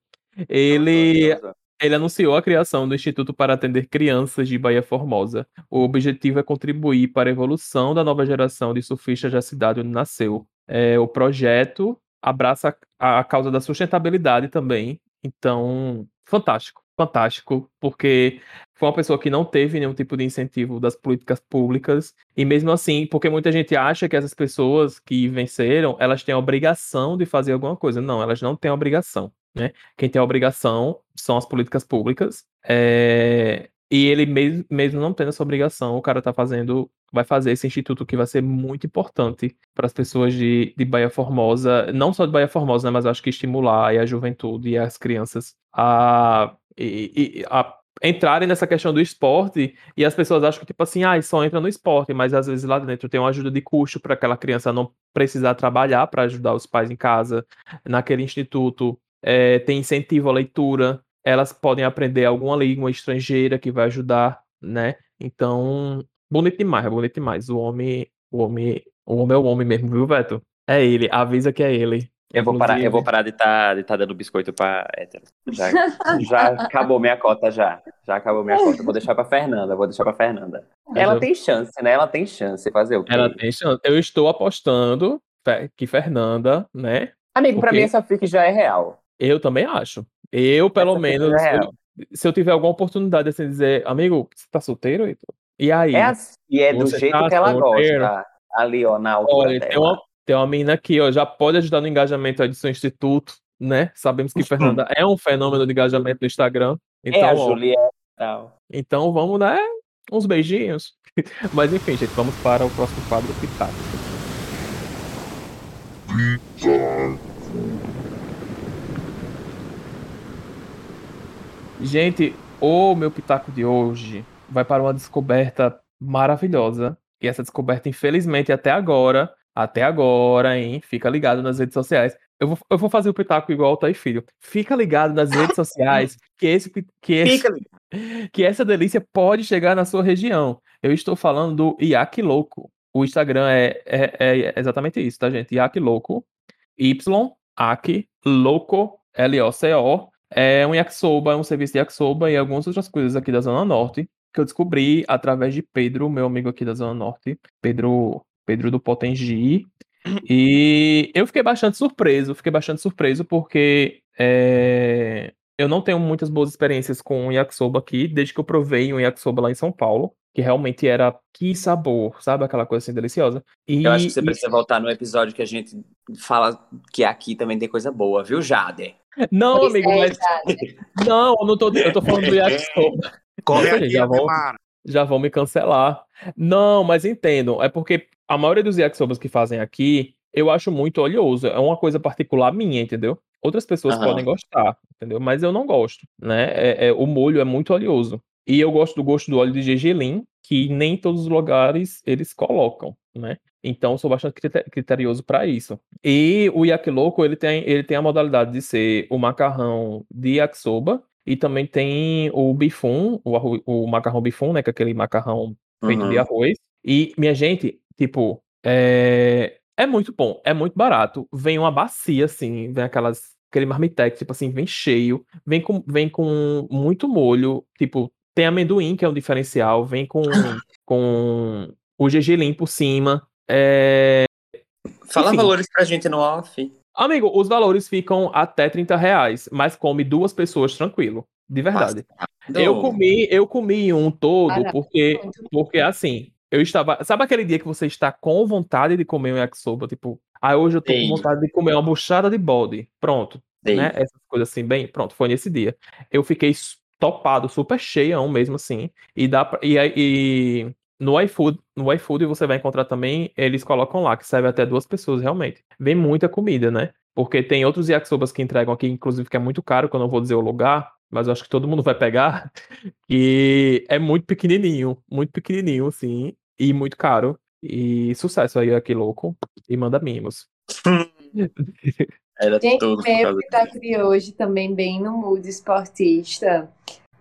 [SPEAKER 4] Ele, ele anunciou a criação do Instituto para Atender Crianças de Bahia Formosa. O objetivo é contribuir para a evolução da nova geração de surfistas da cidade onde nasceu. É, o projeto abraça a, a causa da sustentabilidade também. Então, fantástico, fantástico, porque foi uma pessoa que não teve nenhum tipo de incentivo das políticas públicas, e mesmo assim, porque muita gente acha que essas pessoas que venceram, elas têm a obrigação de fazer alguma coisa. Não, elas não têm a obrigação, né? Quem tem a obrigação são as políticas públicas, é, e ele mesmo, mesmo não tendo essa obrigação, o cara tá fazendo, vai fazer esse instituto que vai ser muito importante para as pessoas de, de Bahia Formosa, não só de Bahia Formosa, né, mas acho que estimular a juventude e as crianças a, e- e- a entrarem nessa questão do esporte. E as pessoas acham que, tipo assim, ah, só entra no esporte, mas às vezes lá dentro tem uma ajuda de custo para aquela criança não precisar trabalhar para ajudar os pais em casa, naquele instituto, é, tem incentivo à leitura, elas podem aprender alguma língua estrangeira que vai ajudar, né? Então, bonito demais, é bonito demais. O homem, o homem, o homem é o homem mesmo, viu, Beto? É ele, avisa que é ele.
[SPEAKER 5] Eu vou parar, eu vou parar de estar de tá dando biscoito pra hétero. Já, já acabou minha cota, já. Já acabou minha cota. Vou deixar pra Fernanda, vou deixar pra Fernanda. Ela
[SPEAKER 4] eu-
[SPEAKER 5] tem chance, né? Ela tem chance. Fazer o quê?
[SPEAKER 4] Ela tem chance. Eu estou apostando que Fernanda, né?
[SPEAKER 5] Amigo, pra
[SPEAKER 4] o quê?
[SPEAKER 5] mim essa fic já é real.
[SPEAKER 4] Eu também acho. Eu, pelo
[SPEAKER 5] Essa
[SPEAKER 4] menos,
[SPEAKER 5] é
[SPEAKER 4] se eu, se eu tiver alguma oportunidade assim, de dizer, amigo, você tá solteiro, Heitor? E aí?
[SPEAKER 5] É assim, e é do jeito
[SPEAKER 4] tá
[SPEAKER 5] que ela
[SPEAKER 4] solteiro?
[SPEAKER 5] gosta. Ali, ó, na altura
[SPEAKER 4] Olha, tem uma, tem uma menina aqui, ó, já pode ajudar no engajamento aí do seu instituto, né? Sabemos que Fernanda é um fenômeno de engajamento no Instagram. Então,
[SPEAKER 5] é a
[SPEAKER 4] ó,
[SPEAKER 5] Juliette e tal.
[SPEAKER 4] então vamos dar uns beijinhos. Mas enfim, gente, vamos para o próximo quadro Pitaco. Gente, o meu pitaco de hoje vai para uma descoberta maravilhosa. E essa descoberta, infelizmente, até agora, até agora, hein? Fica ligado nas redes sociais. Eu vou, eu vou fazer o pitaco igual o Thay Filho. Fica ligado nas redes sociais que esse, que esse que essa delícia pode chegar na sua região. Eu estou falando do Iac Louco. O Instagram é, é, é exatamente isso, tá, gente? Iac Louco. Y, Ac, Louco, L-O-C-O. É um yakisoba, um serviço de yakisoba e algumas outras coisas aqui da Zona Norte que eu descobri através de Pedro, meu amigo aqui da Zona Norte. Pedro, Pedro do Potengi. E eu fiquei bastante surpreso, fiquei bastante surpreso porque é, eu não tenho muitas boas experiências com yakisoba aqui, desde que eu provei um yakisoba lá em São Paulo, que realmente era que sabor, sabe? Aquela coisa assim deliciosa. E,
[SPEAKER 5] Eu acho que você
[SPEAKER 4] e-
[SPEAKER 5] precisa voltar no episódio que a gente fala que aqui também tem coisa boa, viu, Jade?
[SPEAKER 4] Não,
[SPEAKER 1] Pois
[SPEAKER 4] amigo,
[SPEAKER 1] é,
[SPEAKER 4] mas não, eu não tô, eu tô falando do yakisoba.
[SPEAKER 6] Corre aqui,
[SPEAKER 4] já vão, já vão me cancelar. Não, mas entendam, é porque a maioria dos yakisobas que fazem aqui, eu acho muito oleoso. É uma coisa particular minha, entendeu? Outras pessoas
[SPEAKER 5] Aham.
[SPEAKER 4] podem gostar, entendeu? Mas eu não gosto, né? É- é- o molho é muito oleoso. E eu gosto do gosto do óleo de gergelim, que nem todos os lugares eles colocam, né? Então, sou bastante crite- criterioso para isso. E o yakiloco, ele tem, ele tem a modalidade de ser o macarrão de yakisoba, e também tem o bifum, o, arro- o macarrão bifum, né? Que é aquele macarrão feito de
[SPEAKER 5] Uhum.
[SPEAKER 4] arroz. E, minha gente, tipo, é, é muito bom, é muito barato. Vem uma bacia, assim, vem aquelas, aquele marmitex, tipo assim, vem cheio, vem com, vem com muito molho, tipo, tem amendoim, que é um diferencial, vem com, com o gergelim por cima. É,
[SPEAKER 5] Fala
[SPEAKER 4] Enfim.
[SPEAKER 5] valores pra gente no off.
[SPEAKER 4] Amigo, os valores ficam até 30 reais, mas come duas pessoas tranquilo, de verdade. Eu comi, eu comi um todo
[SPEAKER 1] Caraca,
[SPEAKER 4] porque, porque assim, eu estava. Sabe aquele dia que você está com vontade de comer um yakisoba? Tipo, ah, hoje eu tô
[SPEAKER 5] Sim.
[SPEAKER 4] com vontade de comer uma buchada de bode. Pronto, né? Essas coisas assim, bem, pronto, foi nesse dia. Eu fiquei topado, super cheião mesmo assim. E dá pra, e, e no iFood, no iFood você vai encontrar também, eles colocam lá que serve até duas pessoas realmente. Vem muita comida, né? Porque tem outros yakisobas que entregam aqui, inclusive que é muito caro, que eu não vou dizer o lugar, mas eu acho que todo mundo vai pegar. E é muito pequenininho, muito pequenininho, assim, e muito caro. E sucesso aí aqui, louco. E manda mimos.
[SPEAKER 5] Era
[SPEAKER 1] Gente,
[SPEAKER 5] tudo causa
[SPEAKER 1] pitaco de hoje também bem no mood esportista.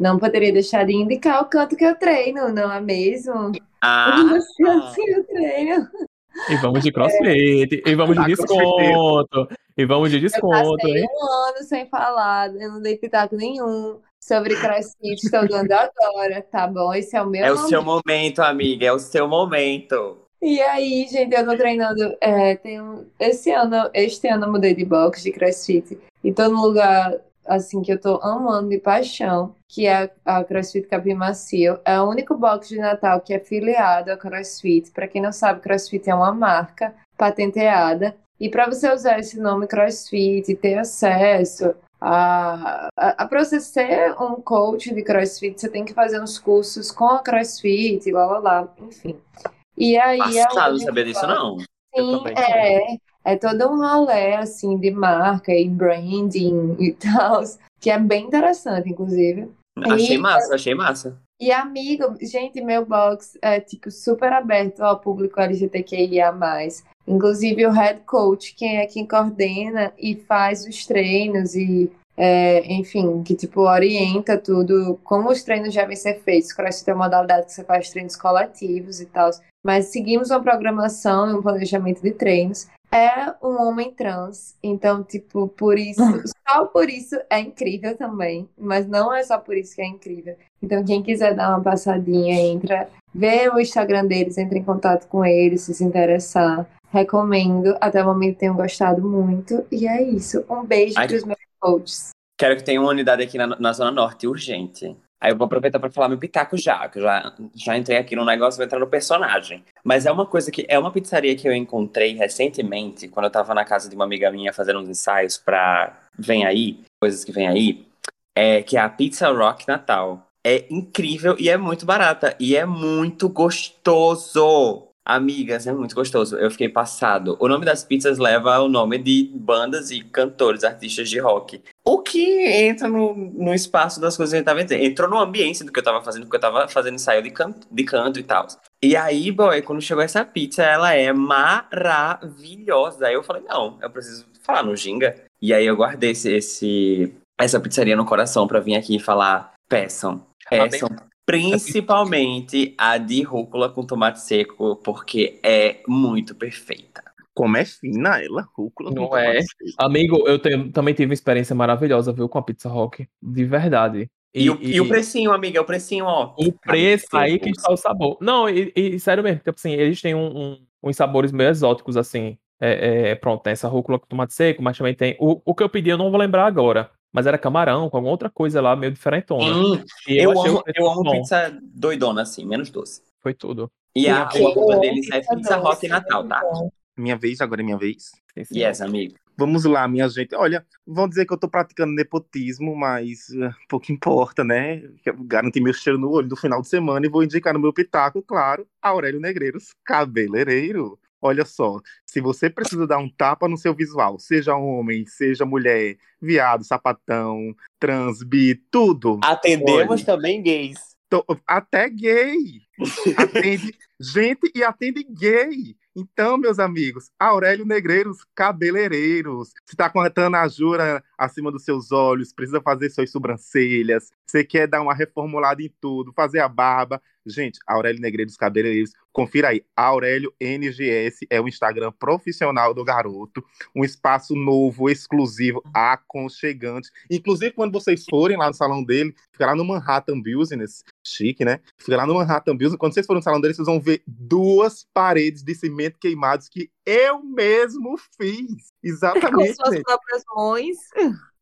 [SPEAKER 1] Não poderia deixar de indicar o canto que eu treino, não é mesmo?
[SPEAKER 5] Ah,
[SPEAKER 1] Onde assim eu treino.
[SPEAKER 4] E vamos de crossfit, e vamos de
[SPEAKER 2] Ah,
[SPEAKER 4] desconto, e vamos de
[SPEAKER 1] Eu
[SPEAKER 4] desconto,
[SPEAKER 1] passei
[SPEAKER 4] hein?
[SPEAKER 1] um ano sem falar, eu não dei pitaco nenhum sobre crossfit, estou dando agora, tá bom? Esse é o meu
[SPEAKER 5] é o
[SPEAKER 1] momento.
[SPEAKER 5] seu momento, amiga. É o seu momento.
[SPEAKER 1] E aí, gente, eu tô treinando. é, tem um- esse ano, este ano eu mudei de box, de crossfit. E tô num lugar, assim, que eu tô amando de paixão, que é a, CrossFit Capim Macio. É o único box de Natal que é filiado a CrossFit. Pra quem não sabe, CrossFit é uma marca patenteada. E para você usar esse nome CrossFit e ter acesso a, a, a para você ser um coach de CrossFit, você tem que fazer uns cursos com a CrossFit, lá, lá, lá, enfim. E aí é
[SPEAKER 5] Passado, não
[SPEAKER 1] onde
[SPEAKER 5] sabia disso, não.
[SPEAKER 1] Sim, é, é todo um rolê assim de marca e branding e tal, que é bem interessante, inclusive.
[SPEAKER 5] Achei
[SPEAKER 1] E-
[SPEAKER 5] massa, achei massa.
[SPEAKER 1] E amigo, gente, meu box é tipo super aberto ao público LGBTQIA+. Inclusive o head coach, quem é quem coordena e faz os treinos e é, enfim, que tipo orienta tudo, como os treinos devem ser feitos. CrossFit é uma modalidade que você faz treinos coletivos e tal, mas seguimos uma programação e um planejamento de treinos. É um homem trans, então, tipo, por isso, só por isso é incrível também, mas não é só por isso que é incrível. Então, quem quiser dar uma passadinha, entra, vê o Instagram deles, entra em contato com eles, se se interessar. Recomendo. Até o momento tenho gostado muito. E é isso. Um beijo
[SPEAKER 5] Ai.
[SPEAKER 1] para os meus coaches.
[SPEAKER 5] Quero que tenha uma unidade aqui na, na Zona Norte, urgente. Aí eu vou aproveitar para falar meu pitaco já, que eu já, já entrei aqui no negócio, vou entrar no personagem. Mas é uma coisa que. É uma pizzaria que eu encontrei recentemente, quando eu tava na casa de uma amiga minha fazendo uns ensaios pra Vem Aí, coisas que vem aí, é, que é a Pizza Rock Natal. É incrível e é muito barata. E é muito gostoso. Amigas, é muito gostoso. Eu fiquei passado. O nome das pizzas leva o nome de bandas e cantores, artistas de rock. O que entra no, no espaço das coisas que a gente tava entrando. Entrou no ambiente do que eu tava fazendo, porque eu tava fazendo ensaio de canto, de canto e tal. E aí, boy, quando chegou essa pizza, ela é maravilhosa. Aí eu falei, não, eu preciso falar no Ginga. E aí eu guardei esse, esse- essa pizzaria no coração pra vir aqui e falar, peçam. Peçam. Principalmente a de rúcula com tomate seco, porque é muito perfeita.
[SPEAKER 2] Como é fina ela, rúcula.
[SPEAKER 4] Não é? Amigo, eu tenho- também tive uma experiência maravilhosa, viu, com a Pizza Rock. De verdade.
[SPEAKER 5] E, o, e o precinho, amiga, é o precinho, ó.
[SPEAKER 4] O preço, aí que está o sabor. Não, e, e sério mesmo, tipo assim, eles têm um, um- uns sabores meio exóticos, assim. É, é, pronto, tem essa rúcula com tomate seco, mas também tem. O, o que eu pedi eu não vou lembrar agora. Mas era camarão, com alguma outra coisa lá, meio diferentona.
[SPEAKER 5] Hum,
[SPEAKER 4] E
[SPEAKER 5] eu,
[SPEAKER 4] o
[SPEAKER 5] amo,
[SPEAKER 4] preço
[SPEAKER 5] eu amo pizza doidona, assim, menos doce.
[SPEAKER 4] Foi tudo.
[SPEAKER 5] E a, arroba
[SPEAKER 1] eu
[SPEAKER 5] deles é
[SPEAKER 1] pizza
[SPEAKER 5] Rock Natal, tá?
[SPEAKER 2] Minha vez, agora é minha vez.
[SPEAKER 5] Yes, amigo.
[SPEAKER 2] Vamos lá, minha gente. Olha, vão dizer que eu tô praticando nepotismo, mas uh, pouco importa, né? Garanti meu cheiro no olho no final de semana e vou indicar no meu pitaco, claro, Aurélio Negreiros, cabeleireiro. Olha só, se você precisa dar um tapa no seu visual, seja homem, seja mulher, viado, sapatão, trans, bi, tudo.
[SPEAKER 5] Atendemos
[SPEAKER 2] Olha.
[SPEAKER 5] também gays.
[SPEAKER 2] Tô- até gay. Atende gente e atende gay. Então, meus amigos, Aurélio Negreiros, cabeleireiros. Se tá com a tanajura acima dos seus olhos, precisa fazer suas sobrancelhas, você quer dar uma reformulada em tudo, fazer a barba. Gente, Aurélio Negreiros Cabeleireiros, confira aí. Aurélio NGS é o Instagram profissional do garoto. Um espaço novo, exclusivo, aconchegante. Inclusive, quando vocês forem lá no salão dele, fica lá no Manhattan Business, chique, né? Fica lá no Manhattan Business. Quando vocês forem no salão dele, vocês vão ver duas paredes de cimento queimados que eu mesmo fiz.
[SPEAKER 1] Com
[SPEAKER 2] Exatamente.
[SPEAKER 1] suas
[SPEAKER 2] gente.
[SPEAKER 1] próprias mãos.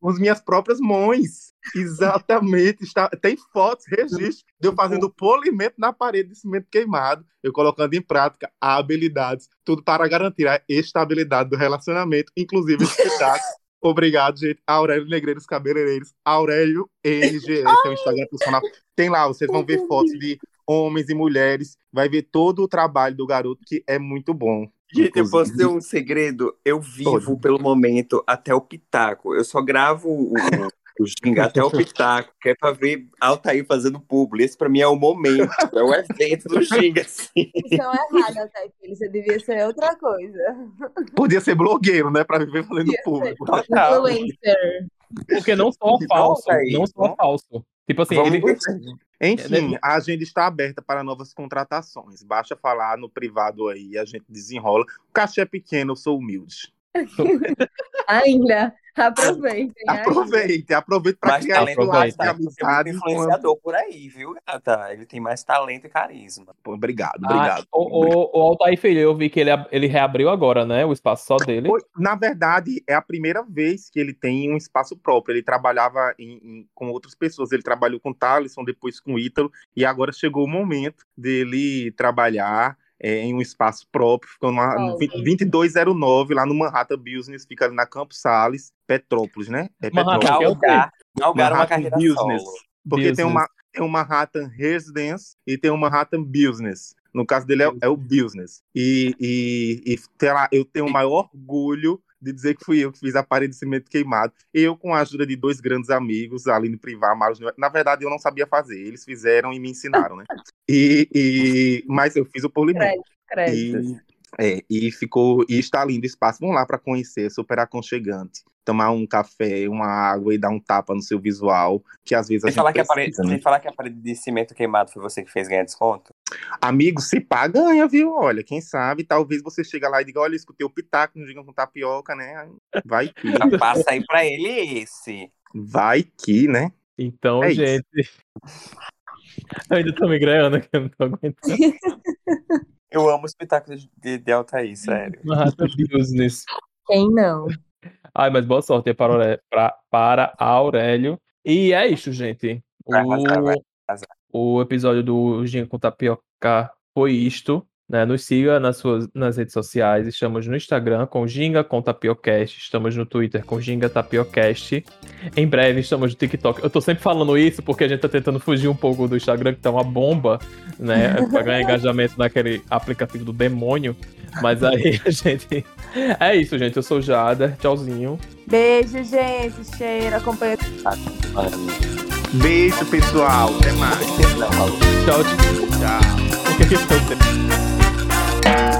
[SPEAKER 2] Com as minhas próprias mãos. Exatamente. Está, tem fotos, registros de eu fazendo polimento na parede de cimento queimado, eu colocando em prática habilidades, tudo para garantir a estabilidade do relacionamento, inclusive Obrigado, gente. Aurélio Negreiros Cabeleireiros. Aurélio NGS é o Instagram personal. Tem lá, vocês vão ver fotos de homens e mulheres. Vai ver todo o trabalho do garoto, que é muito bom.
[SPEAKER 5] Gente, eu posso ter um segredo? Eu vivo
[SPEAKER 2] Pode.
[SPEAKER 5] pelo momento até o pitaco. Eu só gravo o, o, ginga até o pitaco, que é pra ver Altair fazendo publi. Esse pra mim é o momento, é o evento do ginga, assim.
[SPEAKER 1] Missão errada, Altair Filho. Você devia ser outra coisa.
[SPEAKER 2] Podia ser blogueiro, né? Pra viver fazendo
[SPEAKER 1] Podia
[SPEAKER 2] público.
[SPEAKER 5] Total.
[SPEAKER 1] Influencer.
[SPEAKER 4] Porque não só
[SPEAKER 2] Então,
[SPEAKER 4] falso,
[SPEAKER 5] aí,
[SPEAKER 4] não só
[SPEAKER 5] vamos-
[SPEAKER 4] falso. Tipo assim,
[SPEAKER 5] Vamos
[SPEAKER 4] ele.
[SPEAKER 2] Enfim, a agenda está aberta para novas contratações. Basta falar no privado aí, a gente desenrola. O cachê é pequeno, eu sou humilde.
[SPEAKER 1] Ainda. Aproveitem. ainda.
[SPEAKER 2] Aproveite, aproveite para criar
[SPEAKER 5] talento, mais muito
[SPEAKER 2] amizade.
[SPEAKER 5] influenciador por aí, viu, gata? Ele tem mais talento e carisma.
[SPEAKER 2] Pô, Obrigado,
[SPEAKER 4] Ah,
[SPEAKER 2] obrigado.
[SPEAKER 4] o, o, o Altair Filho, eu vi que ele, ele reabriu agora, né? O espaço só dele.
[SPEAKER 2] Na verdade, é a primeira vez que ele tem um espaço próprio. Ele trabalhava em- em- com outras pessoas. Ele trabalhou com Thaleson, depois com Ítalo, e agora chegou o momento dele trabalhar é, em um espaço próprio. Ficou na, no
[SPEAKER 1] Top.
[SPEAKER 2] 20 2209, lá no Manhattan Business, fica ali na Campos Sales, Petrópolis, né? É
[SPEAKER 4] Manhattan,
[SPEAKER 2] Petrópolis.
[SPEAKER 4] é?
[SPEAKER 5] Galgar, galgar uma
[SPEAKER 2] Manhattan
[SPEAKER 5] carreira
[SPEAKER 2] Business.
[SPEAKER 5] solo.
[SPEAKER 2] Porque tem,
[SPEAKER 4] Business.
[SPEAKER 2] uma, tem um Manhattan Residence e tem um Manhattan Business. No caso dele é, é o Business. E, e, e sei lá, eu tenho o maior orgulho de dizer que fui eu que fiz a parede de cimento queimado. Eu, com a ajuda de dois grandes amigos, Aline Privar, Marlos Noel. Na verdade, eu não sabia fazer. Eles fizeram e me ensinaram, né? E, e, mas eu fiz o polimento.
[SPEAKER 1] Crédito, crédito.
[SPEAKER 2] E, é, e ficou e está lindo o espaço. Vamos lá para conhecer, é super aconchegante. Tomar um café, uma água e dar um tapa no seu visual, que às vezes a
[SPEAKER 5] Sem
[SPEAKER 2] gente
[SPEAKER 5] falar, que a parede,
[SPEAKER 2] precisa, né?
[SPEAKER 5] sem falar que a parede de cimento queimado foi você que fez ganhar desconto?
[SPEAKER 2] Amigo, se pá, ganha, viu? Olha, quem sabe, talvez você chega lá e diga, olha, escutei o pitaco, não diga com tapioca, né? Vai que,
[SPEAKER 5] Já passa aí pra ele esse.
[SPEAKER 2] vai que, né?
[SPEAKER 4] Então,
[SPEAKER 2] É isso.
[SPEAKER 4] gente. Eu ainda tô migrando aqui, eu não tô aguentando.
[SPEAKER 5] Eu amo os espetáculos de, de Altair, sério.
[SPEAKER 4] Manhattan Business.
[SPEAKER 1] Quem não?
[SPEAKER 4] Ai, mas boa sorte para, Auré- pra- para Aurélio. E é isso, gente.
[SPEAKER 5] Vai arrasar, vai
[SPEAKER 4] O,
[SPEAKER 5] arrasar.
[SPEAKER 4] o episódio do Ginga com Tapioca foi isto. Né? Nos siga nas, suas, nas redes sociais. Estamos no Instagram com Ginga com Tapiocast. Estamos no Twitter com Ginga Tapiocast. Em breve estamos no TikTok. Eu tô sempre falando isso porque a gente tá tentando fugir um pouco do Instagram, que tá uma bomba, né? Pra ganhar engajamento naquele aplicativo do demônio. Mas aí a gente. É isso, gente. Eu sou o Jader. Tchauzinho.
[SPEAKER 1] Beijo, gente. Cheiro. Acompanha.
[SPEAKER 2] Beijo, pessoal. Até mais.
[SPEAKER 4] Tchau, tchau.
[SPEAKER 2] Tchau.
[SPEAKER 4] O que que foi? Bye.